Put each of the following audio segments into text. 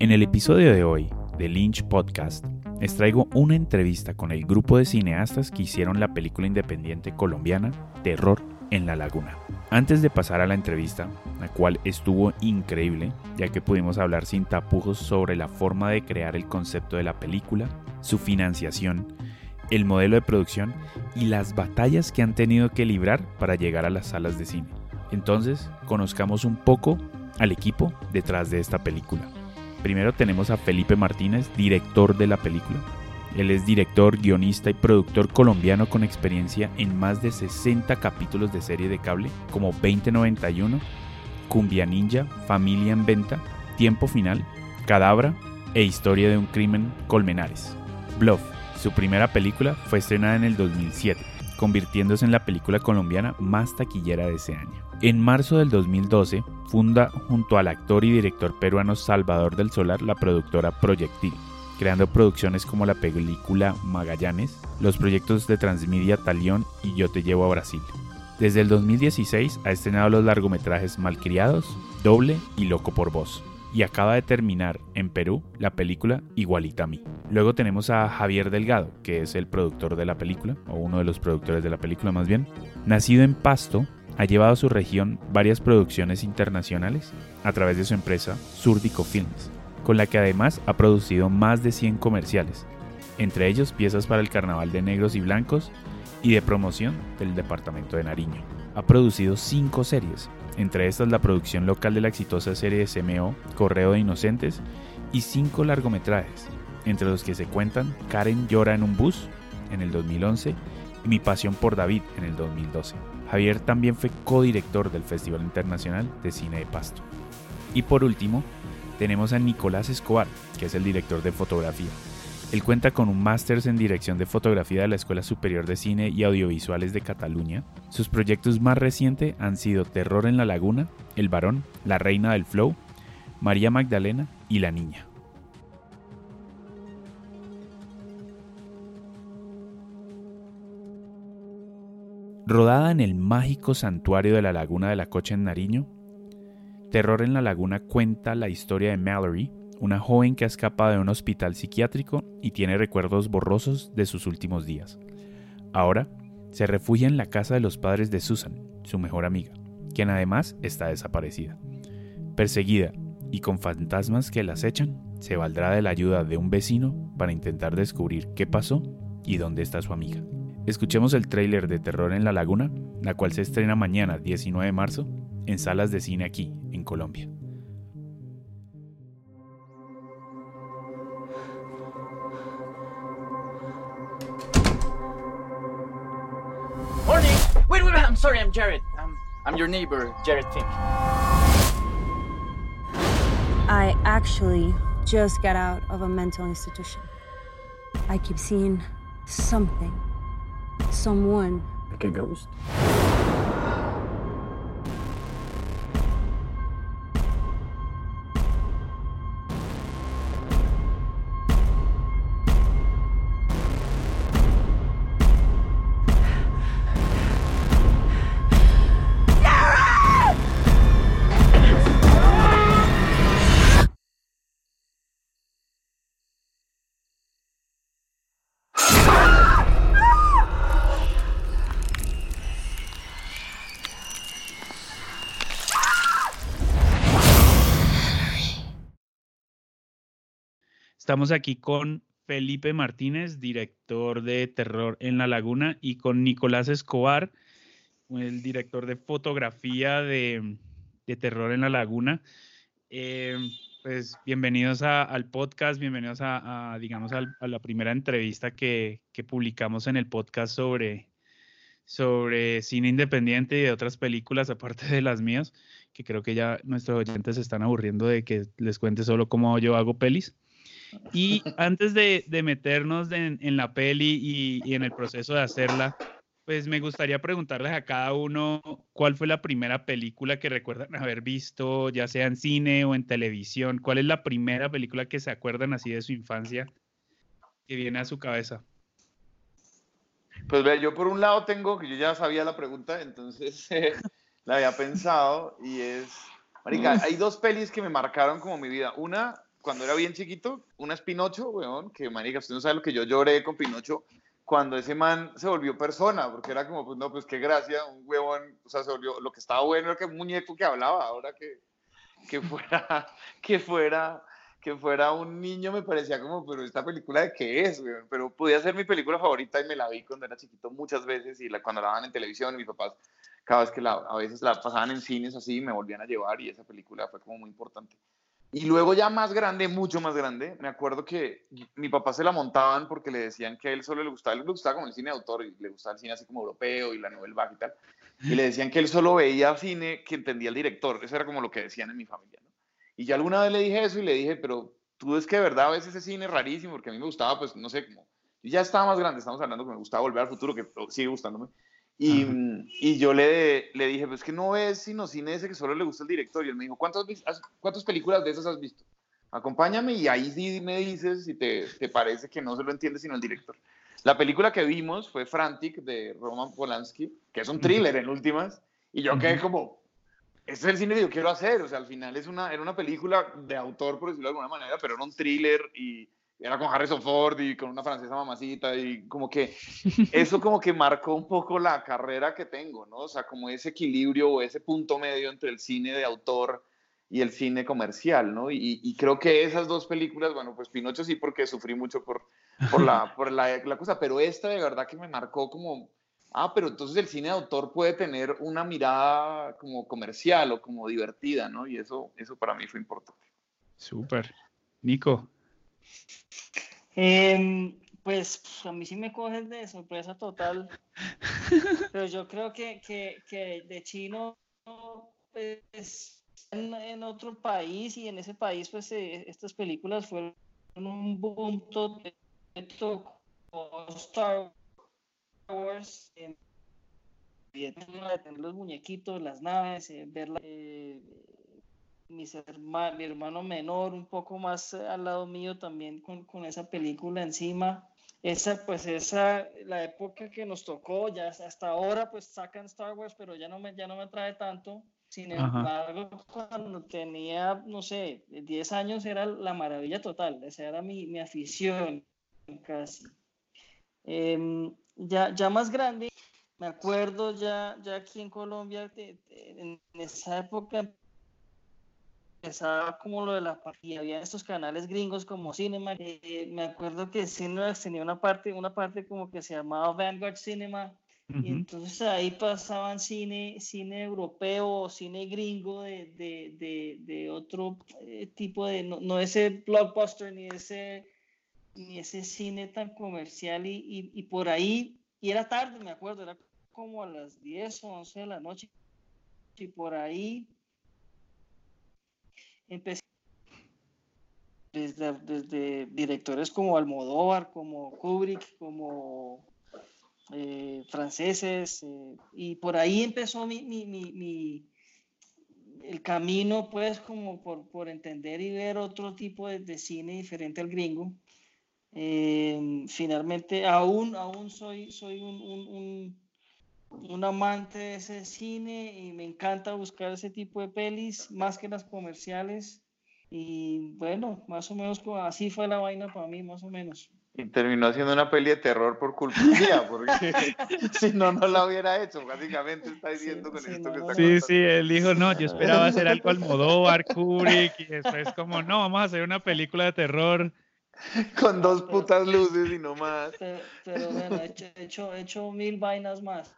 En el episodio de hoy de Lynch Podcast, les traigo una entrevista con el grupo de cineastas que hicieron la película independiente colombiana Terror en la Laguna. Antes de pasar a la entrevista, la cual estuvo increíble, ya que pudimos hablar sin tapujos sobre la forma de crear el concepto de la película, su financiación, el modelo de producción y las batallas que han tenido que librar para llegar a las salas de cine. Entonces, conozcamos un poco al equipo detrás de esta película. Primero tenemos a Felipe Martínez, director de la película. Él es director, guionista y productor colombiano con experiencia en más de 60 capítulos de serie de cable como 2091, Cumbia Ninja, Familia en Venta, Tiempo Final, Cadabra e Historia de un Crimen Colmenares. Bluff, su primera película, fue estrenada en el 2007, convirtiéndose en la película colombiana más taquillera de ese año. En marzo del 2012, funda junto al actor y director peruano Salvador del Solar la productora Proyectil, creando producciones como la película Magallanes, los proyectos de Transmedia Talión y Yo te llevo a Brasil. Desde el 2016 ha estrenado los largometrajes Malcriados, Doble y Loco por Voz. Y acaba de terminar en Perú la película Igualita a mí. Luego tenemos a Javier Delgado, que es el productor de la película, o uno de los productores de la película más bien. Nacido en Pasto, ha llevado a su región varias producciones internacionales a través de su empresa Surdico Films, con la que además ha producido más de 100 comerciales, entre ellos piezas para el Carnaval de Negros y Blancos y de promoción del Departamento de Nariño. Ha producido cinco series, entre estas la producción local de la exitosa serie de CMO Correo de Inocentes y cinco largometrajes, entre los que se cuentan Karen llora en un bus en el 2011 y Mi pasión por David en el 2012. Javier también fue codirector del Festival Internacional de Cine de Pasto. Y por último, tenemos a Nicolás Escobar, que es el director de fotografía. Él cuenta con un máster en dirección de fotografía de la Escuela Superior de Cine y Audiovisuales de Cataluña. Sus proyectos más recientes han sido Terror en la Laguna, El Varón, La Reina del Flow, María Magdalena y La Niña. Rodada en el mágico santuario de la Laguna de la Cocha en Nariño, Terror en la Laguna cuenta la historia de Mallory, una joven que ha escapado de un hospital psiquiátrico y tiene recuerdos borrosos de sus últimos días. Ahora se refugia en la casa de los padres de Susan, su mejor amiga, quien además está desaparecida. Perseguida y con fantasmas que la acechan, se valdrá de la ayuda de un vecino para intentar descubrir qué pasó y dónde está su amiga. Escuchemos el tráiler de Terror en la Laguna, la cual se estrena mañana 19 de marzo en salas de cine aquí, en Colombia. Morning! Wait, wait, wait, I'm sorry, I'm Jared. I'm, I'm your neighbor, Jared Fink. I actually just got out of a mental institution. I keep seeing something someone. Like a ghost? Estamos aquí con Felipe Martínez, director de Terror en la Laguna, y con Nicolás Escobar, el director de fotografía de, Terror en la Laguna. Eh, pues bienvenidos al podcast, bienvenidos a, digamos, a, la primera entrevista que, publicamos en el podcast sobre, sobre cine independiente y de otras películas, aparte de las mías, que creo que ya nuestros oyentes se están aburriendo de que les cuente solo cómo yo hago pelis. Y antes de, meternos en, la peli y, en el proceso de hacerla, pues me gustaría preguntarles a cada uno cuál fue la primera película que recuerdan haber visto, ya sea en cine o en televisión. ¿Cuál es la primera película que se acuerdan así de su infancia que viene a su cabeza? Pues vea, yo por un lado tengo, que yo ya sabía la pregunta, entonces la había pensado y es, Marica, hay dos pelis que me marcaron como mi vida. Una cuando era bien chiquito, una es Pinocho, weón, que marica, usted no sabe lo que yo lloré con Pinocho cuando ese man se volvió persona, porque era como, pues no, pues qué gracia, un huevón, o sea, se volvió, lo que estaba bueno era que un muñeco que hablaba, ahora que, que fuera, que fuera, que fuera un niño me parecía como, pero esta película de qué es, weón? pero podía ser mi película favorita y me la vi cuando era chiquito muchas veces y la, cuando la daban en televisión, mis papás, cada vez que la, a veces la pasaban en cines así, me volvían a llevar y esa película fue como muy importante. Y luego ya más grande, mucho más grande, me acuerdo que mi papá se la montaban porque le decían que a él solo le gustaba, le gustaba como el cine de autor y le gustaba el cine así como europeo y la novel vague y tal. Y le decían que él solo veía cine que entendía el director. Eso era como lo que decían en mi familia. Y ya alguna vez le dije eso y le dije, pero tú es que de verdad ves ese cine rarísimo porque a mí me gustaba, pues no sé, como... Y ya estaba más grande, estamos hablando que me gustaba Volver al Futuro, que sigue gustándome. Y, y, yo le, le dije, pues que no ves sino cine ese que solo le gusta el director. Y él me dijo, ¿cuántas, cuántas películas de esas has visto? Acompáñame y ahí sí me dices si te, te parece que no se lo entiende sino el director. La película que vimos fue Frantic de Roman Polanski, que es un thriller en últimas. Y yo quedé como, este es el cine que yo quiero hacer. O sea, al final es una, era una película de autor, por decirlo de alguna manera, pero era un thriller y era con Harrison Ford y con una francesa mamacita y como que eso como que marcó un poco la carrera que tengo, ¿no? O sea, como ese equilibrio o ese punto medio entre el cine de autor y el cine comercial, ¿no? Y, y creo que esas dos películas, bueno, pues Pinocho sí porque sufrí mucho por, por, la, por la, la cosa, pero esta de verdad que me marcó como, ah, pero entonces el cine de autor puede tener una mirada como comercial o como divertida, ¿no? Y eso, eso para mí fue importante. Súper. Nico. Eh, pues a mí sí me coges de sorpresa total, pero yo creo que, que, que de chino pues, en, en, otro país y en ese país pues eh, estas películas fueron un punto de Star Wars, eh, los muñequitos, las naves, eh, ver la, mis herma, mi hermano menor un poco más eh, al lado mío también con, con, esa película encima. Esa, pues esa, la época que nos tocó, ya hasta ahora pues sacan Star Wars, pero ya no me, ya no me trae tanto. Sin embargo, Ajá. cuando tenía, no sé, 10 años era la maravilla total, esa era mi, mi afición casi. Eh, ya, ya más grande, me acuerdo ya, ya aquí en Colombia, de, de, en esa época empezaba como lo de la y había estos canales gringos como Cinema eh, me acuerdo que Cinemax tenía una parte una parte como que se llamaba Vanguard Cinema uh -huh. y entonces ahí pasaban cine cine europeo o cine gringo de, de, de, de otro eh, tipo de no, no, ese blockbuster ni ese ni ese cine tan comercial y, y, y por ahí y era tarde me acuerdo era como a las 10 o 11 de la noche y por ahí empecé desde, desde, directores como Almodóvar, como Kubrick, como eh, franceses, eh, y por ahí empezó mi, mi, mi, mi, el camino, pues, como por, por, entender y ver otro tipo de, cine diferente al gringo. Eh, finalmente, aún, aún soy, soy un, un amante de ese cine y me encanta buscar ese tipo de pelis, más que las comerciales. Y bueno, más o menos así fue la vaina para mí, más o menos. Y terminó haciendo una peli de terror por culpa mía, porque si no, no la hubiera hecho. Básicamente está diciendo con sí, esto no, que está Sí, contando. sí, él dijo, no, yo esperaba hacer algo Almodóvar, Kubrick, y después como, no, vamos a hacer una película de terror. Con dos putas luces y no más. Pero, pero bueno, he hecho, he hecho, he hecho mil vainas más.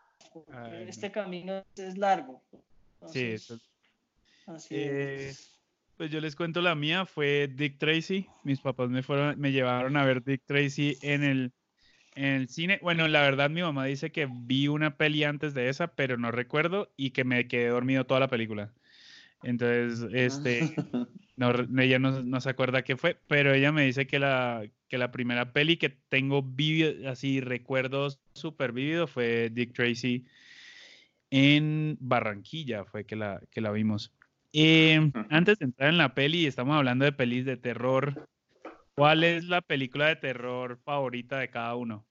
Ay, este no. camino es largo. Entonces, sí, eso. Así eh, es. Pues yo les cuento la mía, fue Dick Tracy. Mis papás me fueron, me llevaron a ver Dick Tracy en el, en el cine. Bueno, la verdad mi mamá dice que vi una peli antes de esa, pero no recuerdo y que me quedé dormido toda la película. Entonces, este, no, ella no, no, se acuerda qué fue, pero ella me dice que la, que la primera peli que tengo vivido, así recuerdos súper vívidos fue Dick Tracy en Barranquilla, fue que la, que la vimos. Eh, antes de entrar en la peli, estamos hablando de pelis de terror. ¿Cuál es la película de terror favorita de cada uno?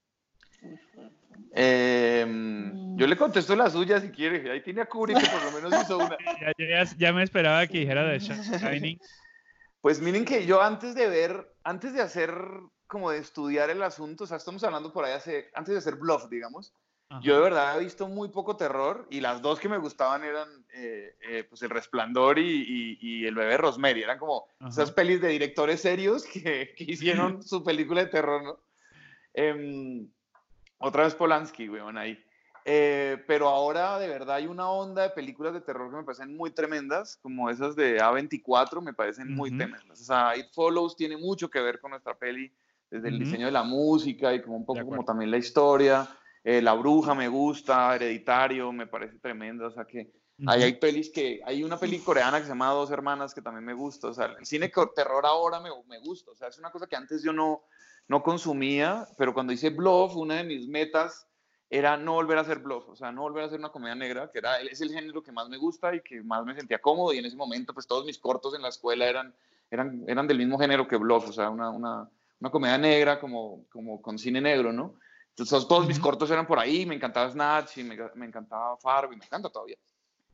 Eh, yo le contesto la suya si quiere. Ahí tiene a Kubrick que por lo menos hizo una. ya, ya, ya, me esperaba que dijera de Shining. Pues miren que yo antes de ver, antes de hacer, como de estudiar el asunto, o sea, estamos hablando por ahí hace, antes de hacer Bluff, digamos, yo de verdad he visto muy poco terror y las dos que me gustaban eran eh, eh, pues El Resplandor y, y, El Bebé Rosemary. Eran como esas pelis de directores serios que, que hicieron su película de terror, ¿no? Em, otra vez Polanski, weón, ahí. Eh, pero ahora de verdad hay una onda de películas de terror que me parecen muy tremendas, como esas de A24, me parecen muy tremendas. O sea, It Follows tiene mucho que ver con nuestra peli, desde el diseño de la música y como un poco como también la historia. Eh, la Bruja me gusta, Hereditario me parece tremenda, o sea que ahí hay pelis que, hay una peli coreana que se llama Dos Hermanas que también me gusta, o sea, el cine terror ahora me, me gusta, o sea, es una cosa que antes yo no, no consumía, pero cuando hice Bluff, una de mis metas era no volver a hacer bluff, o sea, no volver a hacer una comedia negra, que era, es el género que más me gusta y que más me sentía cómodo, y en ese momento, pues todos mis cortos en la escuela eran, eran, eran del mismo género que bluff, o sea, una, una, una comedia negra como, como con cine negro, ¿no? Entonces todos mis cortos eran por ahí, me encantaba Snatch y me, me encantaba Fargo y me encanta todavía.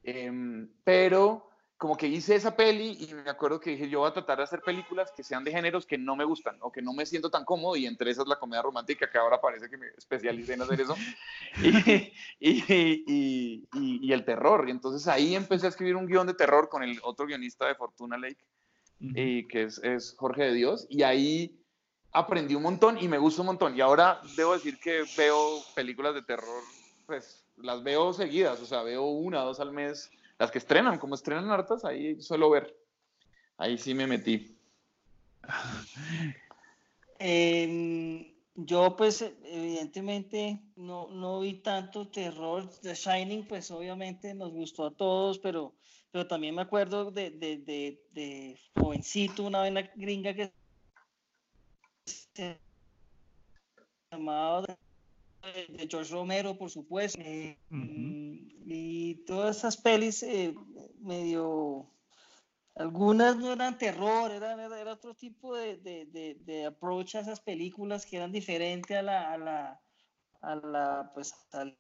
Em, pero como que hice esa peli y me acuerdo que dije, yo voy a tratar de hacer películas que sean de géneros que no me gustan o que no me siento tan cómodo y entre esas la comedia romántica, que ahora parece que me especialicé en hacer eso, y, y, y, el terror. Y entonces ahí empecé a escribir un guion de terror con el otro guionista de Fortuna Lake, y que es, es, Jorge de Dios, y ahí aprendí un montón y me gusta un montón. Y ahora debo decir que veo películas de terror, pues las veo seguidas, o sea, veo una, dos al mes las que estrenan, como estrenan hartas, ahí suelo ver. Ahí sí me metí. Em, yo pues evidentemente no, no vi tanto terror. The Shining pues obviamente nos gustó a todos, pero, pero también me acuerdo de, de, de, de jovencito, una vez gringa que se llamaba de George Romero, por supuesto, eh, y todas esas pelis eh, medio, algunas no eran terror, era, era, otro tipo de, de, de, approach a esas películas que eran diferentes a la, a la, a la pues, al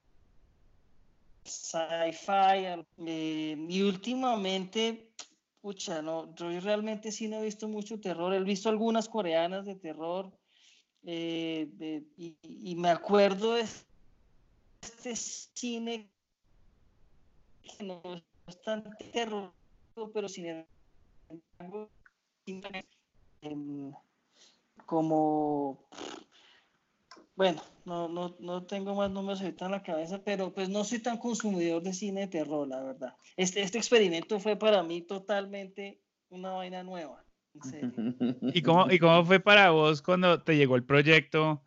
sci-fi, eh, y últimamente, pucha, no, yo realmente sí no he visto mucho terror, he visto algunas coreanas de terror, eh, y, me acuerdo de este cine que no es tan terror, pero sin embargo, em, como bueno, no, no, no, tengo más números ahorita en la cabeza, pero pues no soy tan consumidor de cine de terror, la verdad. Este, este experimento fue para mí totalmente una vaina nueva. ¿Y cómo, ¿Y cómo fue para vos cuando te llegó el proyecto?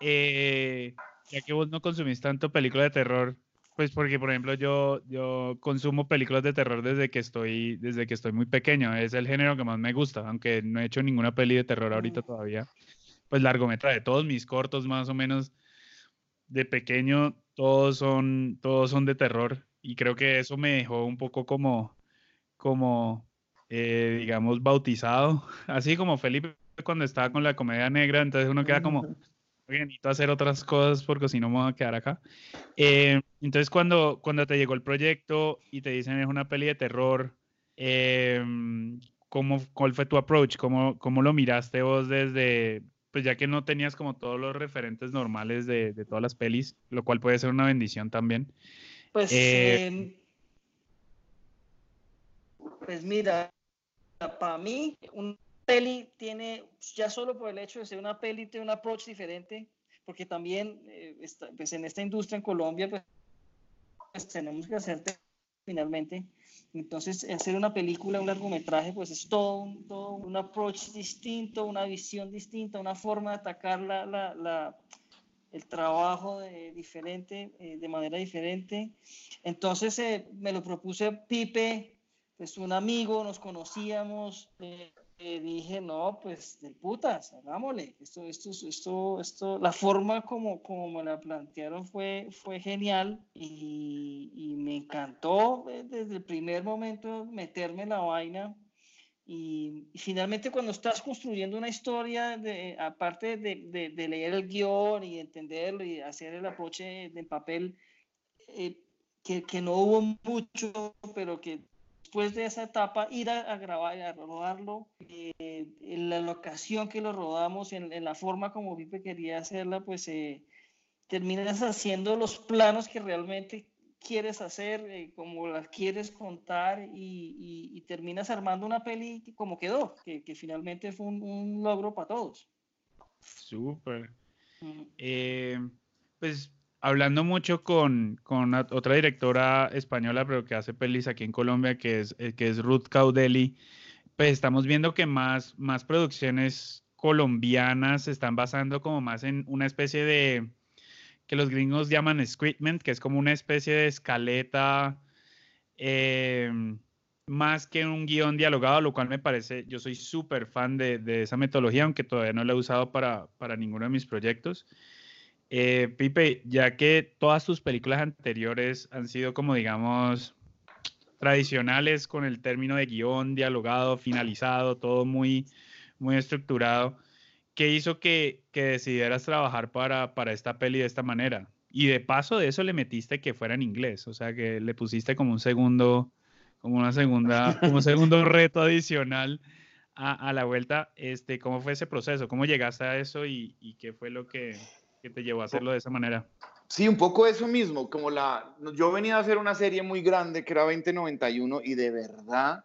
Eh, ya que vos no consumís tanto películas de terror, pues porque, por ejemplo, yo, yo consumo películas de terror desde que, estoy, desde que estoy muy pequeño. Es el género que más me gusta, aunque no he hecho ninguna peli de terror ahorita mm. todavía. Pues largometraje, todos mis cortos más o menos de pequeño, todos son, todos son de terror. Y creo que eso me dejó un poco como, como eh, digamos, bautizado, así como Felipe cuando estaba con la comedia negra, entonces uno queda como, necesito hacer otras cosas porque si no me voy a quedar acá. Eh, entonces cuando, cuando te llegó el proyecto y te dicen es una peli de terror, eh, ¿cómo, ¿cuál fue tu approach? ¿Cómo, ¿Cómo lo miraste vos desde, pues ya que no tenías como todos los referentes normales de, de todas las pelis, lo cual puede ser una bendición también? Pues, em, pues mira, para mí, una peli tiene, ya solo por el hecho de ser una peli, tiene un approach diferente, porque también eh, pues en esta industria en Colombia, pues, pues, tenemos que hacer finalmente. Entonces, hacer una película, un largometraje, pues es todo un, todo un approach distinto, una visión distinta, una forma de atacar la, la, la el trabajo diferente, eh, de manera diferente. Entonces, eh, me lo propuse Pipe, pues un amigo, nos conocíamos, eh, dije, no, pues de putas, hagámosle, esto, esto, esto, esto, la forma como, como me la plantearon fue, fue genial y, y me encantó eh, desde el primer momento meterme en la vaina. Y, finalmente cuando estás construyendo una historia, de, aparte de, de, de, leer el guion y entenderlo y hacer el aproche en papel, que, que, no hubo mucho, pero que después de esa etapa, ir a, grabar y a rodarlo, eh, la locación que lo rodamos, en, en, la forma como Pipe quería hacerla, pues eh, terminas haciendo los planos que realmente quieres hacer, eh, como las quieres contar y, y, terminas armando una peli como quedó, que, que finalmente fue un, un, logro para todos. Súper. Pues hablando mucho con, con, otra directora española, pero que hace pelis aquí en Colombia, que es, eh, que es Ruth Caudeli, pues estamos viendo que más, más producciones colombianas se están basando como más en una especie de, que los gringos llaman scriptment, que es como una especie de escaleta, em, más que un guion dialogado, lo cual me parece, yo soy súper fan de, de, esa metodología, aunque todavía no la he usado para, para ninguno de mis proyectos. Eh, Pipe, ya que todas tus películas anteriores han sido como, digamos, tradicionales con el término de guion, dialogado, finalizado, todo muy, muy estructurado, ¿qué hizo que, que decidieras trabajar para, para esta peli de esta manera? Y de paso de eso le metiste que fuera en inglés, o sea, que le pusiste como un segundo, como una segunda, como un segundo reto adicional a, a, la vuelta. Este, ¿Cómo fue ese proceso? ¿Cómo llegaste a eso y, y qué fue lo que, que te llevó a hacerlo de esa manera. Sí, un poco eso mismo, como la, yo venía a hacer una serie muy grande que era 2091 y de verdad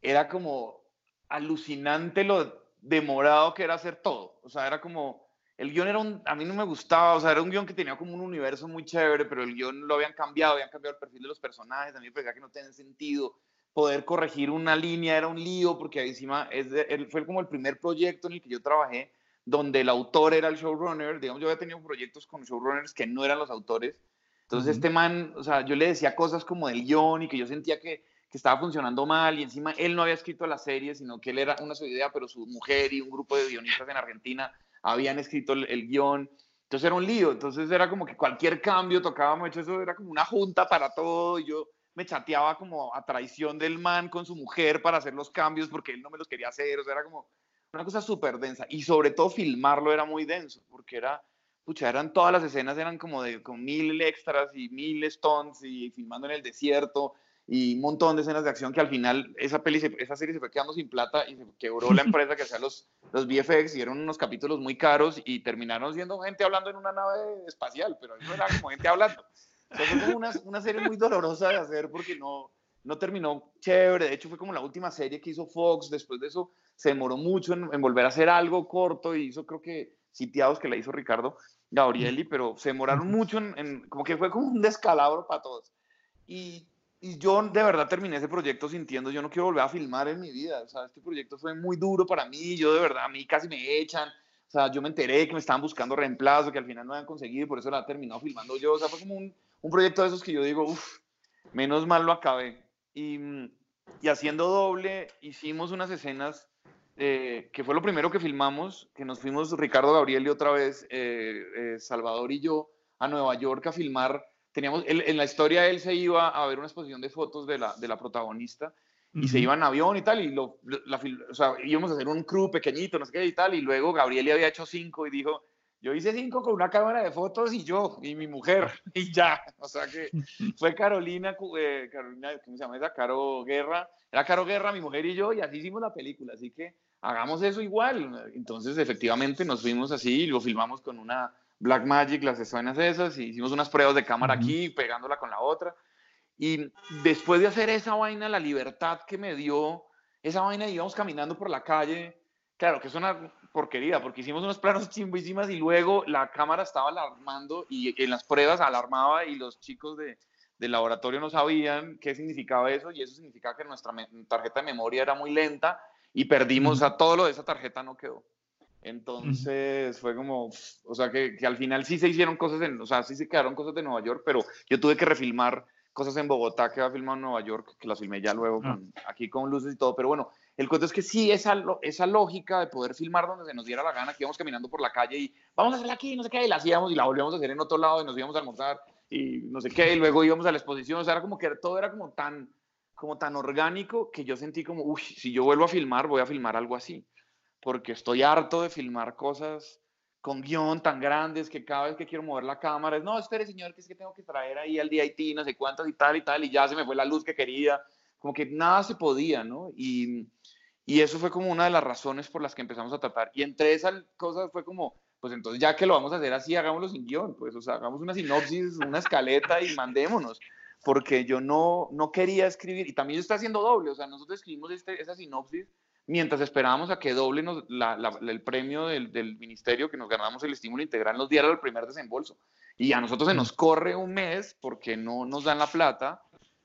era como alucinante lo demorado que era hacer todo, o sea, era como, el guion era un, a mí no me gustaba, o sea, era un guion que tenía como un universo muy chévere, pero el guion lo habían cambiado, habían cambiado el perfil de los personajes, a mí me parecía que no tenía sentido, poder corregir una línea era un lío, porque encima es fue como el primer proyecto en el que yo trabajé donde el autor era el showrunner, digamos, yo había tenido proyectos con showrunners que no eran los autores, entonces este man, o sea, yo le decía cosas como del guion y que yo sentía que, que, estaba funcionando mal y encima él no había escrito la serie, sino que él era una su idea, pero su mujer y un grupo de guionistas en Argentina habían escrito el, el guion, entonces era un lío, entonces era como que cualquier cambio tocaba mucho, eso era como una junta para todo y yo me chateaba como a traición del man con su mujer para hacer los cambios porque él no me los quería hacer, o sea, era como una cosa súper densa. Y sobre todo filmarlo era muy denso, porque era, pucha, eran todas las escenas, eran como de con mil extras y mil stunts y filmando en el desierto y un montón de escenas de acción que al final esa, peli esa serie se fue quedando sin plata y se quebró la empresa que hacía los, los VFX y eran unos capítulos muy caros y terminaron siendo gente hablando en una nave espacial, pero eso era como gente hablando. Entonces fue una, una serie muy dolorosa de hacer porque no, no terminó chévere, de hecho fue como la última serie que hizo Fox, después de eso se demoró mucho en, volver a hacer algo corto y hizo creo que sitiados que la hizo Ricardo Gabrieli, pero se demoraron mucho en, como que fue como un descalabro para todos. Y, y, yo de verdad terminé ese proyecto sintiendo, yo no quiero volver a filmar en mi vida, o sea, este proyecto fue muy duro para mí, yo de verdad, a mí casi me echan, o sea, yo me enteré que me estaban buscando reemplazo, que al final no habían conseguido y por eso la terminado filmando yo, o sea, fue como un, un proyecto de esos que yo digo, uff, menos mal lo acabé. Y, y haciendo doble, hicimos unas escenas eh, que fue lo primero que filmamos, que nos fuimos Ricardo Gabriel y otra vez eh, eh, Salvador y yo a Nueva York a filmar. Teníamos, en la historia él se iba a ver una exposición de fotos de la, de la protagonista y se iba en avión y tal, y lo, la, o sea, íbamos a hacer un crew pequeñito, no sé qué y tal, y luego Gabriel había hecho cinco y dijo, yo hice cinco con una cámara de fotos y yo, y mi mujer, y ya. O sea que fue Carolina, Carolina, ¿cómo se llama esa? Caro Guerra. Era Caro Guerra, mi mujer y yo, y así hicimos la película. Así que hagamos eso igual. Entonces, efectivamente, nos fuimos así y lo filmamos con una Black Magic, las escenas esas, y hicimos unas pruebas de cámara aquí, pegándola con la otra. Y después de hacer esa vaina, la libertad que me dio, esa vaina íbamos caminando por la calle, claro que es una porquería, porque hicimos unos planos chimbísimas y luego la cámara estaba alarmando y en las pruebas alarmaba y los chicos de, del laboratorio no sabían qué significaba eso y eso significaba que nuestra tarjeta de memoria era muy lenta y perdimos, a todo lo de esa tarjeta no quedó. Entonces fue como, o sea, que, que, al final sí se hicieron cosas, en, o sea, sí se quedaron cosas de Nueva York, pero yo tuve que refilmar cosas en Bogotá que había filmado en Nueva York, que las filmé ya luego ah. aquí con luces y todo, pero bueno, el cuento es que sí, esa, esa lógica de poder filmar donde se nos diera la gana, que íbamos caminando por la calle y vamos a hacerla aquí, no sé qué, y la hacíamos y la volvíamos a hacer en otro lado y nos íbamos a almorzar y no sé qué, y luego íbamos a la exposición, o sea, era como que todo era como tan como tan orgánico que yo sentí como, uy, si yo vuelvo a filmar, voy a filmar algo así, porque estoy harto de filmar cosas con guion tan grandes que cada vez que quiero mover la cámara es, no, espere señor, que es que tengo que traer ahí al DIT, no sé cuántas y tal y tal, y ya se me fue la luz que quería, como que nada se podía, ¿no? Y, Y eso fue como una de las razones por las que empezamos a tratar. Y entre esas cosas fue como, pues entonces ya que lo vamos a hacer así, hagámoslo sin guion, pues, o sea, hagamos una sinopsis, una escaleta y mandémonos. Porque yo no, no quería escribir, y también yo estoy haciendo doble, o sea, nosotros escribimos este, esa sinopsis mientras esperábamos a que doble nos, el premio del, del, ministerio, que nos ganamos el estímulo integral, nos diera el primer desembolso. Y a nosotros se nos corre un mes porque no nos dan la plata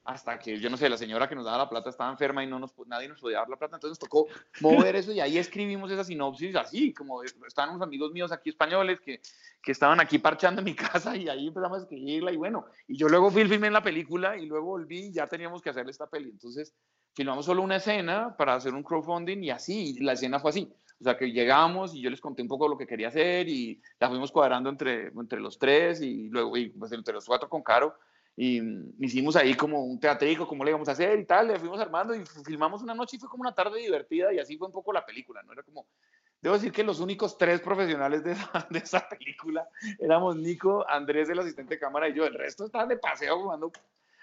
hasta que, yo no sé, la señora que nos daba la plata estaba enferma y no nos, nadie nos podía dar la plata, entonces nos tocó mover eso y ahí escribimos esa sinopsis así, como estaban unos amigos míos aquí españoles que, que estaban aquí parchando en mi casa y ahí empezamos a escribirla y bueno, y yo luego fui, filmé en la película y luego volví y ya teníamos que hacer esta peli, entonces filmamos solo una escena para hacer un crowdfunding y así, la escena fue así, o sea que llegamos y yo les conté un poco lo que quería hacer y la fuimos cuadrando entre, entre los tres y luego y pues entre los cuatro con Caro y hicimos ahí como un teatrico, cómo le íbamos a hacer y tal, le fuimos armando y filmamos una noche y fue como una tarde divertida y así fue un poco la película, ¿no? Era como, debo decir que los únicos tres profesionales de esa, de esa película éramos Nico, Andrés, el asistente de cámara y yo, el resto estaban de paseo jugando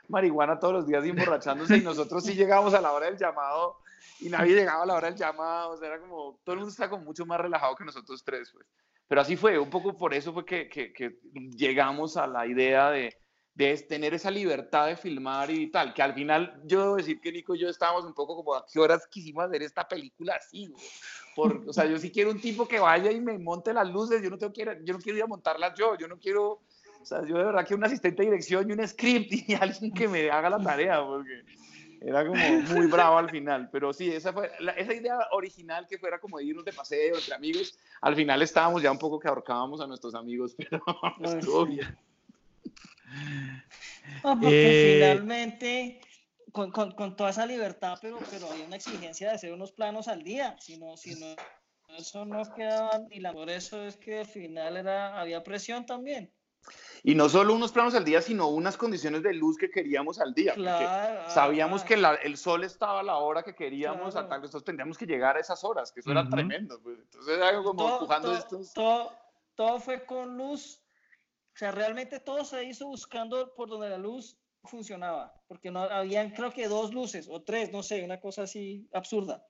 marihuana todos los días y emborrachándose y nosotros sí llegábamos a la hora del llamado y nadie llegaba a la hora del llamado, o sea, era como, todo el mundo está como mucho más relajado que nosotros tres, pues. Pero así fue, un poco por eso fue que, que, que llegamos a la idea de de tener esa libertad de filmar y tal, que al final yo debo decir que Nico y yo estábamos un poco como a qué horas quisimos hacer esta película así, Por, o sea, yo sí quiero un tipo que vaya y me monte las luces, yo no, tengo que yo no quiero ir a montarlas yo, yo no quiero, o sea, yo de verdad quiero un asistente de dirección y un script y alguien que me haga la tarea, porque era como muy bravo al final, pero sí, esa fue esa idea original que fuera como de irnos de paseo entre amigos, al final estábamos ya un poco que ahorcábamos a nuestros amigos, pero estuvo bien. Porque eh, finalmente, con, con, con, toda esa libertad, pero, pero había una exigencia de hacer unos planos al día, si no, si no eso no quedaba, y la, por eso es que al final era, había presión también. Y no solo unos planos al día, sino unas condiciones de luz que queríamos al día. Claro, sabíamos que la, el sol estaba a la hora que queríamos, claro. a tal, entonces tendríamos que llegar a esas horas, que eso era tremendo. Pues. Entonces era como todo, empujando todo, estos. Todo, todo fue con luz o sea, realmente todo se hizo buscando por donde la luz funcionaba, porque no habían creo que dos luces o tres, no sé, una cosa así absurda.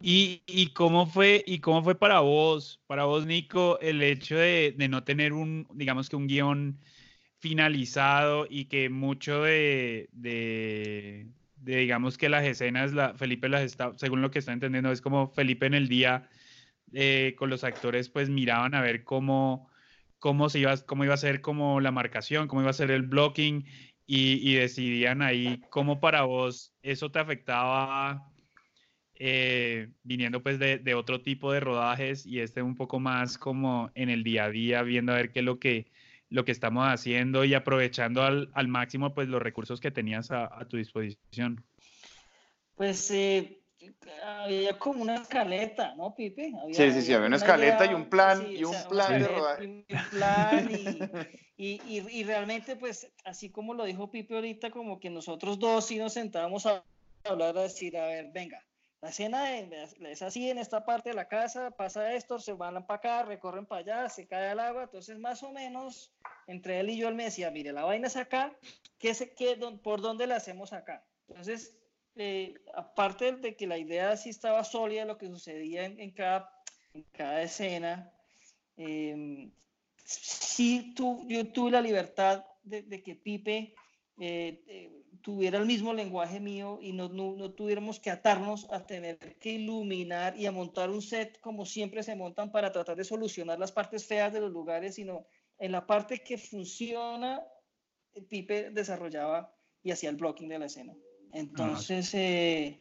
¿Y, y cómo fue y cómo fue para vos, para vos Nico, el hecho de, de no tener un, digamos que un guion finalizado y que mucho de, de, digamos que las escenas, la, Felipe las está, según lo que estoy entendiendo, es como Felipe en el día eh, con los actores pues miraban a ver cómo cómo, se iba, cómo iba a ser como la marcación, cómo iba a ser el blocking y, decidían ahí cómo para vos eso te afectaba eh, viniendo pues de, otro tipo de rodajes y este un poco más como en el día a día, viendo a ver qué es lo que, lo que estamos haciendo y aprovechando al, máximo pues los recursos que tenías a, tu disposición. Pues eh, había como una escaleta, ¿no, Pipe? sí, sí, sí, había una escaleta y un plan, y un plan de rodaje. Y, y, y, realmente, pues, así como lo dijo Pipe ahorita, como que nosotros dos sí nos sentábamos a hablar, a decir, a ver, venga, la escena es así en esta parte de la casa, pasa esto, se van para acá, recorren para allá, se cae el agua, entonces más o menos entre él y yo él me decía, mire, la vaina es acá, ¿qué se, qué, ¿por dónde la hacemos acá? Entonces eh, aparte de que la idea sí estaba sólida, lo que sucedía en, cada, en cada escena, eh, sí yo tuve la libertad de, que Pipe eh, eh, tuviera el mismo lenguaje mío y no, no, no, tuviéramos que atarnos a tener que iluminar y a montar un set como siempre se montan para tratar de solucionar las partes feas de los lugares, sino en la parte que funciona, Pipe desarrollaba y hacía el blocking de la escena. Entonces, eh,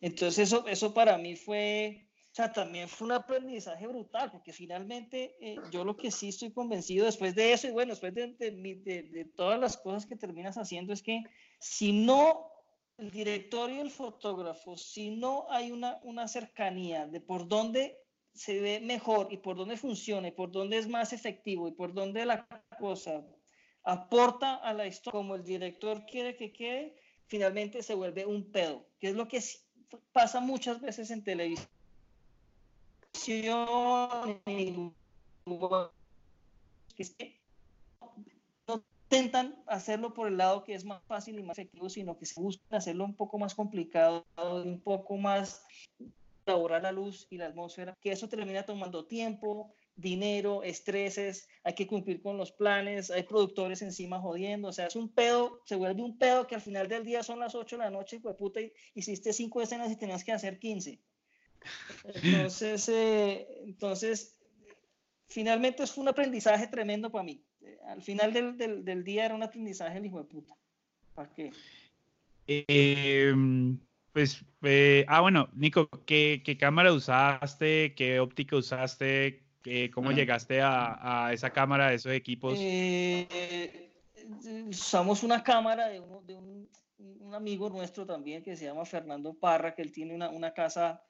entonces eso, eso para mí fue, o sea, también fue un aprendizaje brutal, porque finalmente eh, yo lo que sí estoy convencido después de eso, y bueno, después de, de, de, todas las cosas que terminas haciendo, es que si no el director y el fotógrafo, si no hay una, una cercanía de por dónde se ve mejor y por dónde funciona y por dónde es más efectivo y por dónde la cosa aporta a la historia como el director quiere que quede, finalmente se vuelve un pedo, que es lo que pasa muchas veces en televisión. No intentan hacerlo por el lado que es más fácil y más efectivo, sino que se buscan hacerlo un poco más complicado, un poco más elaborar la luz y la atmósfera, que eso termina tomando tiempo, dinero, estreses, hay que cumplir con los planes, hay productores encima jodiendo, o sea, es un pedo, se vuelve un pedo que al final del día son las 8 de la noche pues puta, hiciste 5 escenas y tenías que hacer 15. Entonces, eh, entonces, finalmente fue un aprendizaje tremendo para mí. Al final del, del, del, día era un aprendizaje el hijo de puta. ¿Para qué? Eh, pues, eh, ah, bueno, Nico, ¿qué, ¿qué, cámara usaste? ¿Qué óptica usaste? ¿Qué, ¿Cómo llegaste a, a, esa cámara, a esos equipos? Eh, usamos una cámara de, uno, de un, un, amigo nuestro también que se llama Fernando Parra, que él tiene una, una casa,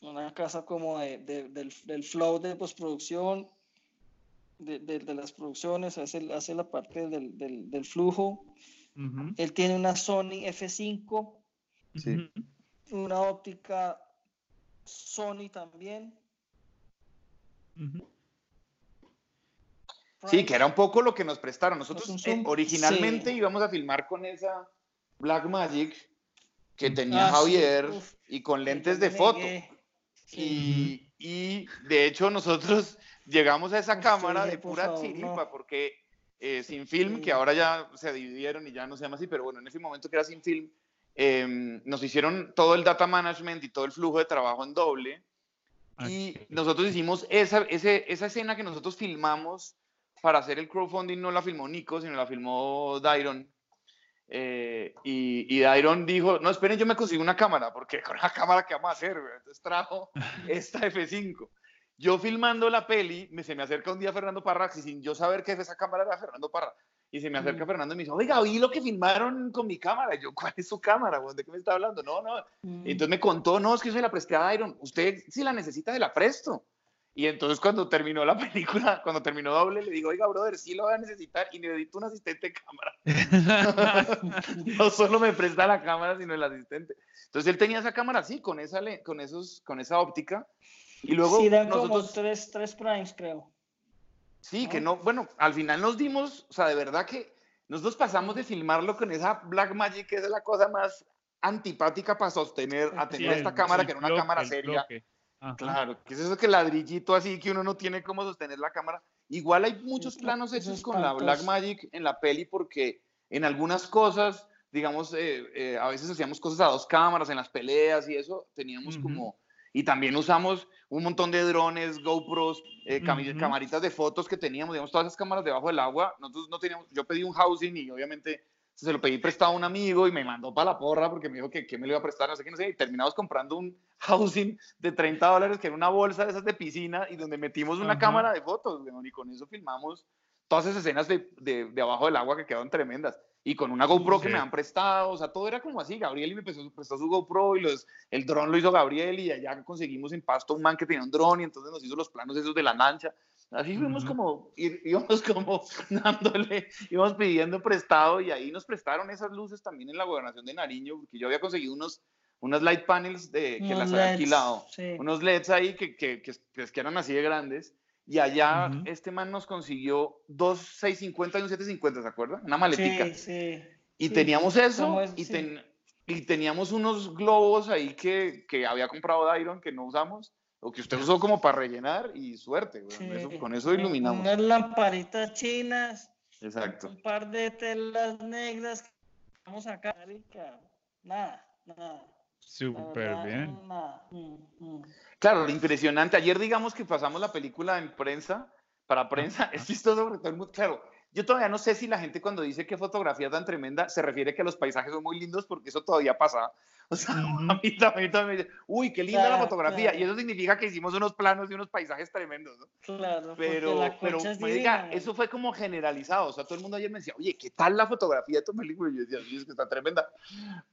una casa como de, de, del, del, flow de postproducción, de, de, las producciones, hace, hace la parte del, del flujo. Uh -huh. Él tiene una Sony F5 Sí. Una óptica Sony también. Sí, que era un poco lo que nos prestaron. Nosotros Pues eh, originalmente sí. íbamos a filmar con esa Black Magic que tenía Ah, Javier y con lentes de foto. Y, y de hecho nosotros llegamos a esa Uf, cámara de por pura favor, chiripa no. porque eh, sin film, que ahora ya se dividieron y ya no se llama así, pero bueno, en ese momento que era sin film, eh, nos hicieron todo el data management y todo el flujo de trabajo en doble. Y Ok. nosotros hicimos esa, ese, esa escena que nosotros filmamos para hacer el crowdfunding, no la filmó Nico, sino la filmó Dairon. Eh, y, y Dairon dijo, no, esperen, yo me consigo una cámara, porque con la cámara que vamos a hacer, güey?". entonces trajo esta F5. Yo filmando la peli, me, se me acerca un día Fernando Parra, y sin yo saber que esa cámara era Fernando Parra, y se me acerca. Fernando y me dice, oiga, vi lo que filmaron con mi cámara. Y yo, ¿cuál es su cámara? güey? ¿De qué me está hablando? No, no, Mm. y entonces me contó, no, es que yo se la presté a Iron. Usted, si la necesita, se la presto. Y entonces cuando terminó la película, cuando terminó doble, le digo, oiga, brother, sí lo voy a necesitar y necesito un asistente de cámara. no solo me presta la cámara, sino el asistente. Entonces él tenía esa cámara así, con esa, con esos, con esa óptica. Y luego sí, como nosotros, tres, tres primes, creo. Sí, que no, bueno, al final nos dimos, o sea, de verdad que nosotros pasamos de filmarlo con esa Black Magic, que es la cosa más antipática para sostener, a Sí, tener el- esta cámara, el que era una bloque, cámara seria. Claro, que es eso que ladrillito así que uno no tiene cómo sostener la cámara. Igual hay muchos planos hechos con la Black. Magic en la peli porque en algunas cosas, digamos, eh, eh, a veces hacíamos cosas a dos cámaras en las peleas y eso teníamos como... Y también usamos un montón de drones, GoPros, eh, cami- Ujú. camaritas de fotos que teníamos, digamos, todas esas cámaras debajo del agua. Nosotros no teníamos, yo pedí un housing y obviamente se lo pedí prestado a un amigo y me mandó para la porra porque me dijo que, que me lo iba a prestar, no sé qué, no sé. Y terminamos comprando un housing de 30 dólares que era una bolsa de esas de piscina y donde metimos una Ajá. cámara de fotos, y con eso filmamos todas esas escenas de, de, de abajo del agua que quedaron tremendas. Y con una GoPro que Sí. me han prestado, o sea, todo era como así. Gabriel me prestó, prestó su GoPro y los, el dron lo hizo Gabriel y allá conseguimos en Pasto un man que tenía un dron y entonces nos hizo los planos esos de la lancha. Así fuimos Ujú. como, í- íbamos como dándole, íbamos pidiendo prestado y ahí nos prestaron esas luces también en la gobernación de Nariño, porque yo había conseguido unos, unas light panels de, que Unos las había alquilado, sí. unos LEDs ahí que, que, que, pues, que eran así de grandes. Y allá este man nos consiguió dos 650 y un 750, ¿se acuerdan? Una maletica. Sí, sí. Y sí. teníamos eso y, Sí. ten- y teníamos unos globos ahí que, que había comprado Dairon que no usamos o que usted usó como para rellenar y suerte, Sí. eso- con eso iluminamos. Unas lamparitas chinas, Exacto. un par de telas negras que vamos a sacar. Nada, nada. La Súper bien. Mm, mm. Claro, impresionante. Ayer digamos que pasamos la película en prensa, para prensa, es chistoso porque todo el mundo, claro, yo todavía no sé si la gente cuando dice que fotografía tan tremenda se refiere que los paisajes son muy lindos porque eso todavía pasa. O sea, a mí también, también me dice, uy, qué linda la fotografía. claro. Y eso significa que hicimos unos planos y unos paisajes tremendos, ¿no? Claro, Pero, la pero es marica, divina, eso fue como generalizado. O sea, todo el mundo ayer me decía, oye, ¿qué tal la fotografía de tu película? Y yo decía, sí, es que está tremenda.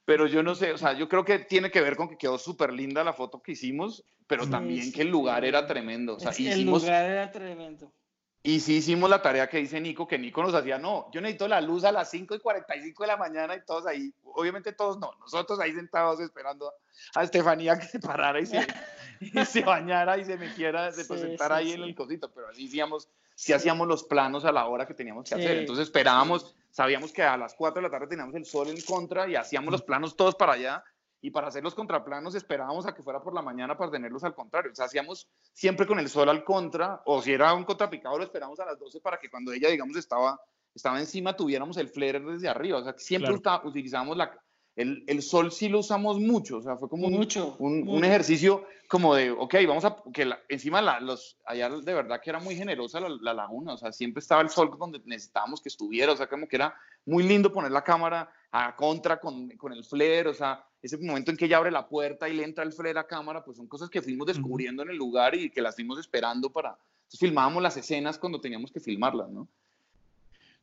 Pero yo no sé, o sea, yo creo que tiene que ver con que quedó súper linda la foto que hicimos, pero Sí, también sí, que el lugar sí. era tremendo. O sea, Es- el hicimos, lugar era tremendo. Y sí hicimos la tarea que dice Nico, que Nico nos hacía, no, yo necesito la luz a las 5 y 45 de la mañana y todos ahí, obviamente todos no, nosotros ahí sentados esperando a Estefanía que se parara y se, y se bañara y se metiera, se Sí, presentara sí, ahí en sí. el cosito, pero así hacíamos sí hacíamos los planos a la hora que teníamos que hacer. Entonces esperábamos, sabíamos que a las 4 de la tarde teníamos el sol en contra y hacíamos los planos todos para allá. Y para hacer los contraplanos esperábamos a que fuera por la mañana para tenerlos al contrario. O sea, hacíamos siempre con el sol al contra, o si era un contrapicado, lo esperábamos a las 12 para que cuando ella, digamos, estaba, estaba encima, tuviéramos el flare desde arriba. O sea, siempre Claro. utilizábamos la, el, el sol, sí lo usamos mucho. O sea, fue como un, Mucho, un, un mucho. ejercicio como de, ok, vamos a, que la- encima la, los, allá de verdad que era muy generosa la, la laguna, o sea, siempre estaba el sol donde necesitábamos que estuviera, o sea, como que era muy lindo poner la cámara a contra con, con el flare, o sea, ese momento en que ella abre la puerta y le entra el flare a cámara, pues son cosas que fuimos descubriendo en el lugar y que las fuimos esperando para, entonces filmábamos las escenas cuando teníamos que filmarlas, ¿no?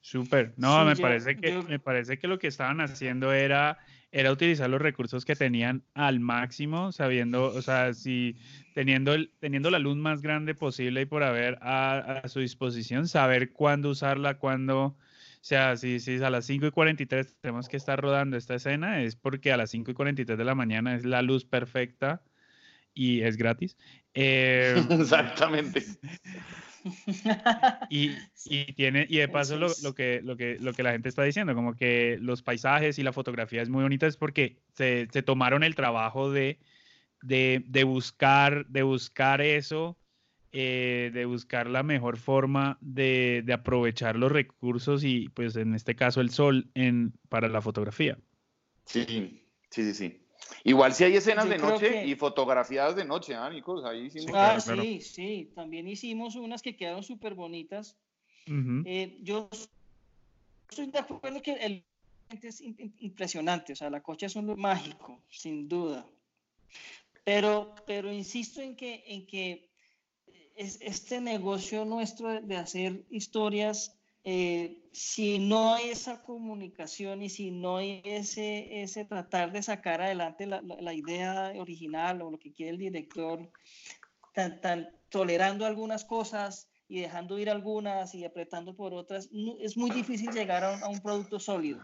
Súper. No, Sí, me yo- parece que yo- me parece que lo que estaban haciendo era era utilizar los recursos que tenían al máximo, sabiendo, o sea, si teniendo el, teniendo la luz más grande posible y por haber a, a su disposición, saber cuándo usarla, cuándo, sea, si, si a las 5 y 43 tenemos que estar rodando esta escena, es porque a las 5 y 43 de la mañana es la luz perfecta y es gratis. Eh, Exactamente. y, y tiene, y de paso lo, lo que, lo, que, lo que la gente está diciendo, como que los paisajes y la fotografía es muy bonita, es porque se, se tomaron el trabajo de, de, de buscar, de buscar eso, eh, de buscar la mejor forma de, de aprovechar los recursos y pues en este caso el sol en, para la fotografía. Sí, sí, sí, sí. Igual si hay escenas Yo de noche que- y fotografías de noche, ¿ah, Nicos? Ahí sí. Sí, me- ah, claro, claro. sí, sí, también hicimos unas que quedaron súper bonitas. Ujú. Eh, yo estoy de acuerdo que el es im- im- impresionante, o sea, la cocha es un mágico, sin duda. Pero, pero insisto en que, en que es, este negocio nuestro de, hacer historias, eh, si no hay esa comunicación y si no hay ese, ese tratar de sacar adelante la, la- la idea original o lo que quiere el director, tan, tan tolerando algunas cosas y dejando ir algunas y apretando por otras, no- es muy difícil llegar a un, a un producto sólido.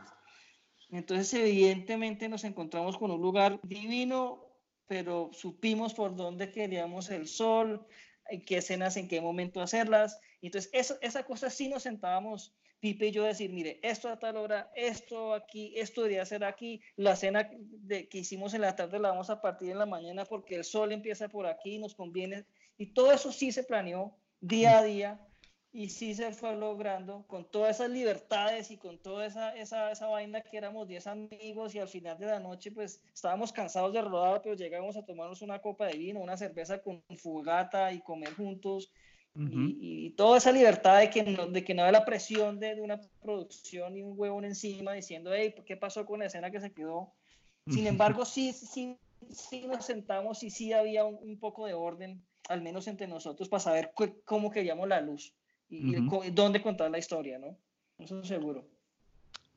Entonces, evidentemente nos encontramos con un lugar divino, pero supimos por dónde queríamos el sol, en qué escenas, en qué momento hacerlas. Entonces, eso, esa cosa sí nos sentábamos, Pipe y yo, a decir, mire, esto a tal hora, esto aquí, esto debería ser aquí, la cena de, que hicimos en la tarde la vamos a partir en la mañana porque el sol empieza por aquí, nos conviene. Y todo eso sí se planeó día a día y sí se fue logrando con todas esas libertades y con toda esa, esa, esa vaina que éramos 10 amigos y al final de la noche pues estábamos cansados de rodar, pero llegamos a tomarnos una copa de vino, una cerveza con fogata y comer juntos. Y, y toda esa libertad de que no, de que no haya la presión de, de una producción y un huevón encima diciendo, hey, ¿qué pasó con la escena que se quedó? Sin embargo, sí, sí, sí nos sentamos y sí había un, un poco de orden, al menos entre nosotros, para saber cómo queríamos la luz y, y Ujú. co- dónde contar la historia, ¿no? Eso seguro.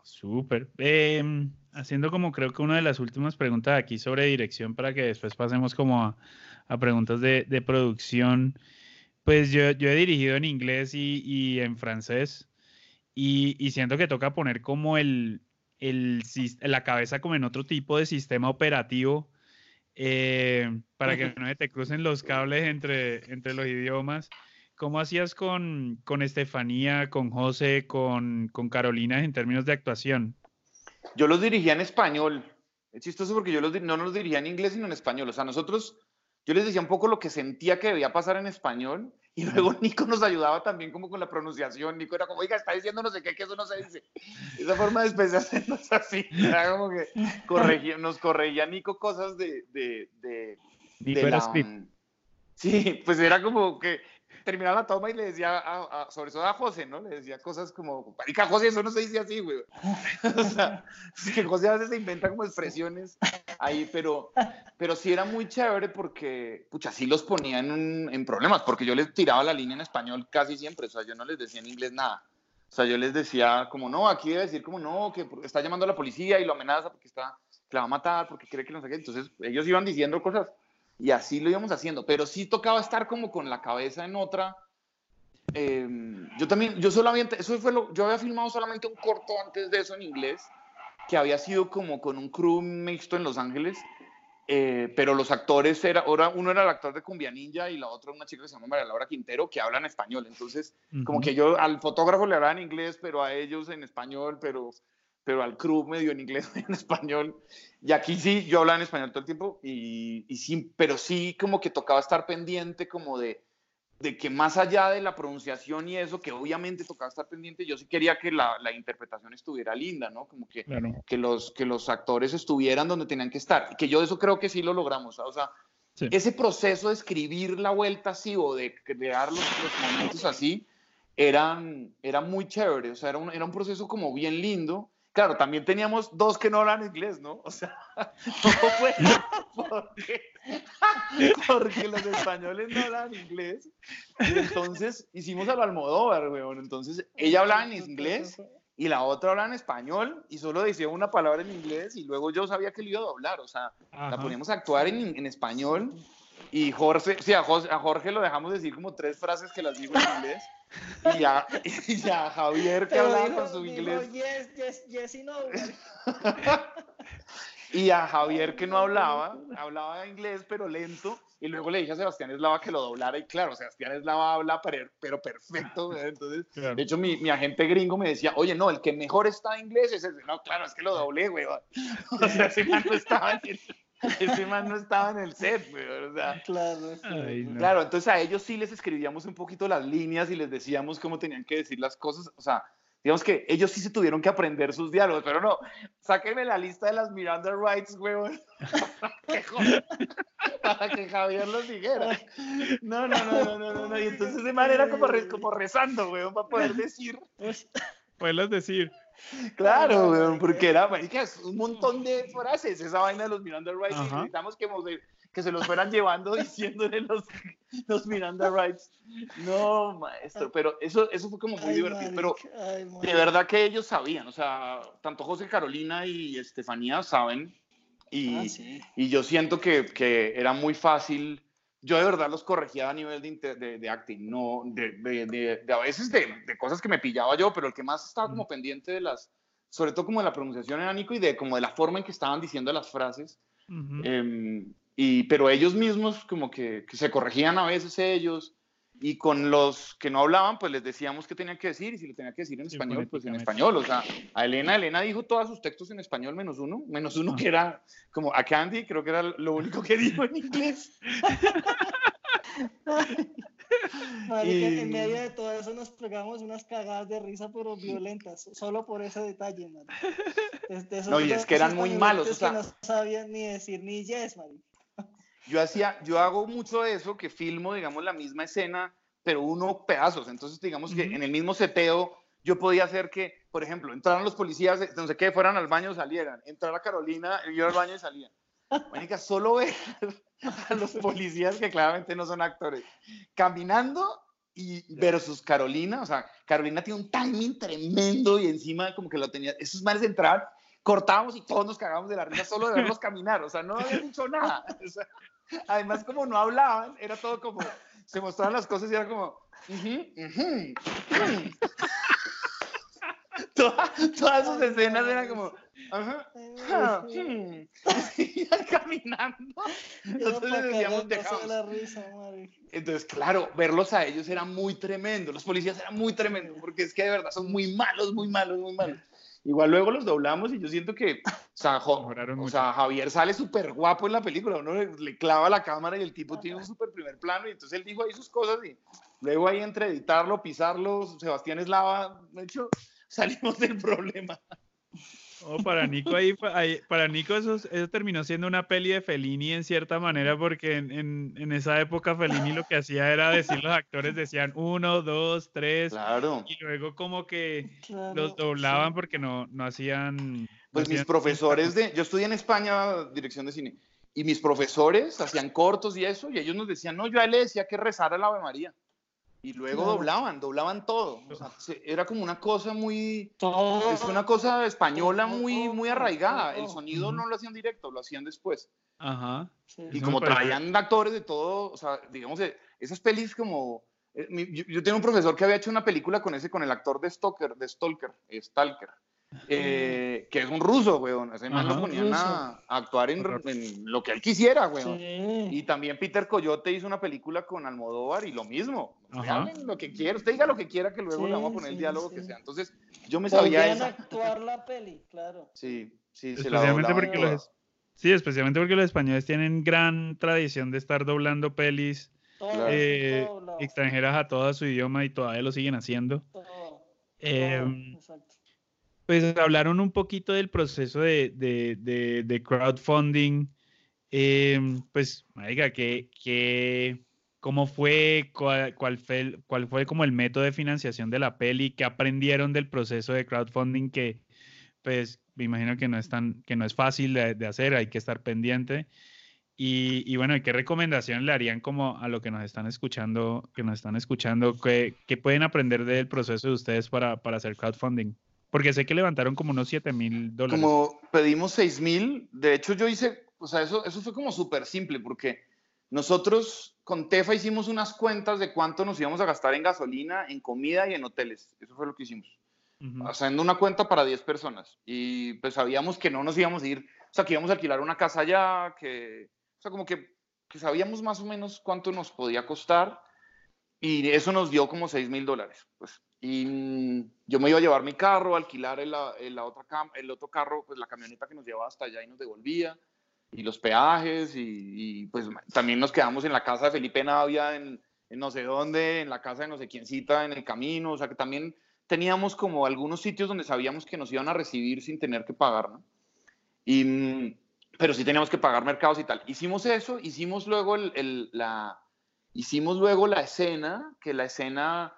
Súper. Em, haciendo como creo que una de las últimas preguntas aquí sobre dirección para que después pasemos como a, a preguntas de, de producción. Pues yo, yo he dirigido en inglés y, y en francés y, y siento que toca poner como el, el, la cabeza como en otro tipo de sistema operativo eh, para que no te crucen los cables entre, entre los idiomas. ¿Cómo hacías con, con Estefanía, con José, con, con Carolina en términos de actuación? Yo los dirigía en español. Es chistoso porque yo los, no los dirigía en inglés, sino en español. O sea, nosotros, yo les decía un poco lo que sentía que debía pasar en español y luego Nico nos ayudaba también como con la pronunciación. Nico era como, oiga, está diciendo no sé qué, que eso no se dice. Esa forma de expresarnos así, era como que corregía, nos corregía Nico cosas de... de, de Nico de era la- script. Sí, pues era como que terminaba la toma y le decía, a- a- sobre todo a José, ¿no? Le decía cosas como, marica, José, eso no se dice así, güey. o sea, es que José a veces se inventa como expresiones ahí, pero, pero sí era muy chévere porque, pucha, sí los ponía en, un- en problemas, porque yo les tiraba la línea en español casi siempre, o sea, yo no les decía en inglés nada. O sea, yo les decía como, no, aquí debe decir como, no, que está llamando a la policía y lo amenaza porque está, que la va a matar, porque cree que no sé qué. Entonces, ellos iban diciendo cosas y así lo íbamos haciendo, pero sí tocaba estar como con la cabeza en otra. Eh, yo también, yo solamente, eso fue lo, yo había filmado solamente un corto antes de eso en inglés, que había sido como con un crew mixto en Los Ángeles, eh, pero los actores, era, ahora uno era el actor de Cumbia Ninja y la otra una chica que se llama María Laura Quintero, que hablan español. Entonces, como Ujú. que yo al fotógrafo le hablaban en inglés, pero a ellos en español, pero, pero al crew medio en inglés en español. Y aquí sí, yo hablaba en español todo el tiempo, y, y sí, pero sí como que tocaba estar pendiente como de, de que más allá de la pronunciación y eso, que obviamente tocaba estar pendiente, yo sí quería que la, la interpretación estuviera linda, ¿no? Como que Claro. que los, que los actores estuvieran donde tenían que estar. Y que yo eso creo que sí lo logramos. O sea, Sí. ese proceso de escribir la vuelta así o de crear los, los momentos así, eran, era muy chévere. O sea, era un, era un proceso como bien lindo. Claro, también teníamos dos que no hablan inglés, ¿no? O sea, no fue porque, porque los españoles no hablan inglés. Y entonces hicimos a lo Almodóvar, weón. Entonces ella hablaba en inglés y la otra hablaba en español y solo decía una palabra en inglés y luego yo sabía que le iba a doblar, o sea, la Ajá. poníamos a actuar en, en español y Jorge, sí, a Jorge, a Jorge lo dejamos decir como tres frases que las dijo en inglés y a, y a Javier que Pero hablaba dijo- con su dijo, inglés yes, yes, yes y no. y a Javier que no hablaba, hablaba inglés pero lento y luego le dije a Sebastián Eslava que lo doblara y claro, Sebastián Eslava habla pero, perfecto, ¿verdad? entonces Claro. De hecho, mi, mi agente gringo me decía, oye, no, el que mejor está en inglés es ese. No, claro, es que lo doblé, güey. O sea, no estaba en el, ese man no estaba en el set, güey. O sea, Claro. Ay, no. claro, entonces a ellos sí les escribíamos un poquito las líneas y les decíamos cómo tenían que decir las cosas. O sea, digamos que ellos sí se tuvieron que aprender sus diálogos, pero no, sáquenme la lista de las Miranda Rights, güey. para que jo- para que Javier los dijera. No, no, no, no, no, no, no. Y entonces de manera como, re- como rezando, güey, para poder decir. Puedes decir. Claro, weón, porque era, marica, es un montón de frases, esa vaina de los Miranda Rights, y necesitamos que, que se los fueran llevando diciéndole los, los Miranda Rights. No, maestro, pero eso, eso fue como muy Ay, divertido, pero marica, ay, de verdad que ellos sabían, o sea, tanto José Carolina y Estefanía saben, y, Ah, sí. y yo siento que, que era muy fácil. Yo de verdad los corregía a nivel de, de, de acting, no, de, de, a veces de, cosas que me pillaba yo, pero el que más estaba como pendiente de las, sobre todo como de la pronunciación era Nico y de como de la forma en que estaban diciendo las frases. Ujú. Em, y, pero ellos mismos como que, que se corregían a veces ellos y con los que no hablaban pues les decíamos qué tenían que decir y si lo tenía que decir en Sí, español pues en español o sea a Elena Elena dijo todos sus textos en español menos uno menos uno Ah. que era como a Candy creo que era lo único que dijo en inglés Marica, Y- En medio de todo eso nos pegamos unas cagadas de risa, pero violentas, solo por ese detalle, man. Este, No, y es que eran muy malos, o sea- que no sabían ni decir ni yes, marica. Yo hacía yo hago mucho de eso que filmo digamos la misma escena pero uno pedazos entonces digamos que Ujú. en el mismo seteo yo podía hacer que por ejemplo entraran los policías eh, no sé qué fueran al baño salieran entrara Carolina yo al baño y salía Mónica, solo ver a los policías que claramente no son actores caminando y versus Carolina, o sea, Carolina tiene un timing tremendo y encima como que lo tenía, esos manes entraban, cortábamos y todos nos cagábamos de la risa solo de verlos caminar, o sea, no habían dicho nada. o sea, además, como no hablaban, era todo como, se mostraban las cosas y era como. Toda- todas sus escenas eran como, ajá. Iban caminando. Pa' les decíamos, dejamos. la risa, marica. Entonces, claro, verlos a ellos era muy tremendo. Los policías eran muy tremendos, porque es que de verdad son muy malos, muy malos, muy malos. Igual luego los doblamos y yo siento que, o sea, Jo- Mejoraron o mucho. sea, Javier sale súper guapo en la película. Uno le, le clava la cámara y el tipo tiene un súper primer plano y entonces él dijo ahí sus cosas y luego ahí entre editarlo, pisarlo, Sebastián Eslava, de hecho, salimos del problema. Oh, para Nico ahí, para Nico eso, eso terminó siendo una peli de Fellini en cierta manera porque en, en- en esa época Fellini lo que hacía era decir los actores decían uno, dos, tres Claro. y luego como que Claro, los doblaban sí. porque no, no hacían... no Pues mis hacían- profesores de, yo estudié en España dirección de cine y mis profesores hacían cortos y eso y ellos nos decían, no, yo a él le decía que rezara el Ave María y luego Claro. doblaban, doblaban todo, o sea, se- era como una cosa muy, Todo. es una cosa española muy, muy arraigada, el sonido no lo hacían directo, lo hacían después Ajá. Sí. y Eso como traían actores de todo, o sea, digamos, eh, esas pelis como, eh, yo, yo tengo un profesor que había hecho una película con ese, con el actor de Stalker, de Stalker, eh, Stalker. Eh, que es un ruso, weón. Ese man lo ponían a, a actuar en, en lo que él quisiera, weón. Sí. Y también Peter Coyote hizo una película con Almodóvar y lo mismo. Hablen lo que quiera, usted diga lo que quiera que luego Sí, le vamos a poner el diálogo sí. que sea. Entonces, yo me sabía esa. actuar la peli, claro. Sí, sí, se la Especialmente porque los, sí, especialmente porque los españoles tienen gran tradición de estar doblando pelis Claro. eh, extranjeras a todo su idioma y todavía lo siguen haciendo. todo, todo, Em, exacto. Pues hablaron un poquito del proceso de, de, de- crowdfunding. Em, pues, marica, que, que, ¿cómo fue? ¿Cuál, fue cuál fue como el método de financiación de la peli? ¿Qué aprendieron del proceso de crowdfunding? Que, pues, me imagino que no es tan, que no es fácil de, hacer, hay que estar pendiente. Y, y bueno, ¿y ¿qué recomendación le harían como a lo que nos están escuchando, que nos están escuchando? ¿Qué, qué pueden aprender del proceso de ustedes para, para hacer crowdfunding? Porque sé que levantaron como unos 7 mil dólares. Como pedimos 6 mil, de hecho yo hice, o sea, eso, eso fue como súper simple porque nosotros con Tefa hicimos unas cuentas de cuánto nos íbamos a gastar en gasolina, en comida y en hoteles. Eso fue lo que hicimos. Ujú. haciendo una cuenta para 10 personas. Y pues sabíamos que no nos íbamos a ir, o sea, que íbamos a alquilar una casa allá, que, o sea, como que, que sabíamos más o menos cuánto nos podía costar. Y eso nos dio como 6 mil dólares. Pues. Y mm, yo me iba a llevar mi carro, alquilar el, el, la otra cam- el otro carro, pues la camioneta que nos llevaba hasta allá y nos devolvía, y los peajes, y, y, pues también nos quedamos en la casa de Felipe Navia, en, en no sé dónde, en la casa de no sé quiéncita, en el camino, o sea que también teníamos como algunos sitios donde sabíamos que nos iban a recibir sin tener que pagar, ¿no? Y, mm, pero sí teníamos que pagar mercados y tal. Hicimos eso, hicimos luego el- la, hicimos luego la escena, que la escena,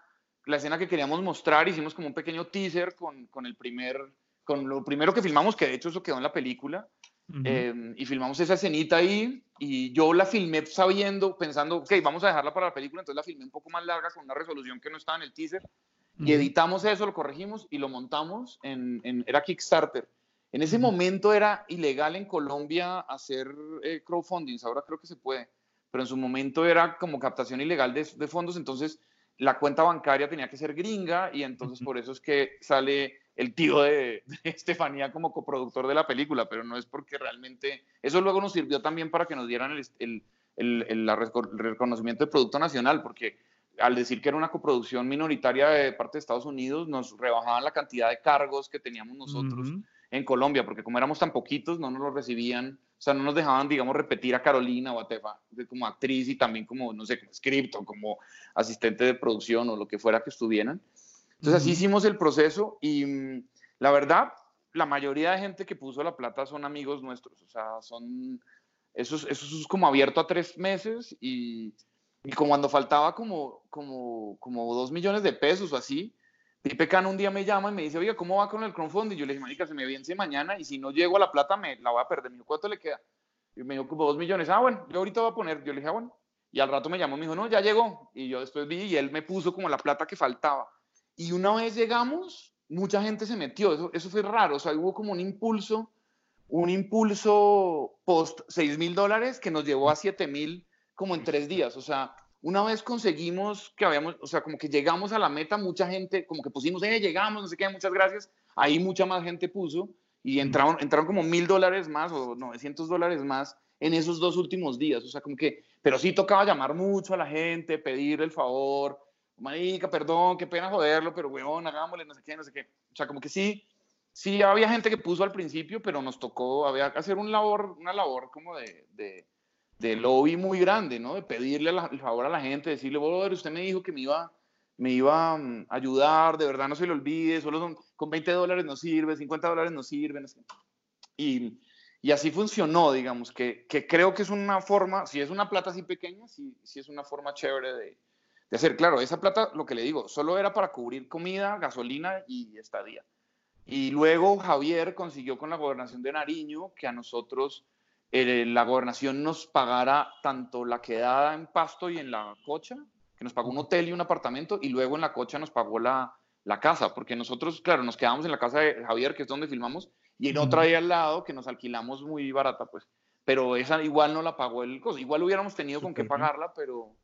la escena que queríamos mostrar, hicimos como un pequeño teaser con, con el primer, con lo primero que filmamos, que de hecho eso quedó en la película, eh, y filmamos esa escenita ahí y yo la filmé sabiendo, pensando, ok, vamos a dejarla para la película, entonces la filmé un poco más larga con una resolución que no estaba en el teaser y editamos eso, lo corregimos y lo montamos en, en- era Kickstarter. En ese momento era ilegal en Colombia hacer eh, crowdfunding, ahora creo que se puede, pero en su momento era como captación ilegal de, de fondos, entonces la cuenta bancaria tenía que ser gringa y entonces por eso es que sale el tío de, de Estefanía como coproductor de la película, pero no es porque realmente eso luego nos sirvió también para que nos dieran el, el- el- el- reconocimiento de producto nacional, porque al decir que era una coproducción minoritaria de parte de Estados Unidos, nos rebajaban la cantidad de cargos que teníamos nosotros en Colombia, porque como éramos tan poquitos, no nos lo recibían, o sea, no nos dejaban, digamos, repetir a Carolina o a Tefa como actriz y también como, no sé, como script o como asistente de producción o lo que fuera que estuvieran. Entonces así Ujú. hicimos el proceso y mm, la verdad, la mayoría de gente que puso la plata son amigos nuestros, o sea, son, eso es, eso es como abierto a tres meses y, y como cuando faltaba como, como, como dos millones de pesos o así, Pipe Cano un día me llama y me dice, oiga, ¿cómo va con el crowdfunding? Yo le dije, marica, se me vence mañana y si no llego a la plata me la voy a perder. Me dijo, ¿cuánto le queda? Y me dijo, como dos millones. Ah, bueno, yo ahorita voy a poner. Yo le dije, ah, bueno. Y al rato me llamó y me dijo, no, ya llegó. Y yo después vi y él me puso como la plata que faltaba. Y una vez llegamos, mucha gente se metió. Eso, eso fue raro. O sea, hubo como un impulso, un impulso post 6 mil dólares que nos llevó a 7 mil como en tres días. O sea, una vez conseguimos que habíamos, o sea, como que llegamos a la meta, mucha gente, como que pusimos, eh, llegamos, no sé qué, muchas gracias. Ahí mucha más gente puso y entraron, entraron como mil dólares más o 900 dólares más en esos dos últimos días. O sea, como que, pero sí tocaba llamar mucho a la gente, pedir el favor. Marica, perdón, qué pena joderlo, pero weón, hagámosle, no sé qué, no sé qué. O sea, como que sí, sí había gente que puso al principio, pero nos tocó, había que hacer un labor, una labor como de, de, de lobby muy grande, ¿no? De pedirle el favor a la gente, decirle, brother, usted me dijo que me iba, me iba mm, a ayudar, de verdad no se lo olvide, solo con 20 dólares no sirve, 50 dólares no sirven. no. Y, así funcionó, digamos, que, creo que es una forma, si es una plata así pequeña, sí es una forma chévere de, de hacer. Claro, esa plata, lo que le digo, solo era para cubrir comida, gasolina y estadía. Y luego Javier consiguió con la gobernación de Nariño que a nosotros la gobernación nos pagara tanto la quedada en Pasto y en la cocha, que nos pagó un hotel y un apartamento, y luego en la cocha nos pagó la, la casa, porque nosotros, claro, nos quedamos en la casa de Javier, que es donde filmamos, y en otra ahí al lado que nos alquilamos muy barata, pues. Pero esa igual no la pagó el costo. Igual hubiéramos tenido con qué pagarla, pero,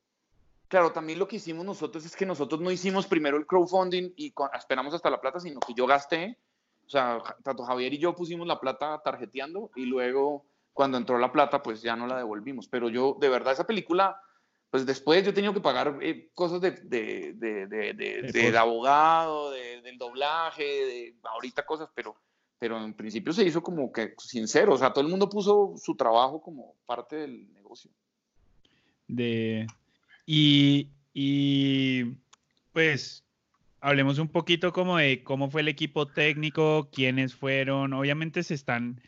Claro, también lo que hicimos nosotros es que nosotros no hicimos primero el crowdfunding y con- esperamos hasta la plata, sino que yo gasté O sea, tanto Javier y yo pusimos la plata tarjeteando y luego cuando entró la plata, pues ya no la devolvimos. Pero yo, de verdad, esa película, pues después yo he tenido que pagar eh, cosas de, de, de, de, de abogado, del doblaje, de ahorita cosas, pero, pero en principio se hizo como que sincero. O sea, todo el mundo puso su trabajo como parte del negocio. De, y, y pues hablemos un poquito como de cómo fue el equipo técnico, quiénes fueron. Obviamente se están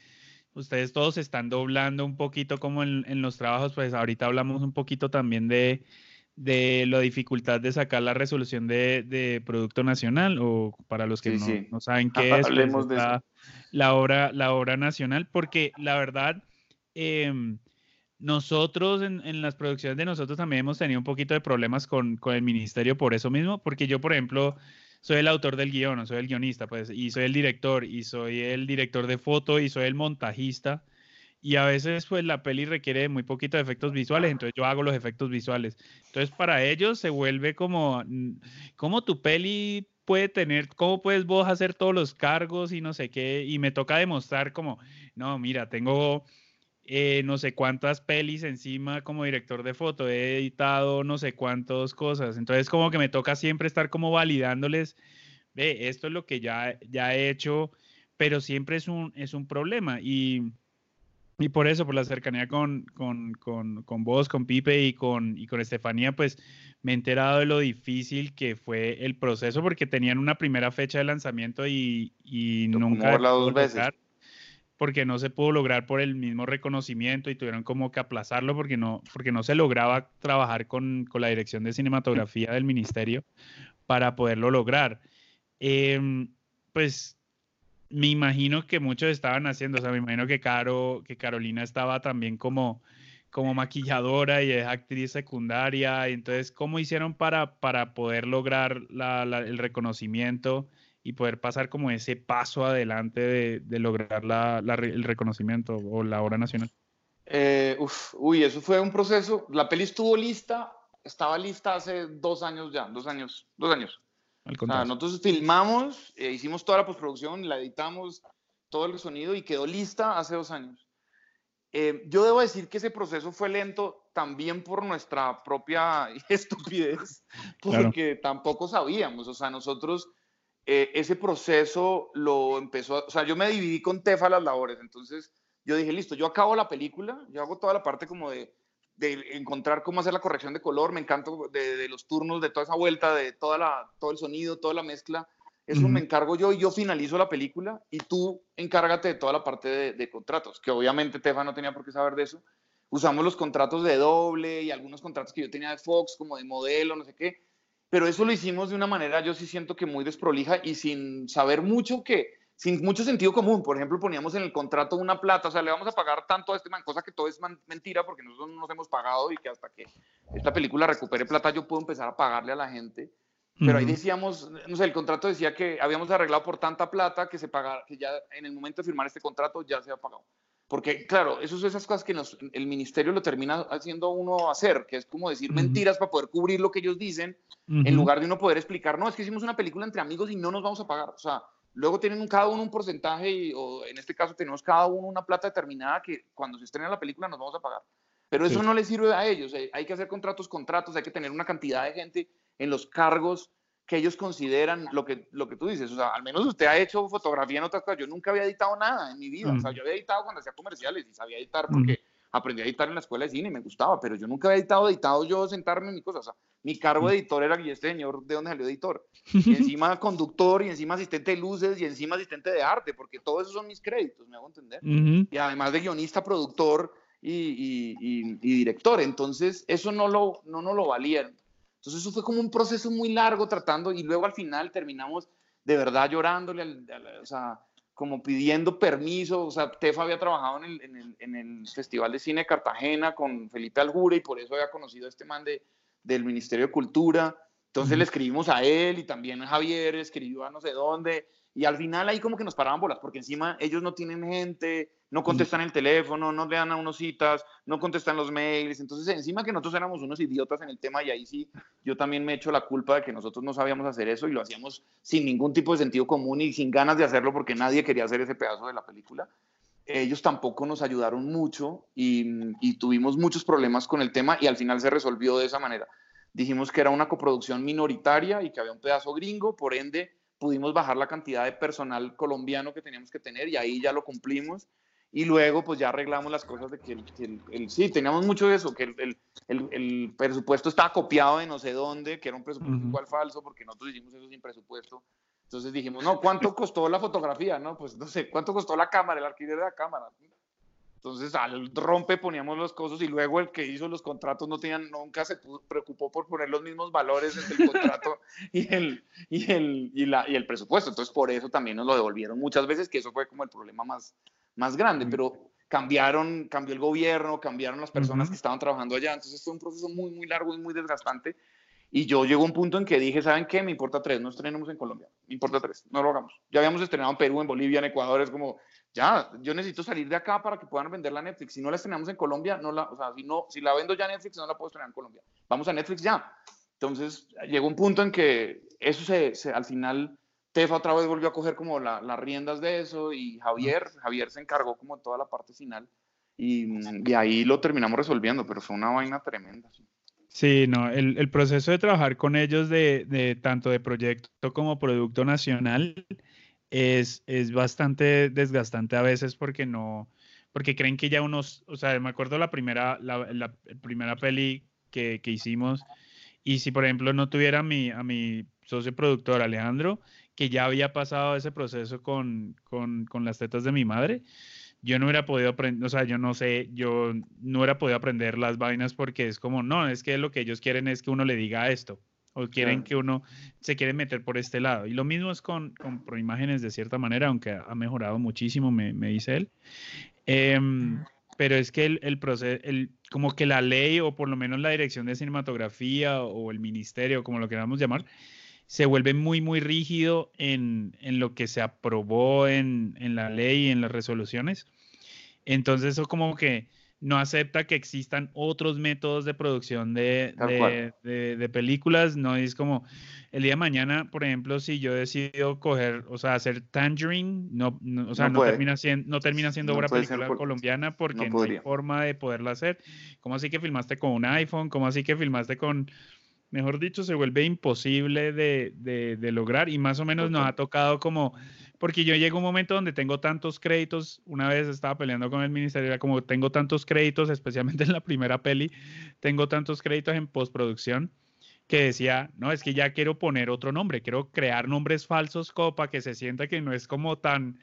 ustedes todos están doblando un poquito como en, los trabajos, pues ahorita hablamos un poquito también de, de la dificultad de sacar la resolución de, Producto Nacional, o para los que no, saben qué es, pues, la, la, obra, la obra nacional, porque la verdad, em, nosotros en, en, las producciones de nosotros también hemos tenido un poquito de problemas con, con el ministerio por eso mismo, porque yo, por ejemplo, soy el autor del guion, soy el guionista, pues, y soy el director, y soy el director de foto, y soy el montajista. Y a veces, pues, la peli requiere muy poquito de efectos visuales, entonces yo hago los efectos visuales. Entonces, para ellos se vuelve como, ¿cómo tu peli puede tener, cómo puedes vos hacer todos los cargos y no sé qué? Y me toca demostrar como, no, mira, tengo eh, no sé cuántas pelis encima como director de foto, he editado no sé cuántas cosas, entonces como que me toca siempre estar como validándoles, ve, esto es lo que ya, ya he hecho, pero siempre es un, es un problema. Y, y por eso, por la cercanía con, con, con, con vos, con Pipe y con, y con Estefanía, pues me he enterado de lo difícil que fue el proceso porque tenían una primera fecha de lanzamiento y, y nunca... dos veces porque no se pudo lograr por el mismo reconocimiento y tuvieron como que aplazarlo porque no, porque no se lograba trabajar con, con la dirección de cinematografía del ministerio para poderlo lograr. Em, pues me imagino que muchos estaban haciendo, o sea, me imagino que, Caro, que Carolina estaba también como, como maquilladora y es actriz secundaria, entonces, ¿cómo hicieron para, para poder lograr la, el reconocimiento? Y poder pasar como ese paso adelante de, lograr el reconocimiento o la obra nacional? Eh, uy, eso fue un proceso. La peli estuvo lista, estaba lista hace dos años ya, dos años, dos años. nosotros filmamos, eh, hicimos toda la postproducción, la editamos, todo el sonido y quedó lista hace dos años. Eh, yo debo decir que ese proceso fue lento también por nuestra propia estupidez, porque tampoco sabíamos, o sea, nosotros eh, ese proceso lo empezó, o sea, yo me dividí con Tefa las labores, entonces yo dije, listo, yo acabo la película, yo hago toda la parte como de, de encontrar cómo hacer la corrección de color, me encanta de, los turnos, de toda esa vuelta, de toda la, todo el sonido, toda la mezcla, eso me encargo yo y yo finalizo la película y tú encárgate de toda la parte de, de contratos, que obviamente Tefa no tenía por qué saber de eso. Usamos los contratos de doble y algunos contratos que yo tenía de Fox, como de modelo, no sé qué pero eso lo hicimos de una manera, yo sí siento que muy desprolija y sin saber mucho que, sin mucho sentido común. Por ejemplo, poníamos en el contrato una plata, o sea, le vamos a pagar tanto a este man, cosa que todo es mentira porque nosotros no nos hemos pagado y que hasta que esta película recupere plata yo puedo empezar a pagarle a la gente. Pero ahí decíamos, no sé, el contrato decía que habíamos arreglado por tanta plata que se pagara, que ya en el momento de firmar este contrato ya se ha pagado. Porque, claro, eso son esas cosas que el ministerio lo termina haciendo uno hacer, que es como decir mentiras para poder cubrir lo que ellos dicen, en lugar de uno poder explicar, no, es que hicimos una película entre amigos y no nos vamos a pagar. O sea, luego tienen cada uno un porcentaje, y, o en este caso tenemos cada uno una plata determinada que cuando se estrena la película nos vamos a pagar. Pero eso no les sirve a ellos. Eh, hay que hacer contratos, contratos, hay que tener una cantidad de gente en los cargos que ellos consideran lo que, lo que tú dices. O sea, al menos usted ha hecho fotografía en otras cosas. Yo nunca había editado nada en mi vida. O sea, yo había editado cuando hacía comerciales y sabía editar porque aprendí a editar en la escuela de cine y me gustaba, pero yo nunca había editado, editado yo sentarme en mi cosa. O sea, mi cargo de editor era, y este señor, ¿de dónde salió editor? Y encima conductor, y encima asistente de luces, y encima asistente de arte, porque todos esos son mis créditos, me hago entender. Y además de guionista, productor y, y, y, director. Entonces, eso no lo, no, no lo valían. Entonces eso fue como un proceso muy largo tratando y luego al final terminamos de verdad llorándole, o sea, como pidiendo permiso. O sea, Tefa había trabajado en el, en, el, Festival de Cine Cartagena con Felipe Aljura y por eso había conocido a este man de, del Ministerio de Cultura. Entonces le escribimos a él y también a Javier, escribió a no sé dónde Y al final ahí como que nos paraban bolas, porque encima ellos no tienen gente, no contestan el teléfono, no le dan a unos citas, no contestan los mails. Entonces, encima que nosotros éramos unos idiotas en el tema, y ahí sí, yo también me echo la culpa de que nosotros no sabíamos hacer eso y lo hacíamos sin ningún tipo de sentido común y sin ganas de hacerlo porque nadie quería hacer ese pedazo de la película. Ellos tampoco nos ayudaron mucho y, y tuvimos muchos problemas con el tema y al final se resolvió de esa manera. Dijimos que era una coproducción minoritaria y que había un pedazo gringo, por ende pudimos bajar la cantidad de personal colombiano que teníamos que tener y ahí ya lo cumplimos. Y luego pues ya arreglamos las cosas de que el, el, sí, teníamos mucho de eso, que el, el, presupuesto estaba copiado de no sé dónde, que era un presupuesto igual falso porque nosotros hicimos eso sin presupuesto. Entonces dijimos, no, ¿cuánto costó la fotografía? No, pues no sé, ¿cuánto costó la cámara, el alquiler de la cámara? Entonces al rompe poníamos los costos y luego el que hizo los contratos no tenían, nunca se preocupó por poner los mismos valores entre el contrato y el, y, el, y, la, y el presupuesto. Entonces por eso también nos lo devolvieron muchas veces, que eso fue como el problema más, más grande. Pero cambiaron, cambió el gobierno, cambiaron las personas que estaban trabajando allá. Entonces fue un proceso muy, muy largo y muy desgastante. Y yo llegó un punto en que dije, ¿saben qué? Me importa tres, no estrenemos en Colombia, me importa tres, no lo hagamos. Ya habíamos estrenado en Perú, en Bolivia, en Ecuador, es como, ya, yo necesito salir de acá para que puedan venderla a Netflix. Si no la estrenamos en Colombia, no la, o sea, si, no, si la vendo ya a Netflix, no la puedo estrenar en Colombia. Vamos a Netflix ya. Entonces, llegó un punto en que eso se, se al final, Tefa otra vez volvió a coger como la, las riendas de eso y Javier, Javier se encargó como toda la parte final y, y ahí lo terminamos resolviendo, pero fue una vaina tremenda. Sí. no, el, el, proceso de trabajar con ellos de, de, tanto de proyecto como producto nacional es, es bastante desgastante a veces porque no, porque creen que ya unos, o sea, me acuerdo la primera, la, la primera peli que, que, hicimos y si por ejemplo no tuviera a mi, a mi socio productor Alejandro, que ya había pasado ese proceso con, con, con las tetas de mi madre, yo no hubiera podido aprender, o sea, yo no sé, yo no hubiera podido aprender las vainas porque es como, no, es que lo que ellos quieren es que uno le diga esto o quieren que uno se quiere meter por este lado. Y lo mismo es con, con Proimágenes de cierta manera, aunque ha mejorado muchísimo, me, me dice él. Eh, pero es que el, el proceso, el, como que la ley o por lo menos la dirección de cinematografía o el ministerio, como lo queramos llamar, se vuelve muy, muy rígido en, en lo que se aprobó en, en la ley y en las resoluciones. Entonces eso como que no acepta que existan otros métodos de producción de, de, de, películas, no es como el día de mañana, por ejemplo, si yo decido coger, o sea, hacer Tangerine, no, o sea, no, termina siendo, no termina siendo obra película colombiana porque no, hay forma de poderla hacer. ¿Cómo así que filmaste con un iPhone? ¿Cómo así que filmaste con, mejor dicho, se vuelve imposible de, de lograr y más o menos nos ha tocado como porque yo llego a un momento donde tengo tantos créditos, una vez estaba peleando con el ministerio, era como tengo tantos créditos, especialmente en la primera peli, tengo tantos créditos en postproducción, que decía, no, es que ya quiero poner otro nombre, quiero crear nombres falsos como para que se sienta que no es como tan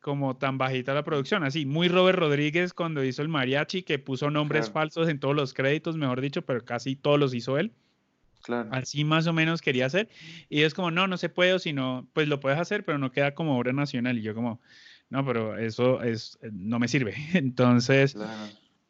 como tan bajita la producción, así, muy Robert Rodríguez cuando hizo el mariachi, que puso nombres falsos en todos los créditos, mejor dicho, pero casi todos los hizo él. Así más o menos quería hacer. Y es como, no, no se puede, sino, pues lo puedes hacer, pero no queda como obra nacional. Y yo como, no, pero eso es, eh, no me sirve. Entonces,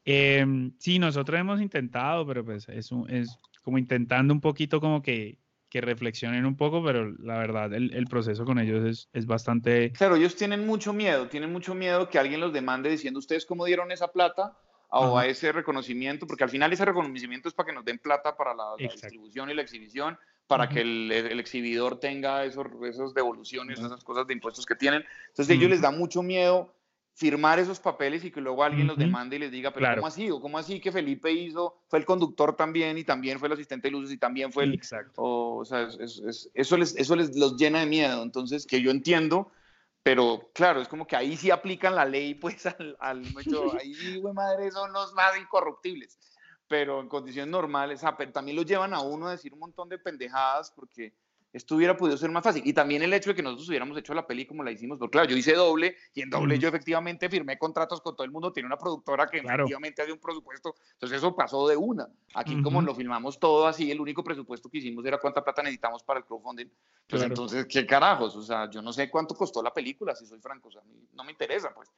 em, sí, nosotros hemos intentado, pero pues es, es como intentando un poquito como que, que reflexionen un poco, pero la verdad, el, el proceso con ellos es, es, bastante... Claro, ellos tienen mucho miedo, tienen mucho miedo que alguien los demande diciendo, ¿ustedes cómo dieron esa plata? O a ese reconocimiento, porque al final ese reconocimiento es para que nos den plata para la, distribución y la exhibición, para que el, el, exhibidor tenga esos, esas devoluciones, esas cosas de impuestos que tienen. Entonces a ellos les da mucho miedo firmar esos papeles y que luego alguien los demande y les diga, pero ¿cómo así? ¿O cómo así que Felipe hizo, fue el conductor también y también fue el asistente de luces y también fue el... Exacto. O, sea, eso, les, eso les los llena de miedo. Entonces, que yo entiendo pero claro, es como que ahí sí aplican la ley, pues al, al ahí, güey, madre, son los más incorruptibles. Pero en condiciones normales, también lo llevan a uno a decir un montón de pendejadas porque esto hubiera podido ser más fácil. Y también el hecho de que nosotros hubiéramos hecho la peli como la hicimos, porque claro, yo hice doble y en doble yo efectivamente firmé contratos con todo el mundo, tiene una productora que efectivamente hace un presupuesto, entonces eso pasó de una. Aquí como lo filmamos todo así, el único presupuesto que hicimos era cuánta plata necesitamos para el crowdfunding. Pues entonces, ¿qué carajos? O sea, yo no sé cuánto costó la película, si soy franco, o sea, no me interesa, pues.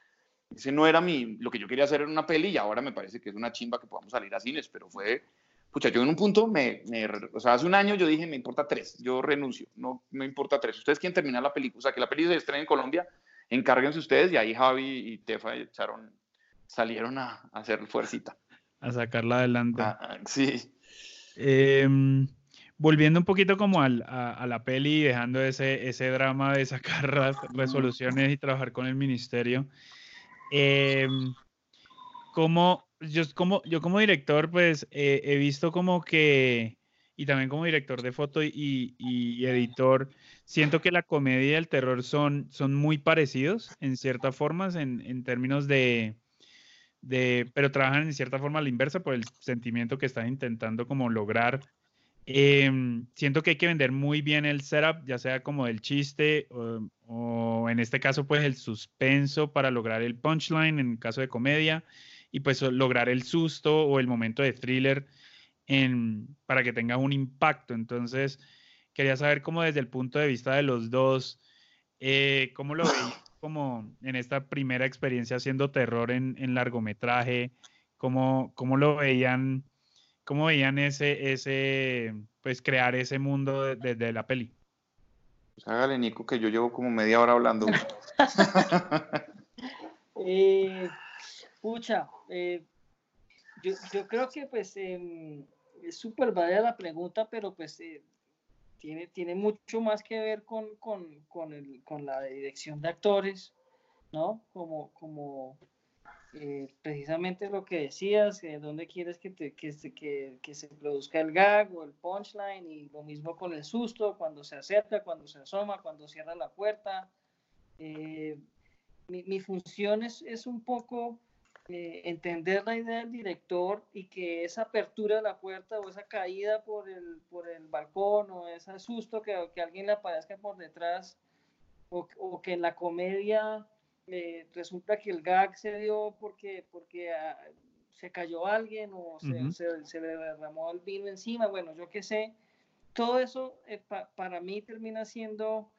Ese no era mi, lo que yo quería hacer en una peli y ahora me parece que es una chimba que podamos salir a cines, pero fue pucha, yo en un punto, me, me, o sea, hace un año yo dije, me importa tres, yo renuncio, no me importa tres. Ustedes quieren terminar la película, o sea, que la película se estrene en Colombia, encárguense ustedes y ahí Javi y Tefa echaron, salieron a, a hacer fuerccita. A sacarla adelante. Ah, sí. Em, volviendo un poquito como al, a, la peli y dejando ese, ese drama de sacar resoluciones y trabajar con el ministerio, eh, como, yo, como, yo como director, pues he visto como que, y también como director de foto y, y, editor, siento que la comedia y el terror son, son muy parecidos en ciertas formas, en, en términos de, de, pero trabajan en cierta forma a la inversa por el sentimiento que están intentando como lograr. Em, siento que hay que vender muy bien el setup, ya sea como el chiste o, o, en este caso pues el suspenso para lograr el punchline en caso de comedia y pues lograr el susto o el momento de thriller en, para que tenga un impacto. Entonces quería saber cómo desde el punto de vista de los dos, eh, cómo lo veis como en esta primera experiencia haciendo terror en, en largometraje, cómo, cómo lo veían, cómo veían ese, ese, pues crear ese mundo desde la peli. Pues hágale, Nico, que yo llevo como media hora hablando. eh, pucha, eh, yo, creo que pues eh, es súper válida la pregunta, pero pues eh, tiene, tiene mucho más que ver con, con, con, el, con la dirección de actores, ¿no? Como, como eh, precisamente lo que decías, dónde quieres que, te, que, que, que, se produzca el gag o el punchline, y lo mismo con el susto, cuando se acerca, cuando se asoma, cuando cierra la puerta. Mi, mi, función es, es un poco eh, entender la idea del director y que esa apertura de la puerta o esa caída por el, por el balcón o ese susto que, que alguien le aparezca por detrás o, o que en la comedia eh, resulta que el gag se dio porque, porque ah, se cayó alguien o se, uh -huh. se, se, le derramó el vino encima, bueno, yo qué sé. Todo eso eh, pa, para mí termina siendo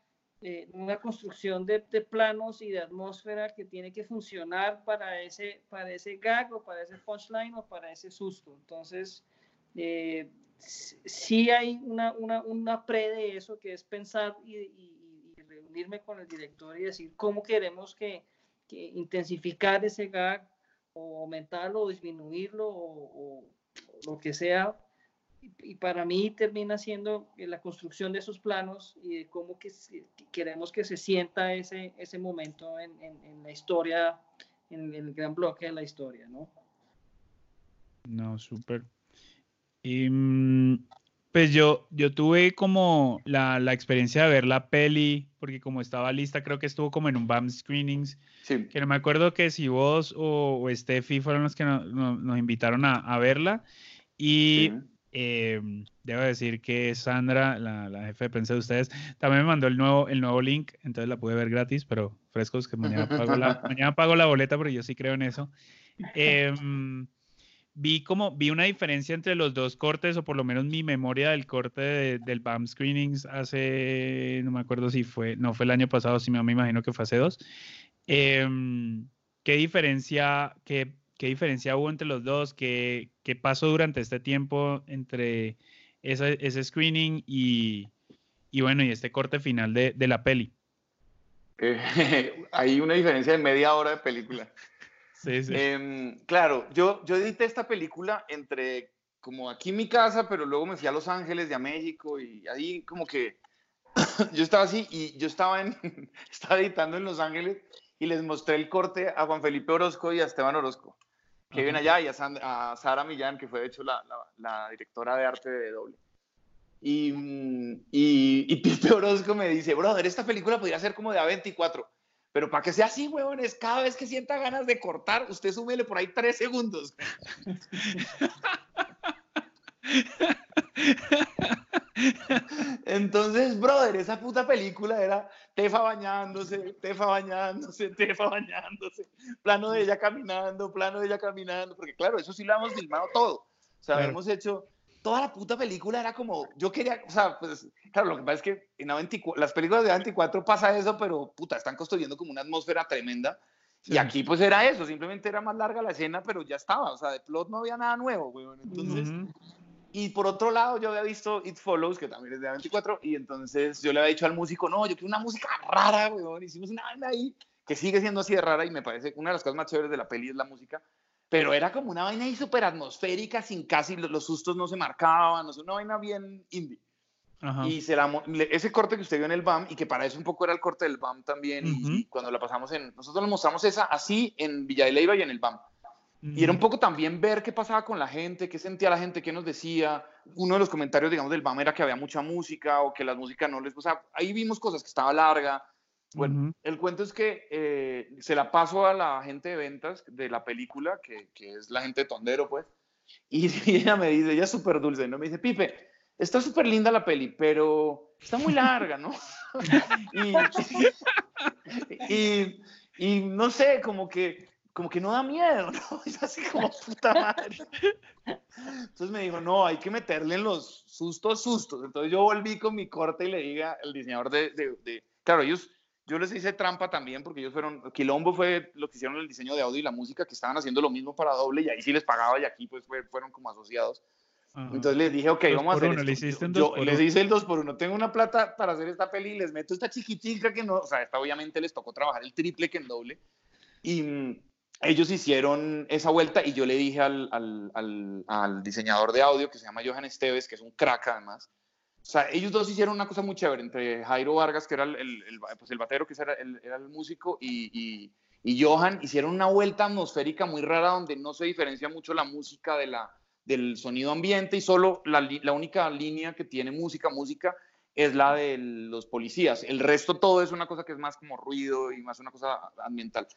eh, una construcción de, planos y de atmósfera que tiene que funcionar para ese, para ese gag o para ese punchline o para ese susto. Entonces, eh, sí hay una, una, una, pre de eso que es pensar y, reunirme con el director y decir cómo queremos que, que intensificar ese gag o aumentarlo o disminuirlo o lo que sea y para mí termina siendo la construcción de esos planos y de cómo que queremos que se sienta ese, ese momento en, en, en la historia, en el gran bloque de la historia, ¿no? No, súper. Y pues yo, yo tuve como la, la, experiencia de ver la peli, porque como estaba lista, creo que estuvo como en un BAM Screenings, sí. que no me acuerdo que si vos o, o Steffi fueron los que no, no, nos invitaron a, a verla. Y sí eh, debo decir que Sandra, la, la, jefe de prensa de ustedes, también me mandó el nuevo, el nuevo link, entonces la pude ver gratis, pero frescos que mañana pago la, mañana pago la boleta porque yo sí creo en eso. Eh, vi como, vi una diferencia entre los dos cortes, o por lo menos mi memoria del corte de, del BAM Screenings hace, no me acuerdo si fue, no fue el año pasado, si me, me imagino que fue hace dos. Eh, ¿Qué diferencia, qué ¿Qué diferencia hubo entre los dos? ¿Qué, qué pasó durante este tiempo entre ese, ese screening y, y, bueno, y este corte final de, de la peli? Eh, hay una diferencia de media hora de película. Sí, sí. Eh, claro, yo, yo edité esta película entre como aquí en mi casa, pero luego me fui a Los Ángeles, de a México, y ahí como que yo estaba así y yo estaba, en, estaba editando en Los Ángeles y les mostré el corte a Juan Felipe Orozco y a Esteban Orozco que viven allá, y a, Sandra, a, Sara Millán, que fue de hecho la, la, la, directora de arte de doble. Y, y, y Pipe Orozco me dice, brother, esta película podría ser como de A24, pero para que sea así, huevones, cada vez que sienta ganas de cortar, usted súmele por ahí tres segundos. Entonces, brother, esa puta película era Tefa bañándose, Tefa bañándose, Tefa bañándose, plano de ella caminando, plano de ella caminando, porque claro, eso sí lo hemos filmado todo. O sea, claro. hemos hecho toda la puta película era como, yo quería, o sea, pues, claro, lo que pasa es que en A24, las películas de A24 pasa eso, pero puta, están construyendo como una atmósfera tremenda. Sí. Y aquí pues era eso, simplemente era más larga la escena, pero ya estaba, o sea, de plot no había nada nuevo, güey. Entonces, uh -huh Y por otro lado, yo había visto It Follows, que también es de 24, y entonces yo le había dicho al músico, no, yo quiero una música rara, weón. Hicimos una vaina ahí que sigue siendo así de rara y me parece una de las cosas más chéveres de la peli es la música. Pero era como una vaina ahí súper atmosférica, sin casi los, sustos no se marcaban, o sea, una vaina bien indie. Y se la, ese corte que usted vio en el BAM, y que para eso un poco era el corte del BAM también, y, cuando la pasamos en. Nosotros lo mostramos esa así en Villa de Leyva y en el BAM. Y era un poco también ver qué pasaba con la gente, qué sentía la gente, qué nos decía. Uno de los comentarios, digamos, del BAM era que había mucha música o que la música no les... O sea, ahí vimos cosas que estaba larga. Bueno, el cuento es que eh, se la paso a la gente de ventas de la película, que, que es la gente de Tondero, pues. Y, ella me dice, ella es súper dulce, ¿no? Me dice, Pipe, está súper linda la peli, pero está muy larga, ¿no? y, y, y, no sé, como que como que no da miedo, ¿no? Es así como puta madre. Entonces me dijo, no, hay que meterle en los sustos, sustos. Entonces yo volví con mi corte y le diga al diseñador de, de, claro, ellos, yo les hice trampa también porque ellos fueron, Quilombo fue lo que hicieron el diseño de audio y la música, que estaban haciendo lo mismo para doble y ahí sí les pagaba y aquí pues fueron como asociados. Entonces les dije, ok, vamos a hacer uno, esto. yo, les hice el 2 por 1 Tengo una plata para hacer esta peli y les meto esta chiquitica que no, o sea, esta obviamente les tocó trabajar el triple que en doble. Y, mm, ellos hicieron esa vuelta y yo le dije al, al, al, diseñador de audio que se llama Johan Esteves, que es un crack además. O sea, ellos dos hicieron una cosa muy chévere entre Jairo Vargas, que era el, el, pues el batero, que era el, era músico, y, y, y, Johan, hicieron una vuelta atmosférica muy rara donde no se diferencia mucho la música de la, del sonido ambiente y solo la, la única línea que tiene música, música, es la de los policías. El resto todo es una cosa que es más como ruido y más una cosa ambiental.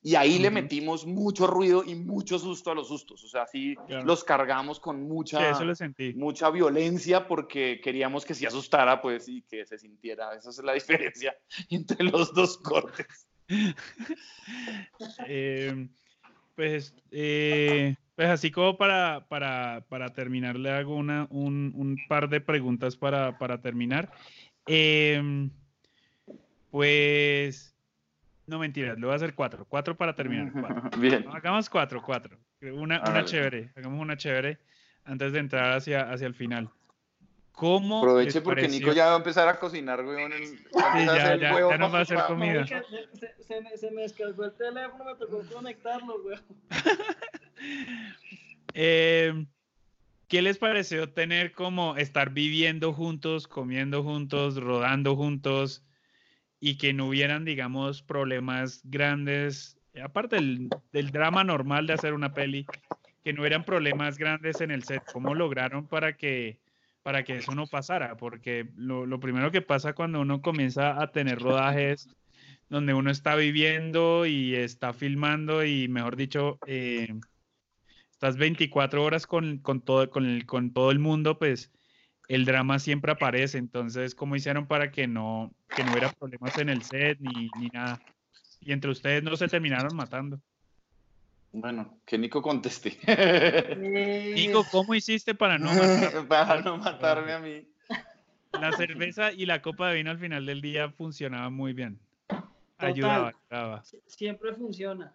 Y ahí le metimos mucho ruido y mucho susto a los sustos. O sea, sí los cargamos con mucha, mucha violencia porque queríamos que se asustara, pues, y que se sintiera. Esa es la diferencia entre los dos cortes. Eh, pues, eh, pues así como para, para, para terminar, le hago una, un, un par de preguntas para, para terminar. Eh, pues no mentiras, le voy a hacer cuatro. Cuatro para terminar. Bien. hagamos cuatro, cuatro. Una, una chévere. Hagamos una chévere antes de entrar hacia, hacia el final. ¿Cómo Aproveche porque Nico ya va a empezar a cocinar, güey. El, sí, ya, ya, ya no va a hacer comida. Se, se, me, se, me, descargó el teléfono, me tocó conectarlo, güey. eh, ¿Qué les pareció tener como estar viviendo juntos, comiendo juntos, rodando juntos? Y que no hubieran, digamos, problemas grandes, aparte del, drama normal de hacer una peli, que no hubieran problemas grandes en el set. ¿Cómo lograron para que, para que eso no pasara? Porque lo, primero que pasa cuando uno comienza a tener rodajes donde uno está viviendo y está filmando y, mejor dicho, eh, estás 24 horas con, con, todo, con, con todo el mundo, pues el drama siempre aparece. Entonces, ¿cómo hicieron para que no, que no hubiera problemas en el set ni, ni nada? Y entre ustedes no se terminaron matando. Bueno, que Nico conteste. Nico, ¿cómo hiciste para no para no matarme a mí? La cerveza y la copa de vino al final del día funcionaban muy bien. Ayudaba, ayudaba. Siempre funciona.